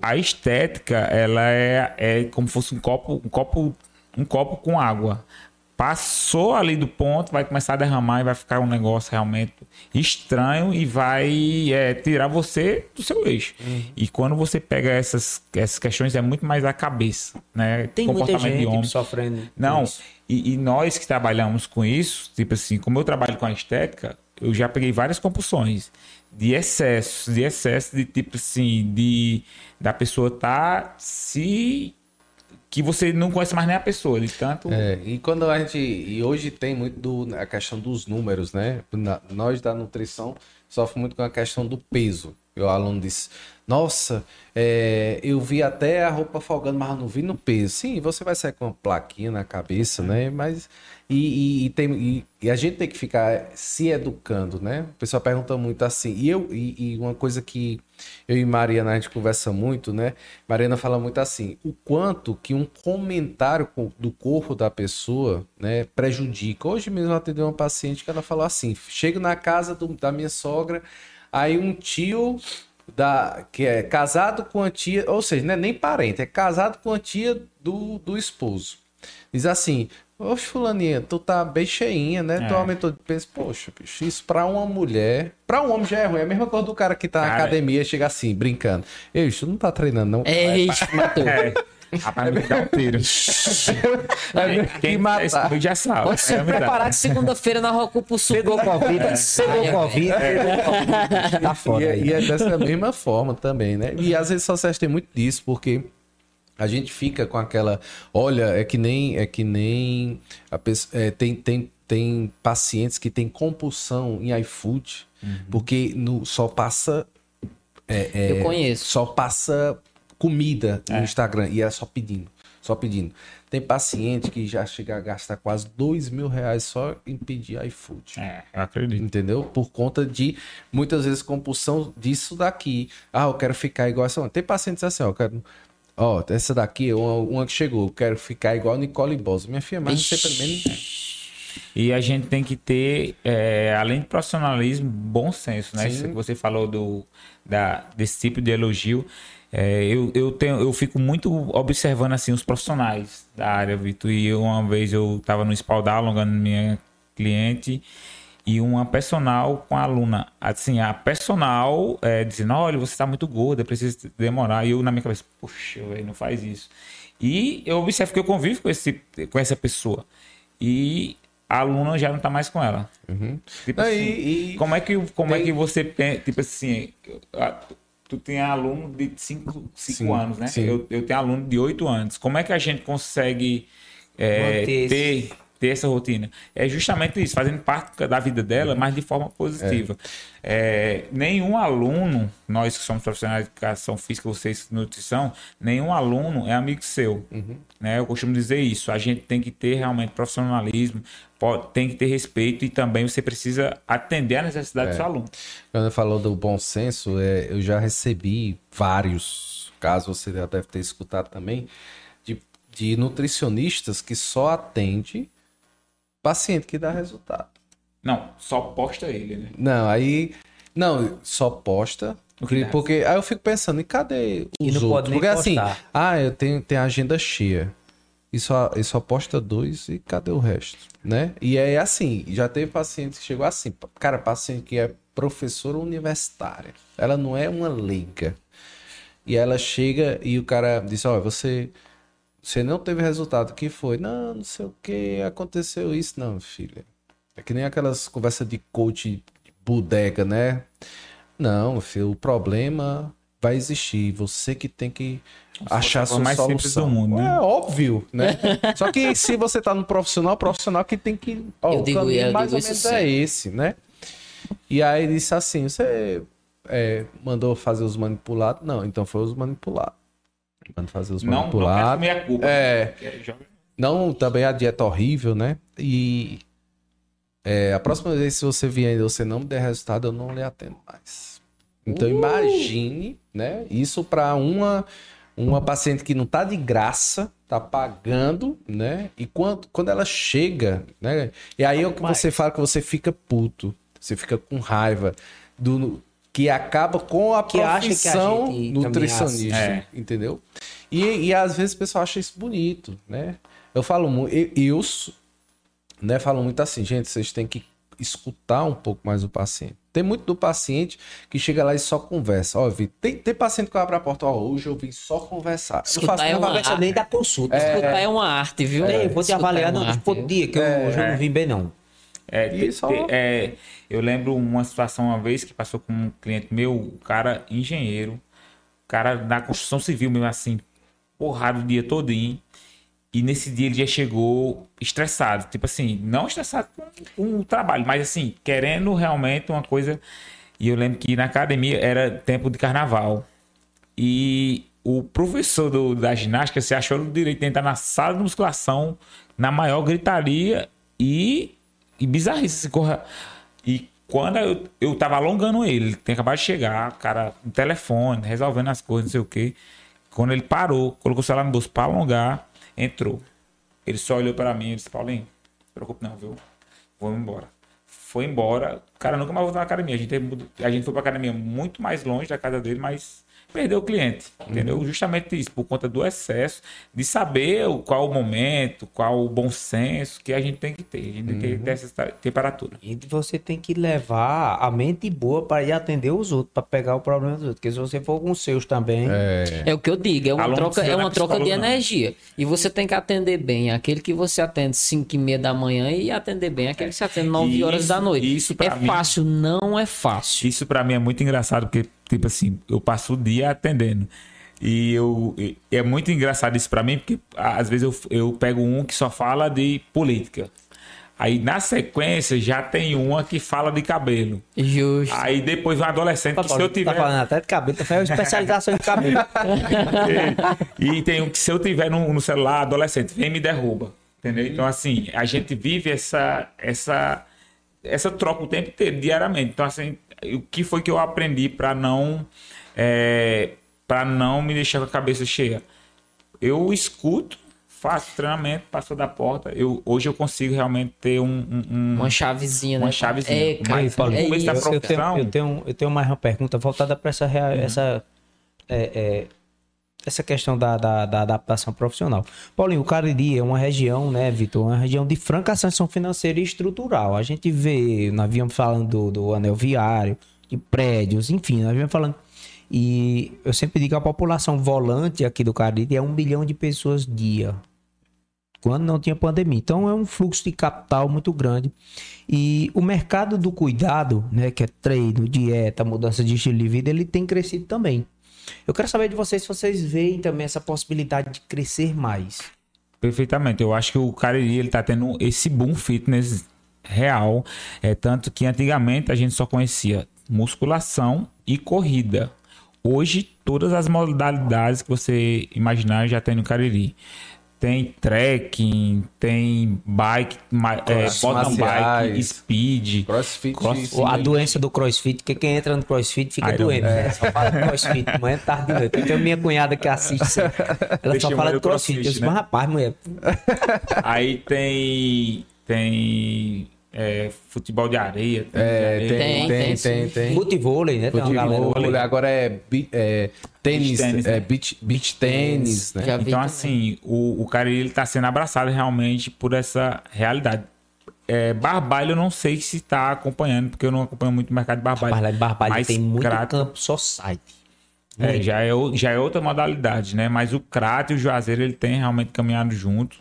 a estética, ela é, é como se fosse um copo, um copo, um copo com água. Passou ali do ponto, vai começar a derramar e vai ficar um negócio realmente estranho e vai é, tirar você do seu eixo. E quando você pega essas, essas questões, é muito mais a cabeça, né? Tem muita Comportamento de gente homem. sofrendo. Não, e, e nós que trabalhamos com isso, tipo assim, como eu trabalho com a estética, eu já peguei várias compulsões de excesso, de excesso de tipo assim, de da pessoa tá se que você não conhece mais nem a pessoa, de tanto É, e quando a gente. E hoje tem muito do, a questão dos números, né? Na- nós da nutrição sofremos muito com a questão do peso. E o aluno disse: Nossa, é, eu vi até a roupa folgando, mas não vi no peso. Sim, você vai sair com uma plaquinha na cabeça, né? Mas. E, e- e tem, e, e a gente tem que ficar se educando, né? O pessoal pergunta muito assim. E, eu, e, uma coisa que eu e Mariana a gente conversa muito, né? Mariana fala muito assim: o quanto que um comentário co- do corpo da pessoa, né, prejudica. Hoje mesmo eu atendi uma paciente que ela falou assim: chego na casa do- da minha sogra, aí um tio da que é casado com a tia, ou seja, não é nem parente, é casado com a tia do, do esposo. Diz assim: Oxe, fulaninha, tu tá bem cheinha, né? Tu É. aumentou de peso. Poxa, bicho, isso pra uma mulher. Pra um homem já é ruim. É a mesma coisa do cara que tá na Cara, academia e chega assim, brincando. Ei, tu não tá treinando, não. É, ixi, matou. É. Rapaz, me dá um tiro. que Quem matar. já sabe. Pode se É preparar que segunda-feira vamos pro sul. Pegou Covid, pegou Saia, Covid, pegou Covid. Tá E foda é, aí. e é dessa mesma forma também, né? E às vezes só sociais tem muito disso, porque a gente fica com aquela. Olha, é que nem. É que nem. A pessoa, é, tem, tem, tem pacientes que têm compulsão em iFood, porque no, só passa. é, é, Eu conheço. Só passa comida no Instagram e é só pedindo. Só pedindo. Tem paciente que já chega a gastar quase dois mil reais só em pedir iFood. É, acredito. Entendeu? Por conta de muitas vezes compulsão disso daqui. Ah, eu quero ficar igual essa. Tem pacientes assim, ó, eu quero. Ó, essa daqui, uma, uma que chegou, quero ficar igual Nicole Boss. Minha filha, mas você pelo menos. E a gente tem que ter, é, além de profissionalismo, bom senso, né? Sim. Isso que você falou do, da, desse tipo de elogio. É, eu, eu, tenho, eu fico muito observando assim os profissionais da área, Vitor. E eu, uma vez eu estava no espaldar alongando minha cliente e uma personal com a aluna. Assim, a personal é, dizendo: olha, você está muito gorda, precisa demorar. E eu na minha cabeça, puxa, velho, não faz isso. E eu observo que eu convivo com, esse, com essa pessoa. E a aluna já não tá mais com ela. Tipo Não, assim, e- e- como é que, como é tem- que você pensa, tipo assim, tu tem aluno de 5 Sim, anos, né? sim. Eu, eu tenho aluno de 8 anos. Como é que a gente consegue é, ter, ter essa rotina. É justamente isso, fazendo parte da vida dela, mas de forma positiva. É, nenhum aluno, nós que somos profissionais de educação física, vocês de nutrição, nenhum aluno é amigo seu. Né? Eu costumo dizer isso. A gente tem que ter realmente profissionalismo, pode- tem que ter respeito e também você precisa atender a necessidade do seu aluno. Quando falou do bom senso, é, eu já recebi vários casos, você já deve ter escutado também, de, de nutricionistas que só atende paciente que dá resultado. Não, só posta ele, né? Não, aí. Não, só posta. Porque aí eu fico pensando, e cadê E os não pode outros? nem Porque assim, postar. ah, eu tenho, tenho a agenda cheia. E só, e só posta dois e cadê o resto? Né? E é assim, já teve paciente que chegou assim, cara, paciente que é professora universitária. Ela não é uma leiga. E ela chega e o cara diz, ó, você, você não teve resultado. O que foi? Não, não sei o que, aconteceu isso. Não, filha. É que nem aquelas conversas de coach de bodega, né? Não, filho, o problema vai existir. Você que tem que achar a fosse a sua mais simples solução. do mundo, né? É óbvio, né? Só que se você tá no profissional, o profissional que tem que. Ó, Eu o digo- caminho eu mais digo ou isso menos é esse, né? E aí ele disse assim: você é, mandou fazer os manipulados? Não, então foi os manipulados. Mandou fazer os Não, não manipulados. assumir a culpa. É. Não, também a dieta horrível, né? E é, a próxima vez se você vier e você não me der resultado, eu não lhe atendo mais. Então imagine, né? Isso para uma uma paciente que não tá de graça, tá pagando, né? E quando, quando ela chega, né? E aí é o que Mais. você fala que você fica puto, você fica com raiva do que acaba com a Que acha que a profissão gente nutricionista, acha. entendeu? E, e às vezes o pessoal acha isso bonito, né? Eu falo muito, eu, eu né, falo muito assim, gente, vocês têm que escutar um pouco mais o paciente. Tem muito do paciente que chega lá e só conversa. Ó, Vi, tem, tem paciente que abre a porta, ó, hoje eu vim só conversar. Eu não Escutar faço é nem da consulta. Escutar é uma arte, viu? Ei, vou te Escutar avaliar é arte, outro dia, que eu hoje eu não vim bem, não. É, te- só- te- é, eu lembro uma situação uma vez que passou com um cliente meu, o cara engenheiro, o cara da construção civil mesmo assim, porrada o dia todinho. E nesse dia ele já chegou estressado. Tipo assim, não estressado com, o trabalho, mas assim, querendo realmente uma coisa. E eu lembro que na academia era tempo de carnaval. E o professor do- da ginástica se achou no direito de entrar na sala de musculação na maior gritaria e, e bizarrice. corra- E quando eu, eu tava alongando ele, tinha acabado de chegar, cara no telefone, resolvendo as coisas, não sei o quê. Quando ele parou, colocou o celular no bolso pra alongar, entrou. Ele só olhou pra mim e disse, Paulinho, não se preocupe não, viu? Vou embora. Foi embora. O cara nunca mais voltou na academia. A gente, a gente foi pra academia muito mais longe da casa dele, mas perdeu o cliente. Entendeu? Justamente isso, por conta do excesso, de saber qual o momento, qual o bom senso que a gente tem que ter. A gente tem que ter essa temperatura. E você tem que levar a mente boa para ir atender os outros, para pegar o problema dos outros. Porque se você for com os seus também. É o que eu digo, é uma troca, é é uma troca de energia. E você tem que atender bem aquele que você atende 5 e meia da manhã e atender bem aquele que você atende 9 horas Isso- da noite. isso é mim- fácil, não é fácil. Isso pra mim é muito engraçado, porque, tipo assim, eu passo o dia atendendo. E eu e é muito engraçado isso pra mim, porque às vezes eu, eu pego um que só fala de política. Aí na sequência já tem uma que fala de cabelo. Justo. Aí depois um adolescente que se eu Tá tiver. falando até de cabelo, tá especialização em cabelo. e tem um que se eu tiver no, no celular, adolescente, vem e me derruba. Entendeu? Então, assim, a gente vive essa, essa, essa troca o tempo inteiro, diariamente. Então, assim, o que foi que eu aprendi para não é, para não me deixar com a cabeça cheia? Eu escuto, faço treinamento, passo da porta. Eu, hoje eu consigo realmente ter um, um- um- Uma chavezinha, né? Uma chavezinha. É, cara, Mas, é Paulinho, isso. começo da eu, eu tenho, profissão- eu, tenho, eu tenho mais uma pergunta voltada para essa, rea- essa, é, é, essa questão da, da, da adaptação profissional. Paulinho, o Cariri é uma região, né, Vitor? Uma região de franca ascensão financeira e estrutural. A gente vê, nós viemos falando do, do anel viário, de prédios, enfim, nós viemos falando. E eu sempre digo a população volante aqui do Cariri é um milhão de pessoas dia quando não tinha pandemia. Então é um fluxo de capital muito grande. E o mercado do cuidado, né, que é treino, dieta, mudança de estilo de vida, ele tem crescido também. Eu quero saber de vocês se vocês veem também essa possibilidade de crescer mais. Perfeitamente. Eu acho que o Cariri ele tá tendo esse boom fitness real. É tanto que antigamente a gente só conhecia musculação e corrida. Hoje, todas as modalidades que você imaginar já tem no Cariri. Tem trekking, tem bike, é, mountain bike, speed. Crossfit. Cross- sim. A doença do crossfit, que quem entra no crossfit fica Iron doente. Né? Só fala de crossfit, manhã, tarde e noite. Eu tenho minha cunhada que assiste. Ela Deixa só fala de crossfit. crossfit, Eu disse, né? mas rapaz, mulher, Aí tem. Tem. É, futebol de areia. Tem, É, de tem, areia. tem, Tem, tem, tem, tem. futevôlei, né? Galera. Futebol, agora é, é tênis, Beach tênis, é né? beach, beach tênis, né? Então, também. assim, o, o cara ele tá sendo abraçado realmente por essa realidade. É, Barbalho eu não sei se tá acompanhando, porque eu não acompanho muito o mercado de Barbalho. Mas lá em Barbalho Mas tem muito Crato- campo só site. É, já, é, já é outra modalidade, né? Mas o Crato e o Juazeiro ele tem realmente caminhado juntos.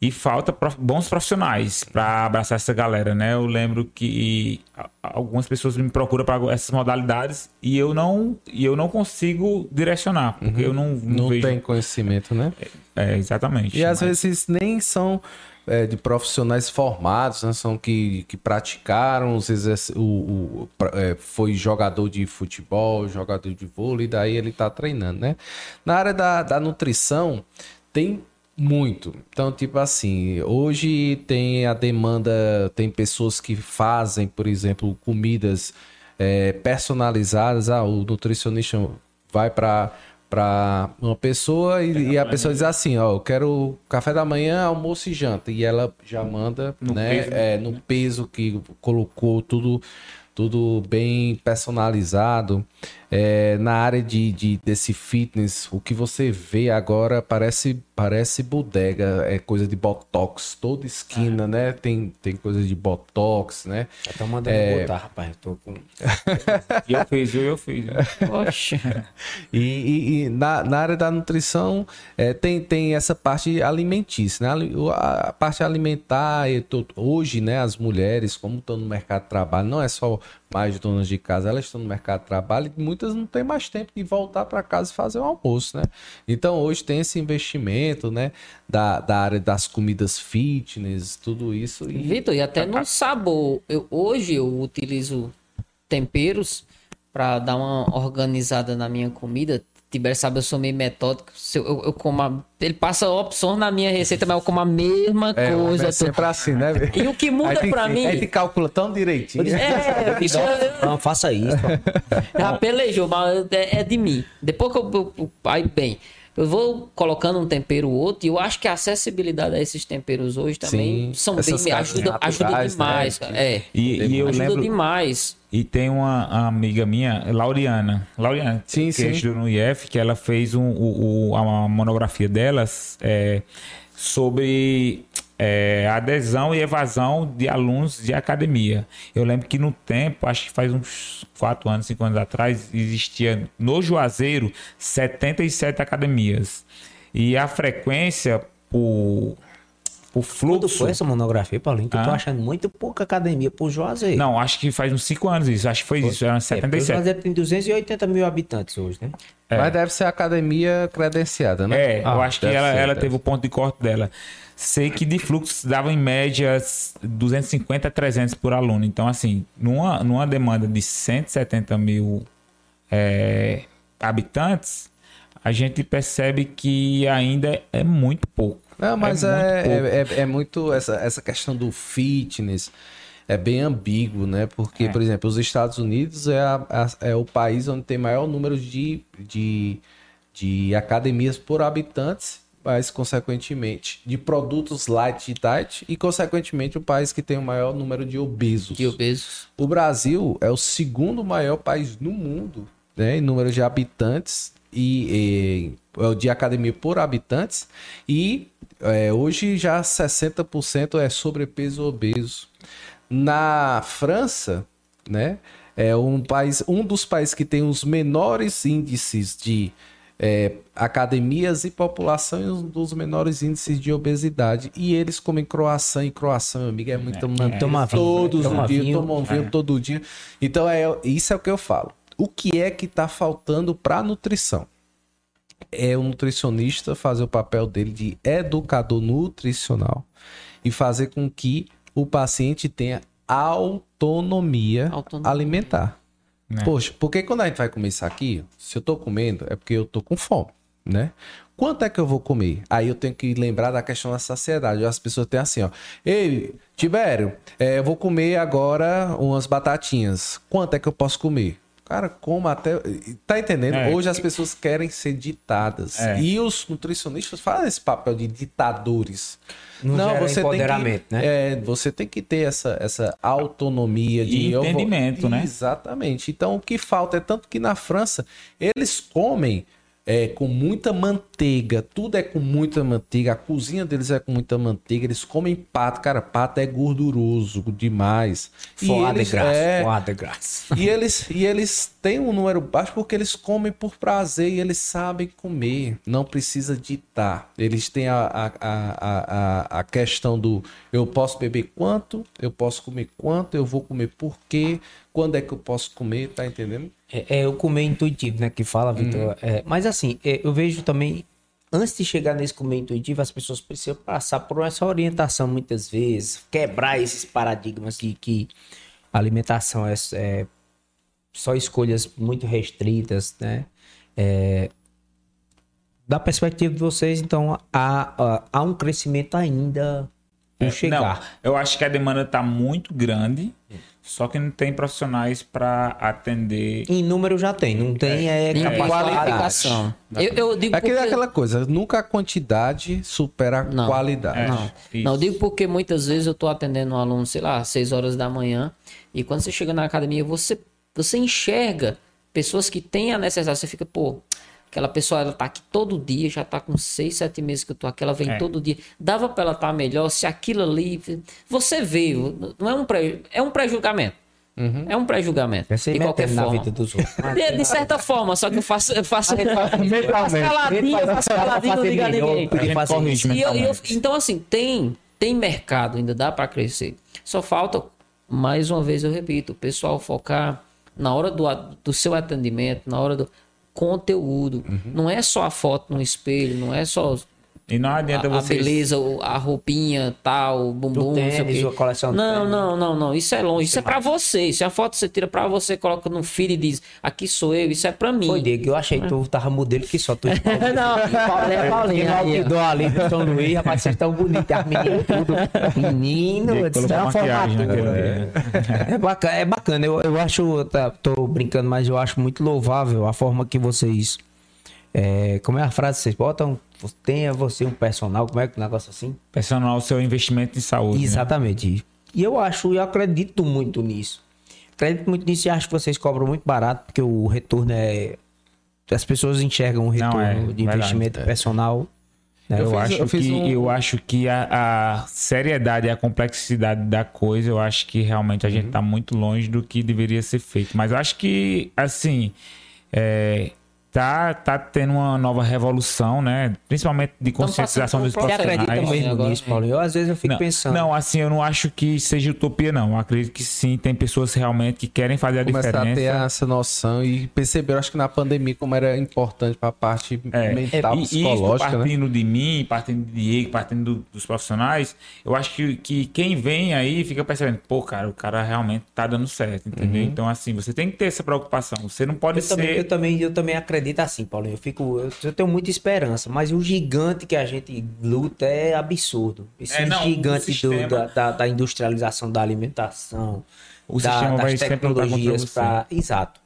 E falta bons profissionais para abraçar essa galera, né? Eu lembro que algumas pessoas me procuram para essas modalidades e eu não e eu não consigo direcionar, porque eu não, não, Não vejo. tem conhecimento, né? É, exatamente. E às Mas- vezes nem são é, de profissionais formados, né? São que, que praticaram, os exerc... o, o- é, foi jogador de futebol, jogador de vôlei, daí ele tá treinando, né? Na área da, da nutrição, tem muito. Então, tipo assim, hoje tem a demanda, tem pessoas que fazem, por exemplo, comidas é, personalizadas. Ah, o nutricionista vai para para uma pessoa e, e a pessoa diz assim, ó, eu quero café da manhã, almoço e janta e ela já manda, né, peso, é, no peso que colocou tudo tudo bem personalizado. É, na área de, de- desse fitness, o que você vê agora parece parece bodega, é coisa de botox, toda esquina, né? Tem, tem coisa de botox, né? Tô mandando É. botar, rapaz. Eu tô com... E eu fiz, eu, eu fiz. Poxa. E, e- e na, na área da nutrição é, tem, tem essa parte alimentícia, né? O- A, parte alimentar, e to- hoje, né, as mulheres, como estão no mercado de trabalho, não é só mais donas de casa, elas estão no mercado de trabalho e muitas não têm mais tempo de voltar para casa e fazer o almoço, né? Então hoje tem esse investimento, né, da, da área das comidas fitness, tudo isso. E, Vitor, e até no sabor. Eu, hoje eu utilizo temperos para dar uma organizada na minha comida. Tibério sabe, eu sou meio metódico. Eu, eu, eu como a- ele passa opções na minha receita, mas eu como a mesma é, coisa. é sempre assim, né? E o que muda Aí pra mim- A gente calcula tão direitinho. É, bicho, eu- Não, faça isso. Já pelejou, mas é, é de mim. Depois que eu, eu, eu- Aí, bem, eu vou colocando um tempero ou outro, e eu acho que a acessibilidade a esses temperos hoje também Sim, são bem. ajuda, ajuda naturais, né? demais. cara. É. E, e eu ajuda lembro. demais. E tem uma amiga minha, Lauriana. Lauriana, Sim, que sim. estudou no IF, que ela fez um, a monografia delas é, sobre é, adesão e evasão de alunos de academia. Eu lembro que no tempo, acho que faz uns 4 anos, 5 anos atrás, existia no Juazeiro 77 academias. E a frequência por, Quando fluxo. foi essa monografia, Paulinho? Que eu tô Ah. achando muito pouca academia pro Juazeiro. Não, acho que faz uns 5 anos isso. Acho que foi isso. Eram É, porque o 77. Juazeiro tem 280 mil habitantes hoje, né? Mas deve ser academia credenciada, né? É, eu Ah, acho que ela, ser, ela teve o ponto de corte dela. Sei que de fluxo dava em média 250 a 300 por aluno. Então, assim, numa, numa demanda de 170 mil é, habitantes, a gente percebe que ainda é muito pouco. Não, mas muito é, é, é, é muito essa, essa questão do fitness é bem ambíguo, né? Porque, É. por exemplo, os Estados Unidos é, a- a- é o país onde tem maior número de, de, de academias por habitantes, mas, consequentemente, de produtos light e diet, e, consequentemente, o país que tem o maior número de obesos. De obesos. O Brasil é o segundo maior país no mundo, né, em número de habitantes e, e é de academia por habitantes e é, hoje já 60% é sobrepeso obeso. Na França, né, é um país, um dos países que tem os menores índices de é, academias e população e um dos menores índices de obesidade. E eles comem croissant e croissant, meu amigo, é muito é, toma vinho, todos toma os dias, vinho. tomam vinho todo dia. Então, é, isso é o que eu falo. O que é que está faltando para a nutrição? É o nutricionista fazer o papel dele de educador nutricional e fazer com que o paciente tenha autonomia, Autonomia. alimentar. É. Poxa, porque quando a gente vai comer isso aqui, se eu tô comendo, é porque eu tô com fome, né? Quanto é que eu vou comer? Aí eu tenho que lembrar da questão da saciedade. As pessoas têm assim, ó. Ei, Tibério, é, eu vou comer agora umas batatinhas. Quanto é que eu posso comer? Cara, como até. Tá entendendo? É. Hoje as pessoas querem ser ditadas. É. E os nutricionistas fazem esse papel de ditadores. Não gera empoderamento, tem que, né? É, você tem que ter essa, essa autonomia de. E eu vou- entendimento, né? Exatamente. Então o que falta é tanto que na França eles comem é, com muita manteiga, tudo é com muita manteiga, a cozinha deles é com muita manteiga, eles comem pato, cara, pato é gorduroso demais. E Foie de eles- graça, é, de graça. e eles, e eles têm um número baixo porque eles comem por prazer e eles sabem comer. Não precisa ditar. Eles têm a, a, a, a, a questão do eu posso beber quanto, eu posso comer quanto, eu vou comer por quê, quando é que eu posso comer, tá entendendo? É, é o comer intuitivo, né? Que fala, Vitor. É, mas assim, é, eu vejo também, antes de chegar nesse comer intuitivo, as pessoas precisam passar por essa orientação muitas vezes, quebrar esses paradigmas de que a alimentação é, é só escolhas muito restritas, né? É, da perspectiva de vocês, então, há, há, há um crescimento ainda por É, chegar. Não, eu acho que a demanda está muito grande, só que não tem profissionais para atender. Em número já tem, não tem é, capacidade. qualificação. Eu, eu digo Aquele, porque... Aquela coisa, nunca a quantidade supera a Não. qualidade. É. Não, Isso. não, eu digo porque muitas vezes eu tô atendendo um aluno, sei lá, às 6 horas da manhã, e quando você chega na academia, você, você enxerga pessoas que têm a necessidade, você fica, pô, aquela pessoa, ela tá aqui todo dia, já tá com 6, 7 meses que eu tô aqui, ela vem É. todo dia. Dava pra ela estar melhor se aquilo ali, você vê, não é um pré, é um pré-julgamento. É um pré-julgamento. De qualquer forma. vida dos outros. De, de certa forma, só que eu faço, eu faço, caladinho, faço caladinho, não diga a ninguém. Então, assim, tem, tem mercado, ainda dá para crescer. Só falta, mais uma vez eu repito, o pessoal focar na hora do, a- do seu atendimento, na hora do conteúdo. Não é só a foto no espelho, não é só E não a, adianta a você. beleza, o- a roupinha, tal, o bumbum, Do não sei o tênis, quê. a coleção Não, tênis. não, não, não. Isso é longe. Isso é para você. Isso é a foto que você tira para você, coloca no feed e diz: aqui sou eu. Isso é para mim. Foi, Diego, eu achei que tu tava modelo que só tu. não, Paulinho, é Paulinho. Tem outdoor ali do São Luís, rapaz, vocês estão bonitos, as meninas tudo. Menino, isso é uma formatura. naquele dia. É bacana, é bacana. Eu, eu acho, tá, tô brincando, mas eu acho muito louvável a forma que vocês. É, como é a frase que vocês botam? Tenha você um personal, como é que o negócio assim? Personal o seu investimento em saúde. né? Exatamente. E eu acho, eu acredito muito nisso. Acredito muito nisso e acho que vocês cobram muito barato, porque o retorno é. As pessoas enxergam o retorno é, de verdade, investimento personal. né? Eu, Eu fiz- acho eu que, um- eu acho que a, a seriedade e a complexidade da coisa, eu acho que realmente a gente Uhum. está muito longe do que deveria ser feito. Mas eu acho que, assim, é, tá, tá tendo uma nova revolução, né? Principalmente de Estamos conscientização dos um Você acredita mesmo nisso, Paulo? Eu às vezes eu fico Não, pensando. não, assim, eu não acho que seja utopia, não. Eu acredito que sim, tem pessoas realmente que querem fazer a Começar a ter diferença. essa noção e perceber, acho que na pandemia, como era importante para a parte É, mental, e isso psicológica, né? partindo de mim, partindo de Diego, partindo do- dos profissionais, eu acho que, que quem vem aí fica percebendo, pô, cara, o cara realmente tá dando certo, entendeu? Uhum. Então, assim, você tem que ter essa preocupação. Você não pode Eu também, eu, ser. também, eu também acredito assim, Paulinho. Eu, fico, eu, eu tenho muita esperança, mas o gigante que a gente luta é absurdo. Esse É, não, gigante do- da, da- da industrialização da alimentação, O da- sistema vai das tecnologias para. Exato.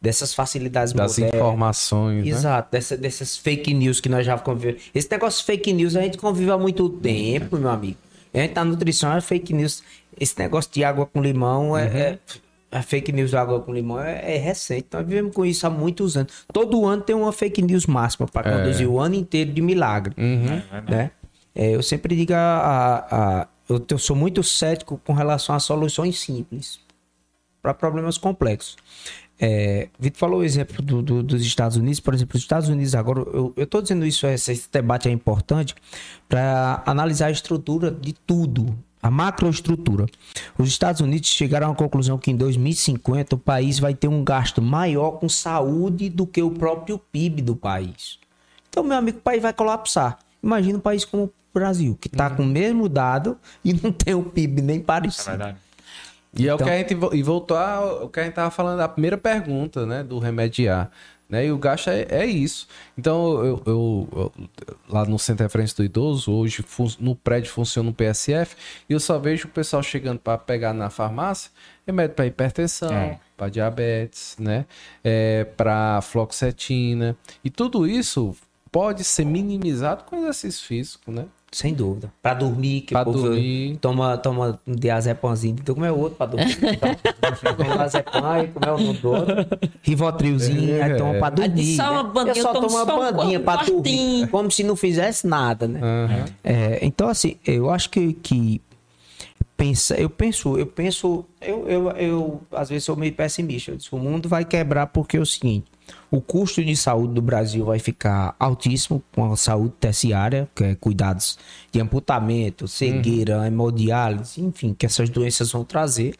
Dessas facilidades Das modernas. informações, né? Exato, dessa, dessas fake news que nós já convivemos. Esse negócio de fake news a gente convive há muito tempo, meu amigo. A gente na nutrição é fake news. Esse negócio de água com limão é. é- a fake news água com limão é, é recente. Nós vivemos com isso há muitos anos. Todo ano tem uma fake news máxima para conduzir o ano inteiro de milagre. Né? É, eu sempre digo a, a- a- eu, eu sou muito cético com relação a soluções simples para problemas complexos. É, Vitor falou o exemplo do- do- dos Estados Unidos, por exemplo, os Estados Unidos agora, eu estou dizendo isso, esse debate é importante para analisar a estrutura de tudo, a macroestrutura. Os Estados Unidos chegaram à conclusão que em 2050 o país vai ter um gasto maior com saúde do que o próprio PIB do país. Então, meu amigo, o país vai colapsar. Imagina um país como o Brasil, que está com o mesmo dado e não tem o PIB nem É parecido. verdade. E é o Então- que a gente e voltou ao que a gente tava falando da primeira pergunta, né, do remediar, né? E o gasto é, é isso. Então eu, eu- eu- lá no Centro de Referência do Idoso hoje no prédio funciona um PSF e eu só vejo o pessoal chegando para pegar na farmácia remédio para hipertensão, É. para diabetes, né? É, para fluoxetina e tudo isso pode ser minimizado com exercício físico, né? Sem dúvida. Pra dormir, que Pra o povo dormir. Toma, toma um diazepamzinho. Então, como é outro pra dormir? Então, toma diazepam, aí como é o nome do outro? Rivotrilzinho, aí toma pra Aí dormir. só uma né? bandinha, Eu só toma tomo uma só um bandinha pra dormir. quartinho. Como se não fizesse nada, né? Aham. É, então, assim, eu acho que, que pensa, eu penso, eu penso, eu, eu, eu às vezes sou meio pessimista. Eu disse, o mundo vai quebrar porque é o seguinte: o custo de saúde do Brasil vai ficar altíssimo com a saúde terciária, que é cuidados de amputamento, cegueira, hemodiálise, enfim, que essas doenças vão trazer.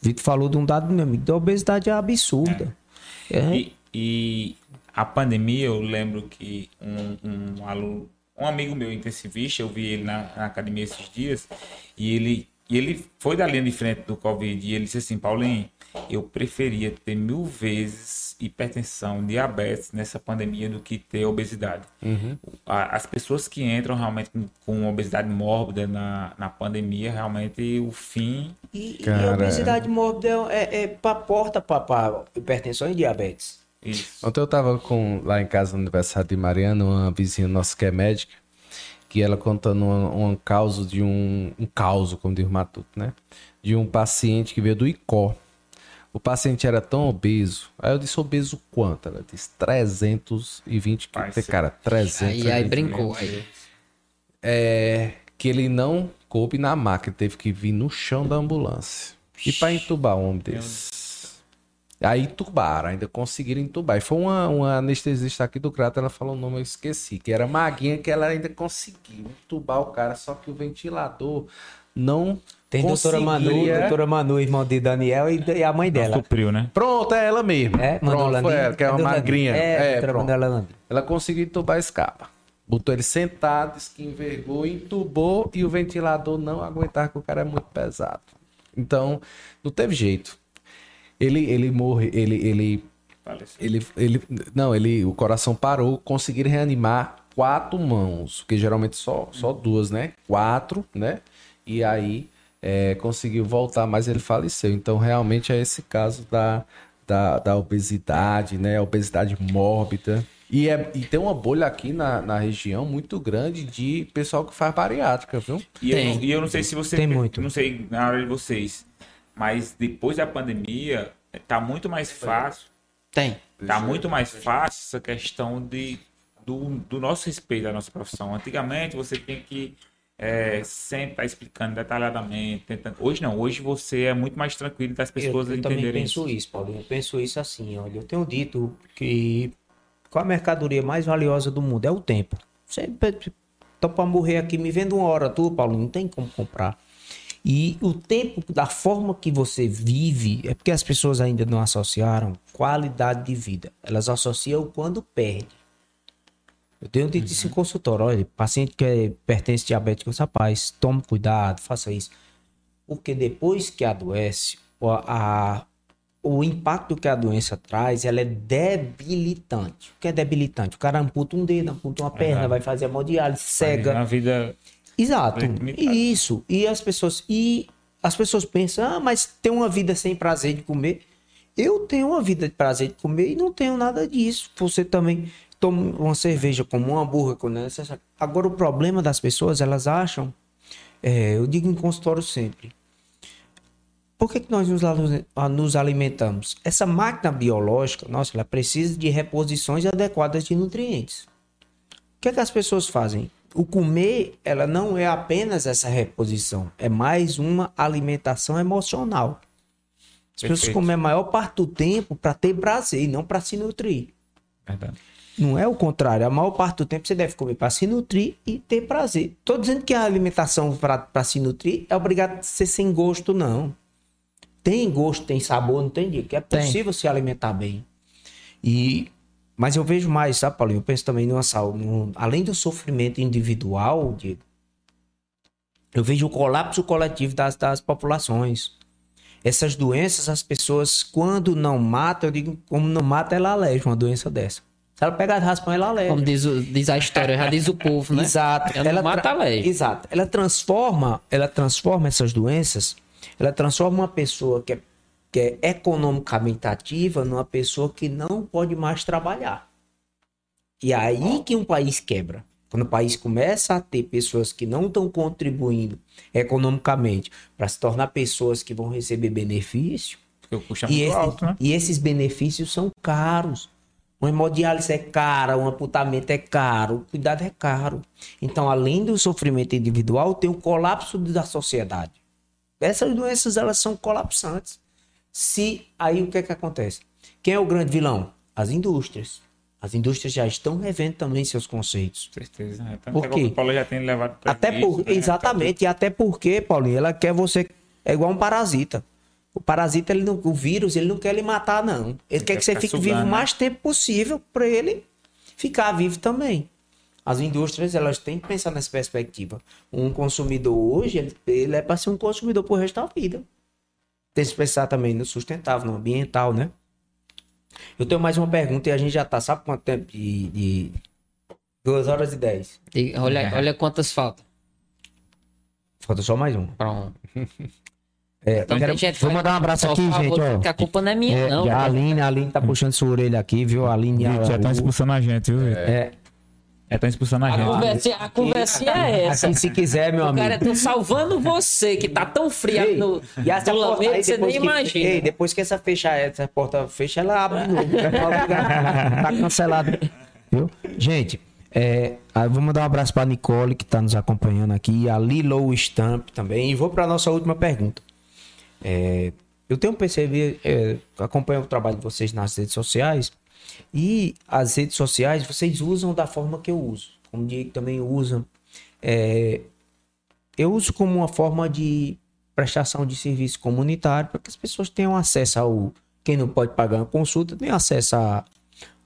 Vitor falou de um dado, meu amigo, da obesidade é absurda. É. E, e a pandemia, eu lembro que um, um aluno, um amigo meu intensivista, eu vi ele na, na academia esses dias, e ele, e ele foi da linha de frente do Covid, e ele disse assim, Paulinho, eu preferia ter mil vezes hipertensão, diabetes nessa pandemia do que ter obesidade. A- As pessoas que entram realmente com, com obesidade mórbida na, na pandemia, realmente o fim E, e Cara, a obesidade mórbida é, é pra porta para hipertensão e diabetes. isso. Ontem eu tava com, lá em casa no aniversário de Mariana, uma vizinha nossa que é médica, que ela contando um, um caso de um, um caso, como diz o Matuto, né? De um paciente que veio do ICO. O paciente era tão obeso. Aí eu disse, obeso quanto? Ela disse 320 Pai, quilos. Cara, 300. Aí, aí brincou. Aí. É, que ele não coube na maca, ele teve que vir no chão da ambulância. E pra entubar um homem desse? Aí entubaram, ainda conseguiram entubar. E foi uma, uma anestesista aqui do Crato, ela falou o nome, eu esqueci, que era Maguinha, que ela ainda conseguiu entubar o cara, só que o ventilador não Tem doutora Manu, doutora Manu, irmão de Daniel e, e a mãe dela. Supriu, né? Pronto, é ela mesmo. É, Pronto, Manu foi ela, que é uma magrinha. É, doutora pronto. Landim. Ela conseguiu entubar esse cabo. Botou ele sentado, disse que envergou, entubou e o ventilador não aguentava, porque o cara é muito pesado. Então, não teve jeito. Ele, ele morre, ele, ele, Faleceu. ele, ele, não, ele, o coração parou, conseguiram reanimar quatro mãos, porque geralmente só, só duas, né? Quatro, né? E aí é, conseguiu voltar, mas ele faleceu. Então, realmente é esse caso da, da, da obesidade, né? A obesidade mórbida. E, é, e tem uma bolha aqui na, na região muito grande de pessoal que faz bariátrica, viu? E eu, Tem. não- e eu não sei se você. Tem muito. Não sei na hora de vocês. Mas depois da pandemia, tá muito mais fácil. Tem. Tá muito mais fácil essa questão de, do, do nosso respeito à nossa profissão. Antigamente você tinha que é, sempre estar explicando detalhadamente. Tentando... Hoje não, hoje você é muito mais tranquilo das pessoas eu, eu também entenderem penso isso. Paulinho. Eu penso isso assim, olha. Eu tenho dito que qual a mercadoria mais valiosa do mundo? É o tempo. Você tô pra morrer aqui, me vende uma hora tu, Paulinho, não tem como comprar. E o tempo, da forma que você vive, é porque as pessoas ainda não associaram qualidade de vida. Elas associam quando perde. Eu tenho dito isso em consultório. Olha, paciente que é, pertence diabético, rapaz, tome cuidado, faça isso. Porque depois que adoece, o, a- o impacto que a doença traz, ela é debilitante. O que é debilitante? O cara amputa um dedo, amputa uma perna, vai fazer hemodiálise, cega. Na vida. Exato. Isso. E as pessoas e as pessoas pensam: "Ah, mas tem uma vida sem prazer de comer". Eu tenho uma vida de prazer de comer e não tenho nada disso. Você também toma uma cerveja, como um hambúrguer, é necessário. Agora o problema das pessoas, elas acham, é, eu digo em consultório sempre, por que, que nós nos, nos alimentamos? Essa máquina biológica, nossa, ela precisa de reposições adequadas de nutrientes. O que, é que as pessoas fazem? O comer, ela não é apenas essa reposição, é mais uma alimentação emocional. As pessoas Perfeito. comem a maior parte do tempo para ter prazer e não para se nutrir. Verdade. Não é o contrário. A maior parte do tempo você deve comer para se nutrir e ter prazer. Tô dizendo que a alimentação para se nutrir é obrigado a ser sem gosto, não. Tem gosto, tem sabor, não tem dia. Que é Tem. possível se alimentar bem. E mas eu vejo mais, sabe, Paulinho? Eu penso também numa saúde. no- além do sofrimento individual, Diego, eu vejo o colapso coletivo das, das populações. Essas doenças, as pessoas, quando não matam, eu digo, como não mata, ela aleja uma doença dessa. Se ela pegar raspão, ela aleja. Como diz, o- diz a história, já diz o povo, né? Exato. Ela não mata a lei. Exato. Ela transforma, ela transforma essas doenças, ela transforma uma pessoa que é, que é economicamente ativa numa pessoa que não pode mais trabalhar. E é aí que um país quebra. Quando o país começa a ter pessoas que não estão contribuindo economicamente para se tornar pessoas que vão receber benefício, Porque o custo é e, muito esse- alto, né? e esses benefícios são caros. Uma hemodiálise é cara, um amputamento é caro, o cuidado é caro. Então, além do sofrimento individual, tem o colapso da sociedade. Essas doenças, elas são colapsantes. Se aí o que é que acontece? Quem é o grande vilão? As indústrias. As indústrias já estão revendo também seus conceitos. Certeza. né? Por quê? Paulo já tem levado Até por, né? exatamente, e até porque, Paulinho, ela quer você. É igual um parasita. O parasita, ele não, o vírus, ele não quer lhe matar, não. Ele, quer quer que você fique sugando, vivo o né? mais tempo possível para ele ficar vivo também. As indústrias, elas têm que pensar nessa perspectiva. Um consumidor hoje, ele, ele é para ser um consumidor pro resto da vida. Tem que pensar também no sustentável, no ambiental, né? Eu tenho mais uma pergunta e a gente já tá, sabe quanto tempo de. de... 2 horas e 10. E olha, olha quantas faltam. Falta só mais um. Pronto. É, Então, quero- gente vou mandar um abraço aqui, favor, gente, ó. Que a culpa não é minha, É, não. a velho. Aline, a Aline tá puxando sua orelha aqui, viu? A Aline. A- Já estão o- expulsando a gente, viu? Vitor? É, Já estão expulsando a A gente. conversinha, a conversinha é essa. aqui, se quiser, meu O amigo. cara, tô salvando você, que tá tão frio Ei, no, e essa no porta aí, você depois nem que, imagina. Ei, depois que essa, fecha, essa porta fecha, ela abre de novo. tá cancelado. Viu? Gente, é, vou mandar um abraço pra Nicole, que tá nos acompanhando aqui, a Lilo Stamp também. E vou pra nossa última pergunta. É, eu tenho percebido, é, acompanho o trabalho de vocês nas redes sociais, e as redes sociais vocês usam da forma que eu uso, como o Diego também usa. É, eu uso como uma forma de prestação de serviço comunitário para que as pessoas tenham acesso ao. Quem não pode pagar uma consulta tem acesso a,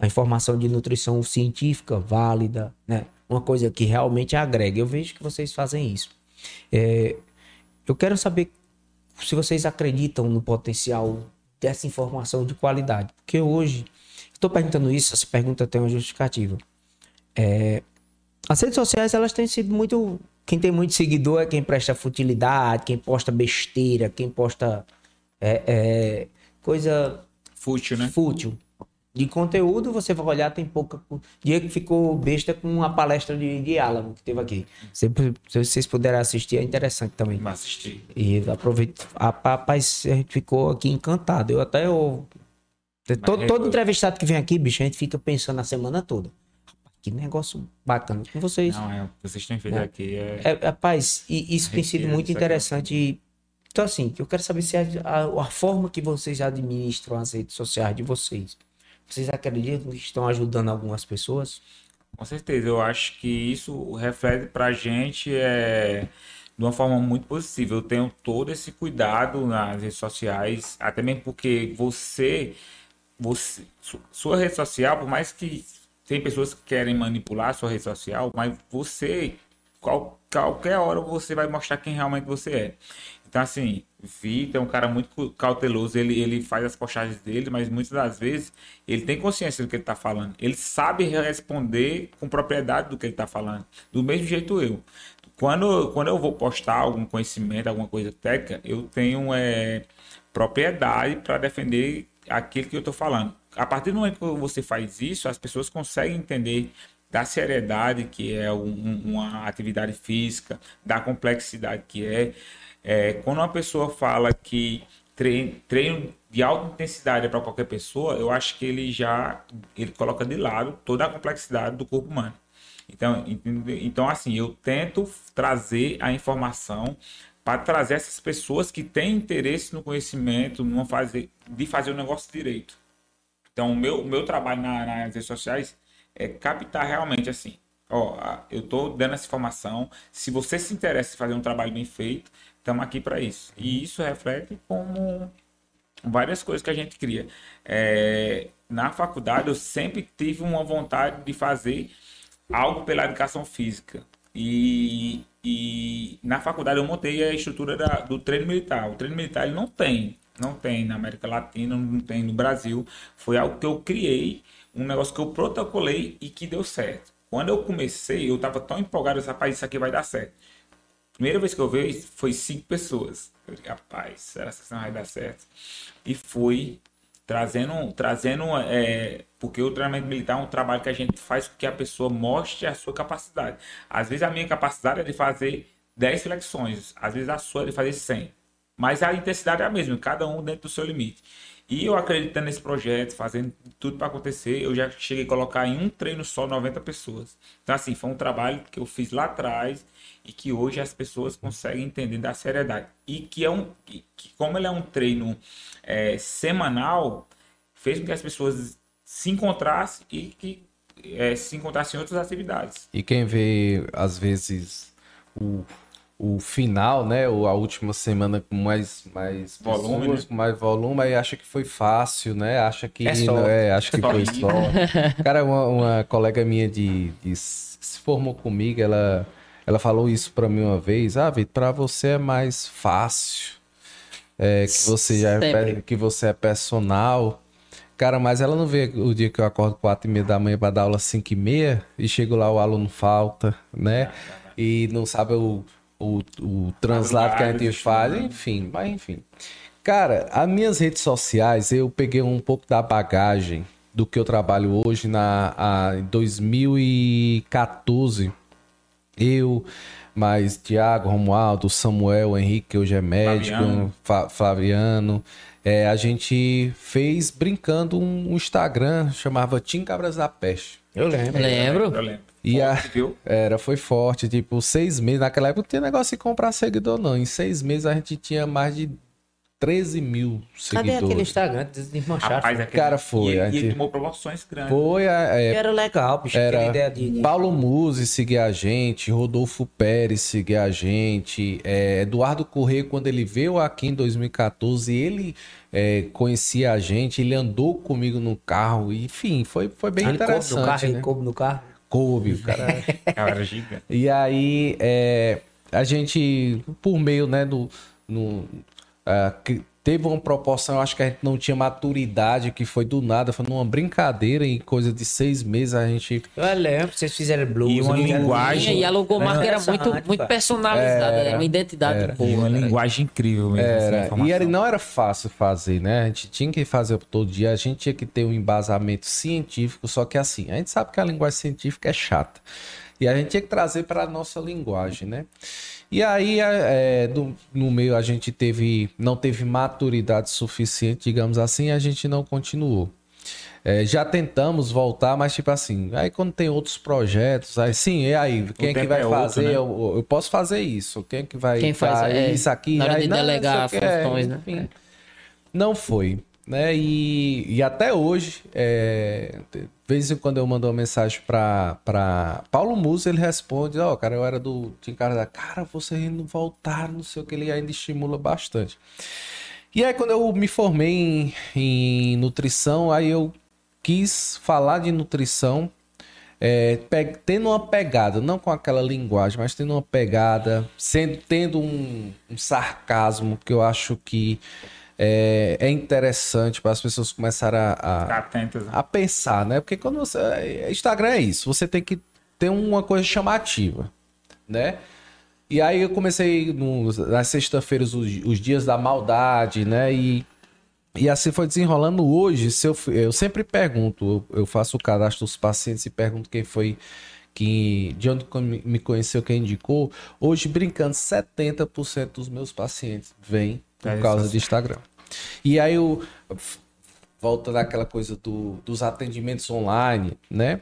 informação de nutrição científica válida, né? Uma coisa que realmente agrega. Eu vejo que vocês fazem isso. É, eu quero saber se vocês acreditam no potencial dessa informação de qualidade. Porque hoje, estou perguntando isso, essa pergunta tem uma justificativa. É, as redes sociais, elas têm sido muito. Quem tem muito seguidor é quem presta futilidade, quem posta besteira, quem posta é, é, coisa Fútil, né? fútil. De conteúdo, você vai olhar, tem pouca. Diego ficou besta com uma palestra de, de Alan que teve aqui. Se, se vocês puderem assistir, é interessante também. Assistir. E aproveito. A, rapaz, a gente ficou aqui encantado. Eu até. Eu, todo, todo entrevistado que vem aqui, bicho, a gente fica pensando a semana toda. Que negócio bacana com vocês. Não, é, que vocês têm feito É. aqui é. É, rapaz, e isso tem sido muito interessante. E, Então, assim, eu quero saber se a, a- a forma que vocês administram as redes sociais de vocês, vocês acreditam que estão ajudando algumas pessoas? Com certeza, eu acho que isso reflete pra gente é, de uma forma muito positiva. Eu tenho todo esse cuidado nas redes sociais, até mesmo porque você, você su- sua rede social, por mais que tem pessoas que querem manipular a sua rede social, mas você, qual, qualquer hora você vai mostrar quem realmente você é. Então, assim, Vitor é um cara muito cauteloso, ele, ele faz as postagens dele, mas muitas das vezes ele tem consciência do que ele está falando. Ele sabe responder com propriedade do que ele está falando. Do mesmo jeito eu. Quando, quando eu vou postar algum conhecimento, alguma coisa técnica, eu tenho é, propriedade para defender aquilo que eu estou falando. A partir do momento que você faz isso, as pessoas conseguem entender da seriedade que é um- uma atividade física, da complexidade que é. É, quando uma pessoa fala que treino, treino de alta intensidade é para qualquer pessoa, eu acho que ele já ele coloca de lado toda a complexidade do corpo humano. Então, então assim, eu tento trazer a informação para trazer essas pessoas que têm interesse no conhecimento, numa fazer, de fazer o negócio direito. Então, o meu, meu trabalho na- nas redes sociais é captar realmente assim. Ó, eu tô dando essa informação. Se você se interessa em fazer um trabalho bem feito, estamos aqui para isso. E isso reflete como várias coisas que a gente cria. É, na faculdade eu sempre tive uma vontade de fazer algo pela educação física. E, e na faculdade eu montei a estrutura da, do treino militar. O treino militar ele não tem, não tem na América Latina, não tem no Brasil. Foi algo que eu criei, um negócio que eu protocolei e que deu certo. Quando eu comecei, eu estava tão empolgado, rapaz, isso aqui vai dar certo. Primeira vez que eu vi foi cinco pessoas. Eu disse, rapaz, será que isso não vai dar certo? E fui trazendo, trazendo é, porque o treinamento militar é um trabalho que a gente faz com que a pessoa mostre a sua capacidade. Às vezes a minha capacidade é de fazer 10 flexões, às vezes a sua é de fazer 100. Mas a intensidade é a mesma, cada um dentro do seu limite. E eu acreditando nesse projeto, fazendo tudo para acontecer, eu já cheguei a colocar em um treino só 90 pessoas. Então, assim, foi um trabalho que eu fiz lá atrás e que hoje as pessoas conseguem entender da seriedade. E que é um. Que, como ele é um treino é, semanal, fez com que as pessoas se encontrassem e que é, se encontrassem em outras atividades. E quem vê, às vezes, o o final, né? Ou a última semana com mais, mais volume, pessoas, né? com mais volume, aí acha que foi fácil, né? Acha que é só. não é, acha que foi só. Cara, uma, uma colega minha de, de, se formou comigo, ela, ela falou isso para mim uma vez. Ah, Vitor, para você é mais fácil. É, que você já é, que você é personal. Cara, mas ela não vê o dia que eu acordo quatro e meia da manhã para dar aula cinco e meia e chego lá o aluno falta, né? E não sabe o o, o translado que a gente faz, enfim, mas enfim. Cara, as minhas redes sociais, eu peguei um pouco da bagagem do que eu trabalho hoje na a, em 2014. Eu, mais Tiago, Romualdo, Samuel, Henrique, que hoje é médico, Flaviano, Flaviano é, a gente fez brincando um, um Instagram, chamava Tim Cabras da Peste. Eu lembro. Lembro. Eu lembro. E a, era, foi forte, tipo, seis meses. Naquela época não tinha negócio de comprar seguidor, não. Em seis meses a gente tinha mais de 13 mil seguidores. Cadê aquele Instagram? Desmanchar. Rapaz, aquele... Cara, foi. E, e ele tomou proporções grandes. Foi. É, era legal, bicho. Era ideia de... Paulo Musi seguia a gente, Rodolfo Pérez seguia a gente, é, Eduardo Corrêa, quando ele veio aqui em 2014, ele é, conhecia a gente, ele andou comigo no carro, enfim, foi, foi bem ele interessante. Coube no carro, né? Ele coube no carro? Coube, o cara. cara gigante. E aí, é, a gente, por meio, né, do. No, uh, teve uma proporção, eu acho que a gente não tinha maturidade, que foi do nada, foi numa brincadeira, em coisa de seis meses a gente. Eu lembro, vocês fizeram blues. E uma linguagem. E a logomarca era muito, muito personalizada, era, uma identidade era, boa. E uma linguagem incrível mesmo. Era, e era, não era fácil fazer, né? A gente tinha que fazer todo dia, a gente tinha que ter um embasamento científico, só que assim, a gente sabe que a linguagem científica é chata. E a gente tinha que trazer para a nossa linguagem, né? E aí, é, do, no meio, a gente teve, não teve maturidade suficiente, digamos assim, a gente não continuou. É, já tentamos voltar, mas tipo assim, aí quando tem outros projetos, aí sim, e aí, quem é que vai é fazer? Outro, né? eu, eu, posso fazer isso, quem é que vai quem faz é, isso aqui? Na hora aí, de não, delegar funções, né? Enfim, não foi, né? E, e até hoje, é, vez em quando eu mando uma mensagem pra, pra Paulo Musa, ele responde, ó, oh, cara, eu era do Tim da cara, vocês não voltaram, não sei o que, ele ainda estimula bastante. E aí, quando eu me formei em, em nutrição, aí eu quis falar de nutrição, é, tendo uma pegada, não com aquela linguagem, mas tendo uma pegada, sendo, tendo um, um sarcasmo que eu acho que é, é interessante para as pessoas começarem a, a, Atentas, né? a pensar, né? Porque quando você. Instagram é isso, você tem que ter uma coisa chamativa, né? E aí eu comecei no, nas sexta-feiras os, os, dias da maldade, né? E, e assim foi desenrolando hoje. Se eu, eu sempre pergunto, eu, faço o cadastro dos pacientes e pergunto quem foi que de onde me conheceu, quem indicou. Hoje, brincando, 70% dos meus pacientes vêm por é causa de Instagram. E aí eu volta daquela coisa do, dos atendimentos online, né?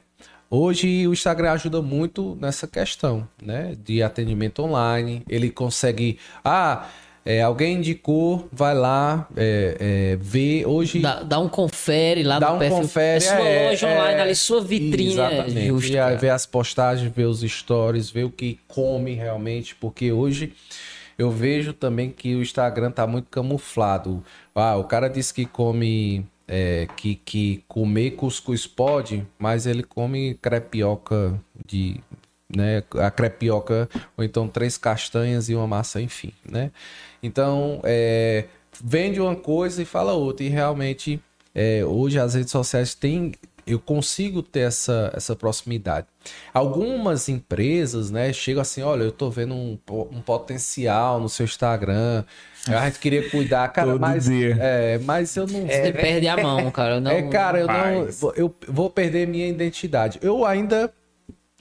Hoje o Instagram ajuda muito nessa questão, né? De atendimento online. Ele consegue. Ah, é, alguém indicou, vai lá, é, é, vê. Hoje. Dá, dá, um confere lá dá no um perfil. Confere, é sua é, loja online, ali, sua vitrine. Exatamente. Justo, e aí vê as postagens, vê os stories, vê o que come realmente, porque hoje eu vejo também que o Instagram tá muito camuflado. Ah, o cara disse que come é, que, que comer cuscuz pode, mas ele come crepioca de. Né, a crepioca, ou então três castanhas e uma maçã, enfim, né? Então, é, vende uma coisa e fala outra. E realmente, é, hoje as redes sociais têm. Eu consigo ter essa, essa proximidade. Algumas empresas, né, chegam assim: olha, eu tô vendo um, um potencial no seu Instagram. A gente queria cuidar, cara, Todo mas, dia. é, mas eu não Você perde a mão, cara. Não, é, cara, eu não. Eu vou perder minha identidade. Eu ainda.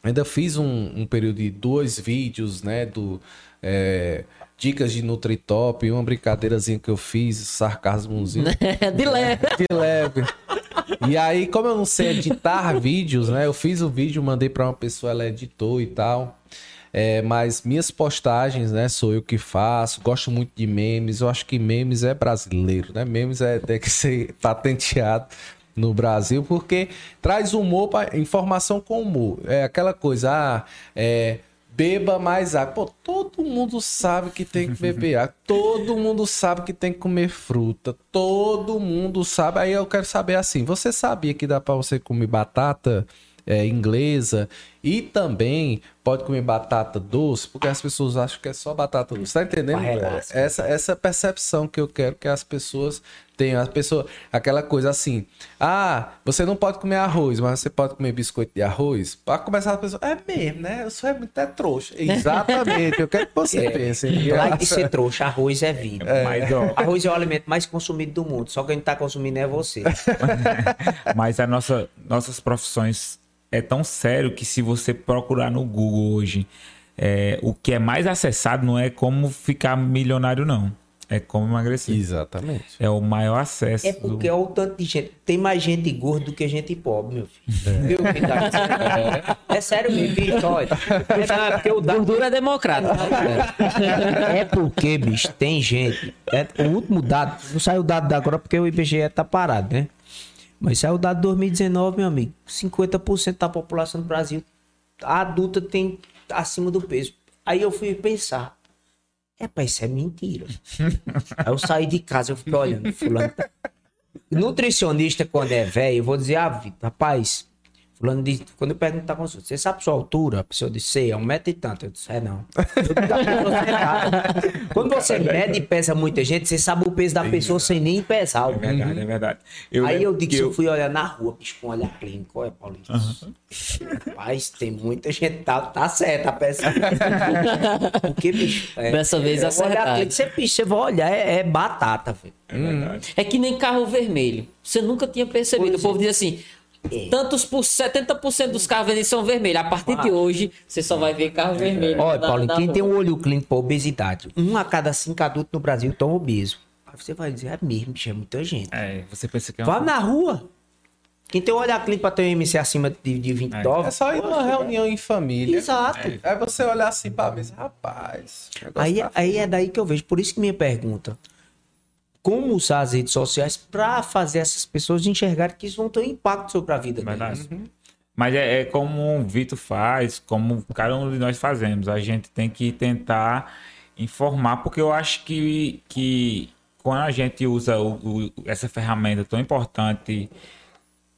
Ainda fiz um, um período de dois vídeos, né? Do. é, dicas de Nutritop, uma brincadeirazinha que eu fiz, sarcasmozinho de leve. de leve. E aí, como eu não sei editar vídeos, né? Eu fiz o vídeo, mandei pra uma pessoa, ela editou e tal. É, mas minhas postagens, né, sou eu que faço. Gosto muito de memes. Eu acho que memes é brasileiro, né? Memes é, tem que ser patenteado no Brasil, porque traz humor, pra, informação com humor. É aquela coisa, ah, é, beba mais água. Pô, todo mundo sabe que tem que beber água. Todo mundo sabe que tem que comer fruta. Todo mundo sabe. Aí eu quero saber assim, você sabia que dá pra você comer batata é, inglesa e também pode comer batata doce, porque as pessoas acham que é só batata doce. Tá entendendo? Barregaço. Essa, essa percepção que eu quero que as pessoas tenham. As pessoas, aquela coisa assim, ah, você não pode comer arroz, mas você pode comer biscoito de arroz. Para começar a pessoa, é mesmo, né? Eu sou é muito é trouxa. Exatamente, eu quero que você pense. Lá de ser trouxa, arroz é vida. Mas, ó, Arroz é o alimento mais consumido do mundo. Só quem tá consumindo é você. Mas a nossa, nossas profissões é tão sério que se você procurar no Google hoje, é, o que é mais acessado não é como ficar milionário, não. É como emagrecer. Exatamente. É o maior acesso. É do- porque é o tanto de gente. Tem mais gente gorda do que gente pobre, meu filho. Viu, filho da puta? É sério mesmo, bicho, olha. É porque o dado Gordura é democrática. É porque, bicho, tem gente. é- o último dado, não saiu o dado da agora porque o IBGE tá parado, né? Mas saiu o dado de 2019, meu amigo. 50% da população do Brasil adulta tem acima do peso. Aí eu fui pensar. É, pai, isso é mentira. Aí eu saí de casa, eu fiquei olhando, fulano. tá- Nutricionista, quando é velho, eu vou dizer, ah, rapaz, fulano diz, quando eu pergunto tá consulta, você sabe sua altura? A pessoa disse, sei, é um metro e tanto. Eu disse, é não. Eu digo, "A pessoa é errada." quando você mede e pesa muita gente, você sabe o peso da pessoa sem nem pesar. É verdade, é verdade. Aí lembro eu digo, que se eu fui olhar na rua, bicho, com um olhar clínico, olha, Paulinho. Rapaz, tem muita gente, tá, tá certo a peça. Porque, bicho. É, Dessa vez é, olhar acertado. clínico, você, bicho, você vai olhar, é, é batata, velho. É verdade. É que nem carro vermelho. Você nunca tinha percebido. Pois o povo é. diz assim: É. tantos por 70% dos carros vendidos são vermelhos. A partir de hoje, você só vai ver carro vermelho. Olha, na- Paulinho, na quem rua. tem um olho clínico para obesidade, um a cada cinco adultos no Brasil estão obesos. Aí você vai dizer, é mesmo, bicho, é muita gente. É, você pensa que é Vá um... na rua. Quem tem um olhar clínico para ter um MC acima de, de 20 É. dólares. É só ir numa reunião em família. Exato. Aí você olhar assim pra mesa, rapaz. Aí, tá aí é daí que eu vejo. Por isso que minha pergunta. Como usar as redes sociais para fazer essas pessoas enxergarem que isso vão ter um impacto sobre a vida delas? Mas é, é como o Vitor faz, como cada um de nós fazemos. A gente tem que tentar informar, porque eu acho que, que quando a gente usa o- o- essa ferramenta tão importante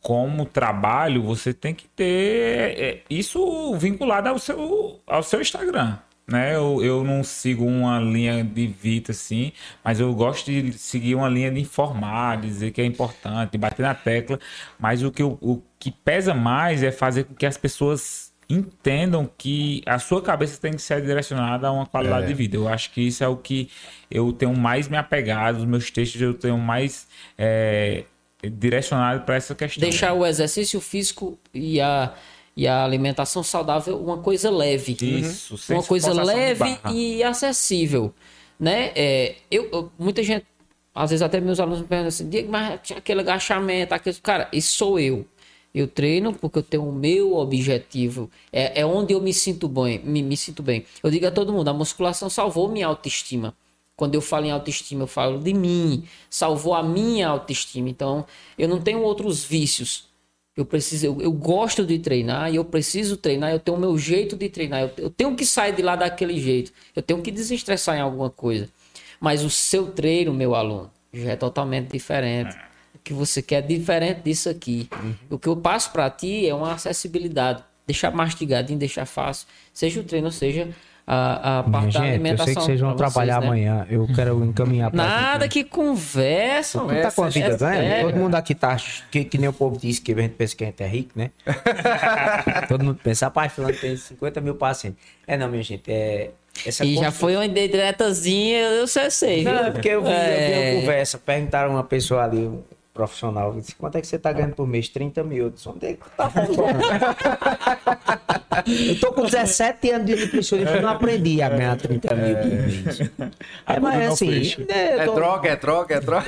como trabalho, você tem que ter é, isso vinculado ao seu, ao seu Instagram. Né? Eu, eu não sigo uma linha de Vita assim, mas eu gosto de seguir uma linha de informar, dizer que é importante, bater na tecla. Mas o que, eu- o que pesa mais é fazer com que as pessoas entendam que a sua cabeça tem que ser direcionada a uma qualidade de vida. Eu acho que isso é o que eu tenho mais me apegado, os meus textos eu tenho mais é, direcionado para essa questão. Deixar o exercício físico e a, e a alimentação saudável uma coisa leve. Isso, sem uma coisa leve e acessível, né? É, eu, eu- muita gente, às vezes até meus alunos me perguntam assim, Diego, mas aquele agachamento, aquele... cara, isso sou eu. Eu treino porque eu tenho o meu objetivo. É, é onde eu me sinto bem, me, me sinto bem. Eu digo a todo mundo, a musculação salvou minha autoestima. Quando eu falo em autoestima, eu falo de mim, salvou a minha autoestima. Então, eu não tenho outros vícios. Eu preciso, eu, eu gosto de treinar e eu preciso treinar. Eu tenho o meu jeito de treinar. Eu, eu tenho que sair de lá daquele jeito. Eu tenho que desestressar em alguma coisa. Mas o seu treino, meu aluno, já é totalmente diferente. que você quer diferente disso aqui. Uhum. O que eu passo para ti é uma acessibilidade. Deixar mastigadinho, deixar fácil. Seja o treino, seja a, a Minha parte da gente, eu alimentação. sei que vocês vão trabalhar né? amanhã. Eu quero encaminhar pra Nada que conversa. Você tá com a vida É ganha? sério. Todo mundo aqui tá. Que, que nem o povo diz que a gente pensa que a gente é rico, né? Todo mundo pensa, rapaz, fulano tem 50 mil pacientes. É não, minha gente. É, essa E já consulta- foi uma indiretazinha, eu sei, sei. Não, é porque eu vi, eu vi É. uma conversa. Perguntaram a uma pessoa ali, profissional, disse, quanto é que você tá ganhando por mês? 30 mil. Eu disse, onde é que tá falando? Eu tô com 17 anos de nutricionista e não aprendi a ganhar 30 mil por mês. É, mas não assim, fecha. né, eu É tô- droga, é droga, é droga.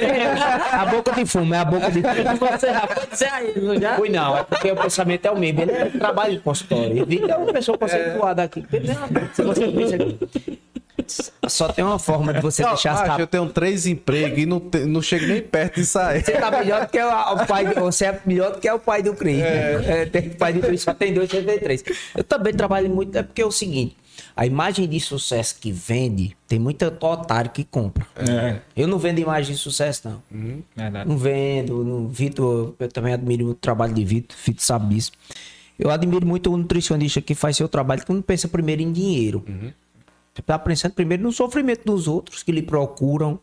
a boca de fumo, é a boca de fumo. Você já pode dizer aí, não já? Fui não, é porque o pensamento é o mesmo. Ele é trabalho de consultório. Ele é uma pessoa conceituada aqui. Se você pensa- Só tem uma forma de você Não, deixar as macho, cap- eu tenho três empregos e não, te- não chego nem perto de sair. Você tá melhor do que o, o pai. do- Você é melhor do que o pai do Cris. né? É, tem pai do Cris só tem dois, você tem três. Eu também trabalho muito, é porque é o seguinte: a imagem de sucesso que vende, tem muita otário que compra. É, Eu não vendo imagem de sucesso, não. verdade. Não vendo. Não, Vitor, eu também admiro o trabalho de Vitor. Vitor sabe disso. Eu admiro muito o nutricionista que faz seu trabalho, que não pensa primeiro em dinheiro. Você tá pensando primeiro no sofrimento dos outros que lhe procuram,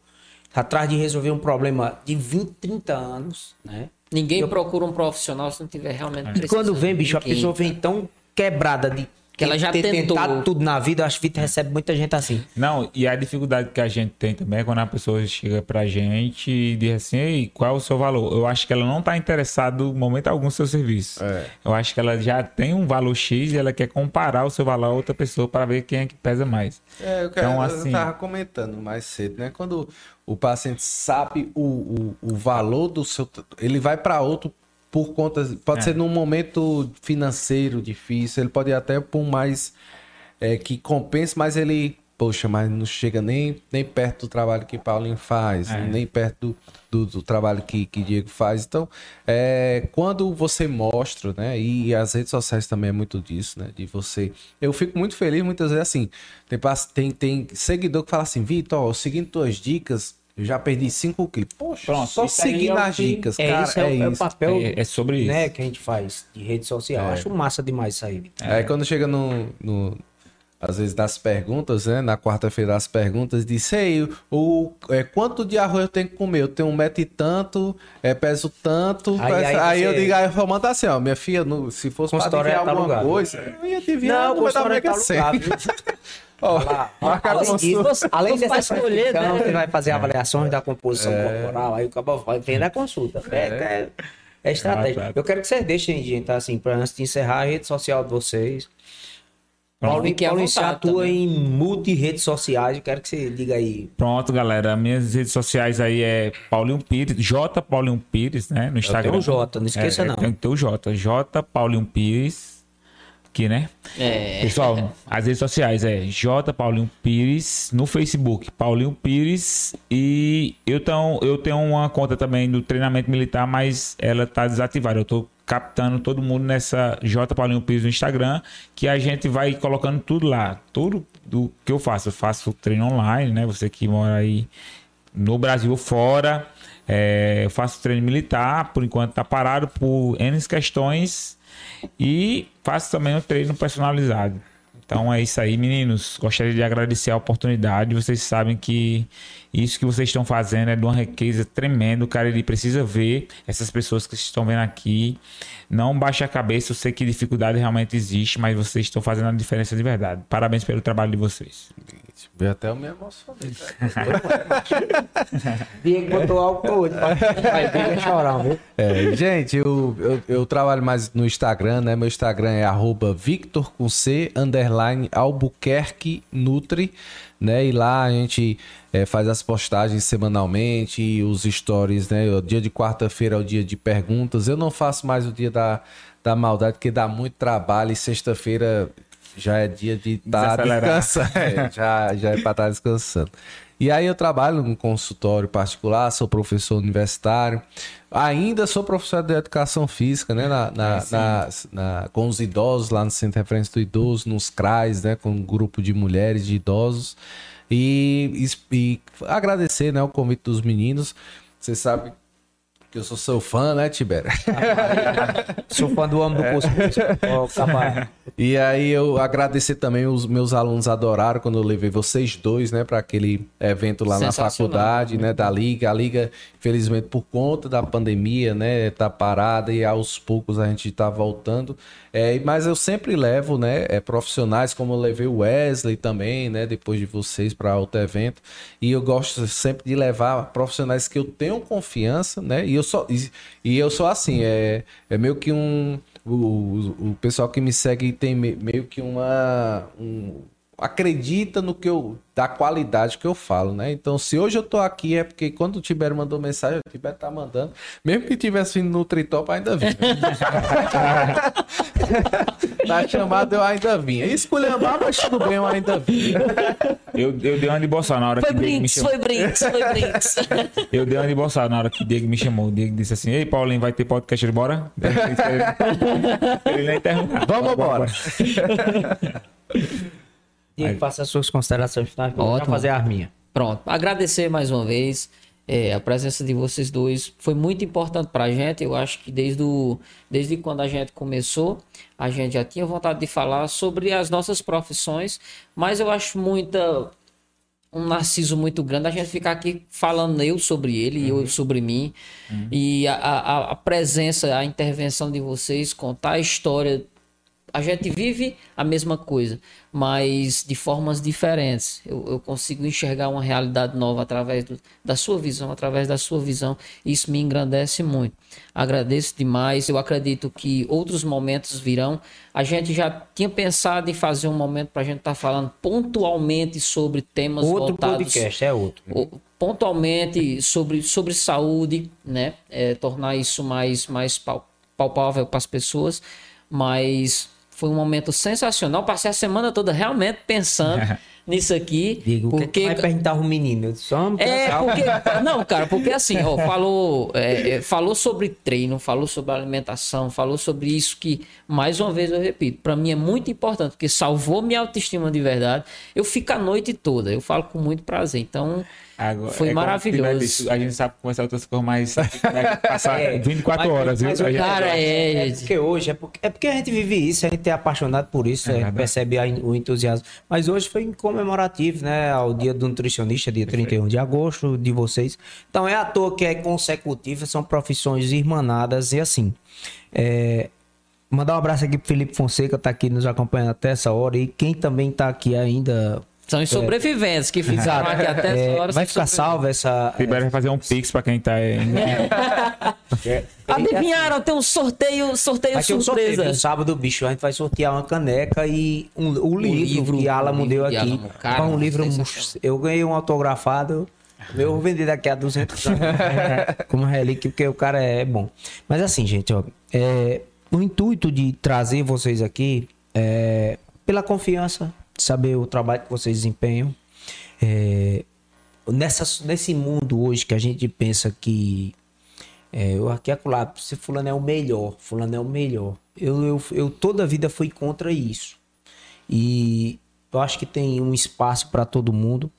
atrás de resolver um problema de 20, 30 anos, né? Ninguém procura um profissional se não tiver realmente E quando vem, bicho, a pessoa vem tão quebrada de Que ela já ter tentou. tentado tudo na vida. Eu acho que Vitor recebe muita gente assim. Não, e a dificuldade que a gente tem também é quando a pessoa chega pra gente e diz assim, Ei, qual é o seu valor? Eu acho que ela não tá interessada em momento algum no seu serviço. É. Eu acho que ela já tem um valor X e ela quer comparar o seu valor a outra pessoa para ver quem é que pesa mais. É, eu, quero, Então, eu assim- tava comentando mais cedo, né? Quando o paciente sabe o, o, o valor do seu. Ele vai para outro por conta. Pode É. ser num momento financeiro difícil, ele pode ir até por mais. é, que compense, mas ele. Poxa, mas não chega nem, nem perto do trabalho que Paulinho faz, É. nem perto do, do, do trabalho que, que Diego faz. Então, é, quando você mostra, né? E as redes sociais também é muito disso, né? De você. Eu fico muito feliz muitas vezes assim. Tem, tem, tem seguidor que fala assim, Vitor, seguindo tuas dicas, eu já perdi 5 quilos. Poxa, Pronto, só Isso aí seguindo é as que- dicas, é, cara. isso é, o- é o papel É, é sobre isso. né, que a gente faz de rede social. Eu Acho massa demais isso aí. Aí quando chega no, no- às vezes nas perguntas, né? Na quarta-feira das perguntas, diz, ei, o, é, quanto de arroz eu tenho que comer? Eu tenho um metro e tanto, é, peso tanto. Aí- peso- aí Aí, eu você- digo, aí eu vou mandar assim, ó, minha filha, no- se fosse pra adivinhar tá alguma alugado. coisa, eu ia adivinhar Não, o da Mega tá alugado. Marca a além consulta. disso, além Você dessa escolher, né? você vai fazer avaliações da composição corporal, aí o cabo vem da consulta. É, é, é estratégia. Ah, tá. Eu quero que vocês deixem, gente, assim, para antes de encerrar a rede social de vocês. Paulinho você atua também. em multi-redes sociais, eu quero que você diga aí. Pronto, galera. Minhas redes sociais aí é Paulinho Pires, J Paulinho Pires, né? No Instagram. tenho o J, não esqueça É, não. Tem que ter o J. J Paulinho Pires. Aqui, né? É. Pessoal, as redes sociais é J Paulinho Pires no Facebook, Paulinho Pires e eu tenho, eu tenho uma conta também do treinamento militar, mas ela tá desativada. Eu tô captando todo mundo nessa J Paulinho Pires no Instagram, que a gente vai colocando tudo lá, tudo do que eu faço. Eu faço treino online, né? Você que mora aí no Brasil ou fora, é, eu faço treino militar, por enquanto tá parado por N questões e faço também um treino personalizado. Então é isso aí, meninos. Gostaria de agradecer a oportunidade. Vocês sabem que isso que vocês estão fazendo é de uma riqueza tremenda. O cara ele precisa ver essas pessoas que estão vendo aqui. Não baixe a cabeça. Eu sei que dificuldade realmente existe, mas vocês estão fazendo a diferença de verdade. Parabéns pelo trabalho de vocês. Veio até eu me emocionei. Diego botou algo no olho, vai vir chorar, viu? É, gente, eu, eu, eu trabalho mais no Instagram, né? Meu Instagram é arroba Victor com C, underline Albuquerque Nutri, né? E lá a gente é, faz as postagens semanalmente, os stories, né? O dia de quarta-feira é o dia de perguntas. Eu não faço mais o dia da, da maldade, porque dá muito trabalho e sexta-feira já é dia de estar Desacelerar. descansando. É, já, já é para estar descansando. E aí eu trabalho num consultório particular, sou professor universitário, ainda sou professor de educação física, né? Na, na- na- na- com os idosos lá no Centro de Referência do Idoso, nos CRAs, né? Com um grupo de mulheres, de idosos. E, e- e agradecer né, o convite dos meninos. Você sabe eu sou seu fã, né, Tibério? Sou fã do homem do cuscuz. Capa- E aí eu agradecer também os meus alunos adoraram quando eu levei vocês dois, né, para aquele evento lá na faculdade, né, da liga. A liga, infelizmente por conta da pandemia, né, tá parada e aos poucos a gente tá voltando. É, mas eu sempre levo, né, é, profissionais como eu levei o Wesley também, né, depois de vocês para outro evento. E eu gosto sempre de levar profissionais que eu tenho confiança, né? E eu e, e eu sou assim, é, é meio que um o, o- o pessoal que me segue tem me- meio que uma um- acredita no que eu da qualidade que eu falo, né? Então, se hoje eu tô aqui é porque quando o Tibério mandou mensagem, o Tibério tá mandando, mesmo que tivesse vindo no Tritop ainda vinha. Na chamada eu ainda vinha. Esculhambar, mas tudo bem, eu ainda vinha. Eu, eu dei uma de boçar na hora Foi que o Diego me brinks, chamou. foi brinks, foi brinks. Eu dei uma na hora que o Diego me chamou. O Diego disse assim: Ei, Paulinho, vai ter podcast bora? Ele nem interrompeu. Vamos embora. Diego, faça as suas considerações finais. Já Ótimo. fazer a minha. Pronto, agradecer mais uma vez. é, a presença de vocês dois foi muito importante pra gente. Eu acho que desde, o, desde quando a gente começou, a gente já tinha vontade de falar sobre as nossas profissões, mas eu acho muita um narciso muito grande a gente ficar aqui falando eu sobre ele e eu sobre mim. E a, a, a presença, a intervenção de vocês, contar a história a gente vive a mesma coisa, mas de formas diferentes. Eu, eu consigo enxergar uma realidade nova através do- da sua visão, através da sua visão. e Isso me engrandece muito. Agradeço demais. Eu acredito que outros momentos virão. A gente já tinha pensado em fazer um momento para a gente estar falando pontualmente sobre temas Outro voltados podcast, é outro. pontualmente sobre, sobre saúde, né? É, tornar isso mais, mais pal- palpável para as pessoas. Mas foi um momento sensacional. Passei a semana toda realmente pensando nisso aqui. Digo, o que porque que vai perguntar o menino? "Homem, é, calma." porque. Não, cara, porque assim, ó, falou, é, é, falou sobre treino, falou sobre alimentação, falou sobre isso que, mais uma vez eu repito, pra mim é muito importante, porque salvou minha autoestima de verdade. Eu fico a noite toda, eu falo com muito prazer. Então, Agora, Foi é maravilhoso. A gente sabe conversar outras coisas, mas passar É, 24 mas- horas, viu? mas gente- Cara, é, É gente. porque hoje, é porque, é porque a gente vive isso, a gente é apaixonado por isso, a gente verdade. percebe a- o entusiasmo. Mas hoje foi em comemorativo, né? Ao dia do nutricionista, dia 31 de agosto, de vocês. Então é à toa que é consecutivo, são profissões irmanadas e assim. é, Mandar um abraço aqui pro Felipe Fonseca, tá aqui nos acompanhando até essa hora. E quem também tá aqui ainda. São os sobreviventes que ficaram aqui até é, essa hora. vai ficar salva essa. Tibério vai fazer um pix pra quem tá aí. Adivinharam? Tem um sorteio, sorteio Vai ter um sorteio, surpresa. sábado, bicho. A gente vai sortear uma caneca e um, o livro, livro, que a o Alamo livro deu de aqui. Alamo. Cara, Foi um livro. Eu ganhei um autografado. Eu vou vender daqui a 200 anos. como relíquia, porque o cara é bom. Mas assim, gente, ó. é, o intuito de trazer vocês aqui é pela confiança, saber o trabalho que vocês desempenham. É, nessa, nesse mundo hoje que a gente pensa que é, eu aqui acolá, se fulano é o melhor, fulano é o melhor. Eu, eu, eu toda a vida fui contra isso. E eu acho que tem um espaço para todo mundo.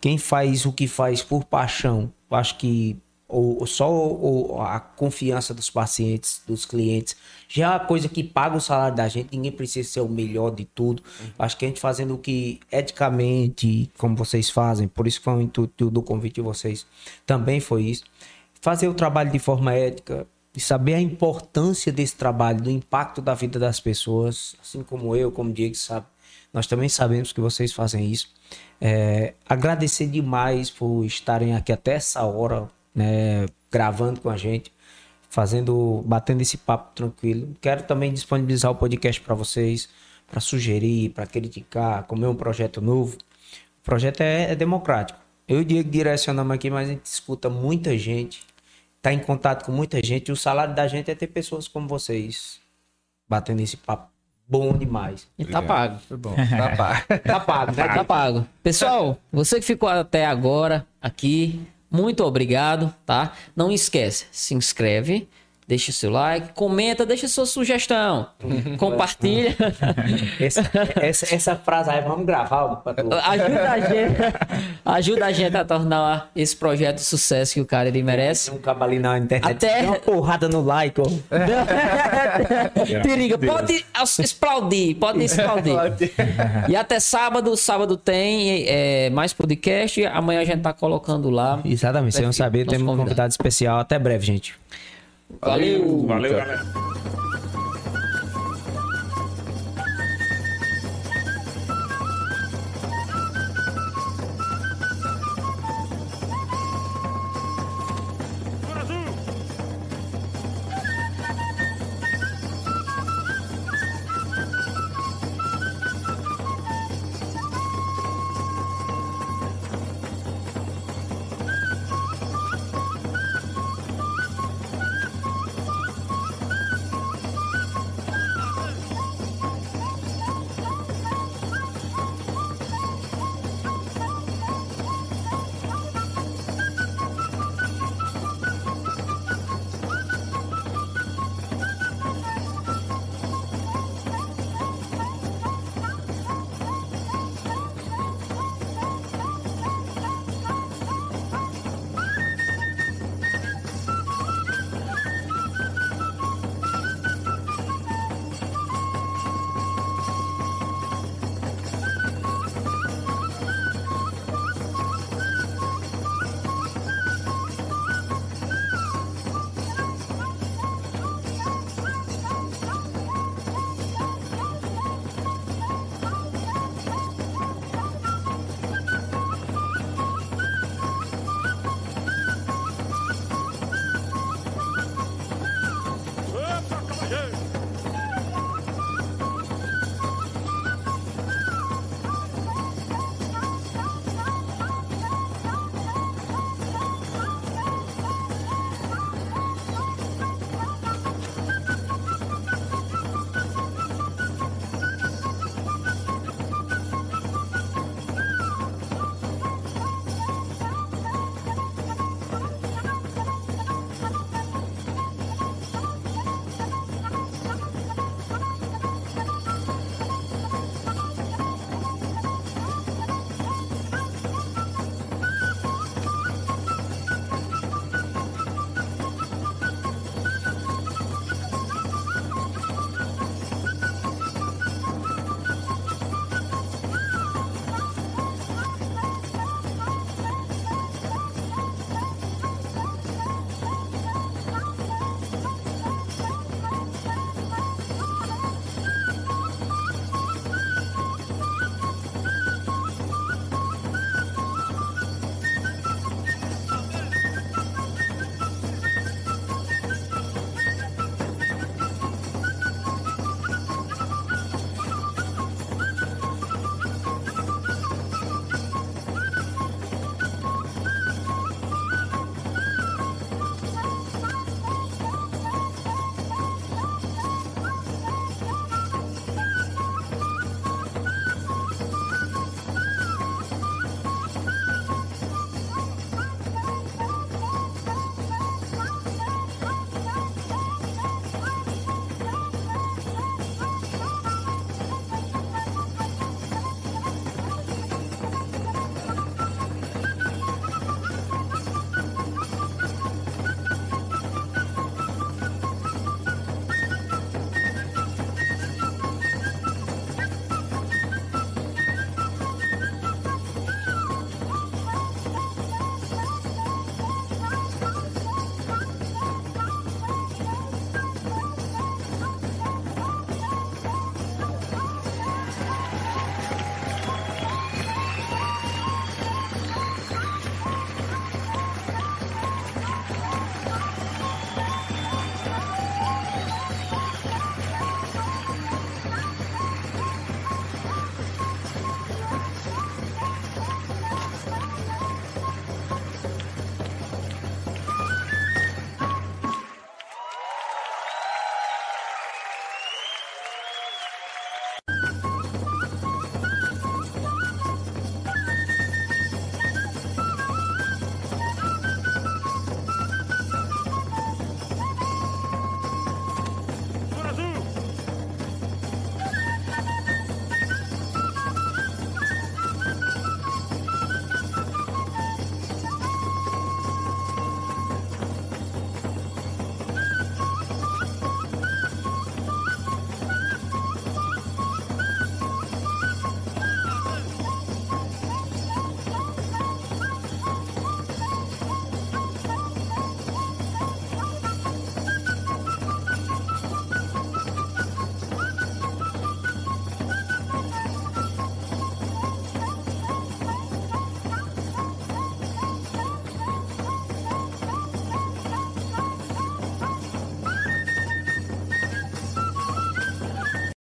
Quem faz o que faz por paixão, eu acho que ou, só o- a confiança dos pacientes, dos clientes, já é uma coisa que paga o salário da gente. Ninguém precisa ser o melhor de tudo. Eu Acho que a gente fazendo o que eticamente, como vocês fazem, por isso que foi o intuito do convite de vocês, também foi isso. Fazer o trabalho de forma ética, e saber a importância desse trabalho, do impacto da vida das pessoas, assim como eu, como o Diego sabe. Nós também sabemos que vocês fazem isso. É, agradecer demais por estarem aqui até essa hora, né, gravando com a gente, fazendo, batendo esse papo tranquilo. Quero também disponibilizar o podcast para vocês, para sugerir, para criticar, como é um projeto novo. O projeto é, é democrático. Eu e o Diego direcionamos aqui, mas a gente escuta muita gente, está em contato com muita gente. E o salário da gente é ter pessoas como vocês batendo esse papo bom demais. E tá pago. Foi bom. Tá pá. Tá pago, né? Tá pago. Pessoal, você que ficou até agora aqui, muito obrigado, tá? Não esquece, se inscreve, deixa seu like, comenta, deixa sua sugestão, compartilha. Essa, essa, essa frase aí, vamos gravar. Ajuda a gente, ajuda a gente a tornar esse projeto sucesso que o cara ele merece. Tem um cabo ali na internet. Até- uma porrada no like, ó. Periga, pode explodir, pode explodir. E até sábado, sábado tem é, mais podcast. Amanhã a gente tá colocando lá. Exatamente, vocês vão saber. Temos um convidado. convidado especial. Até breve, gente. Valeu! Valeu, galera!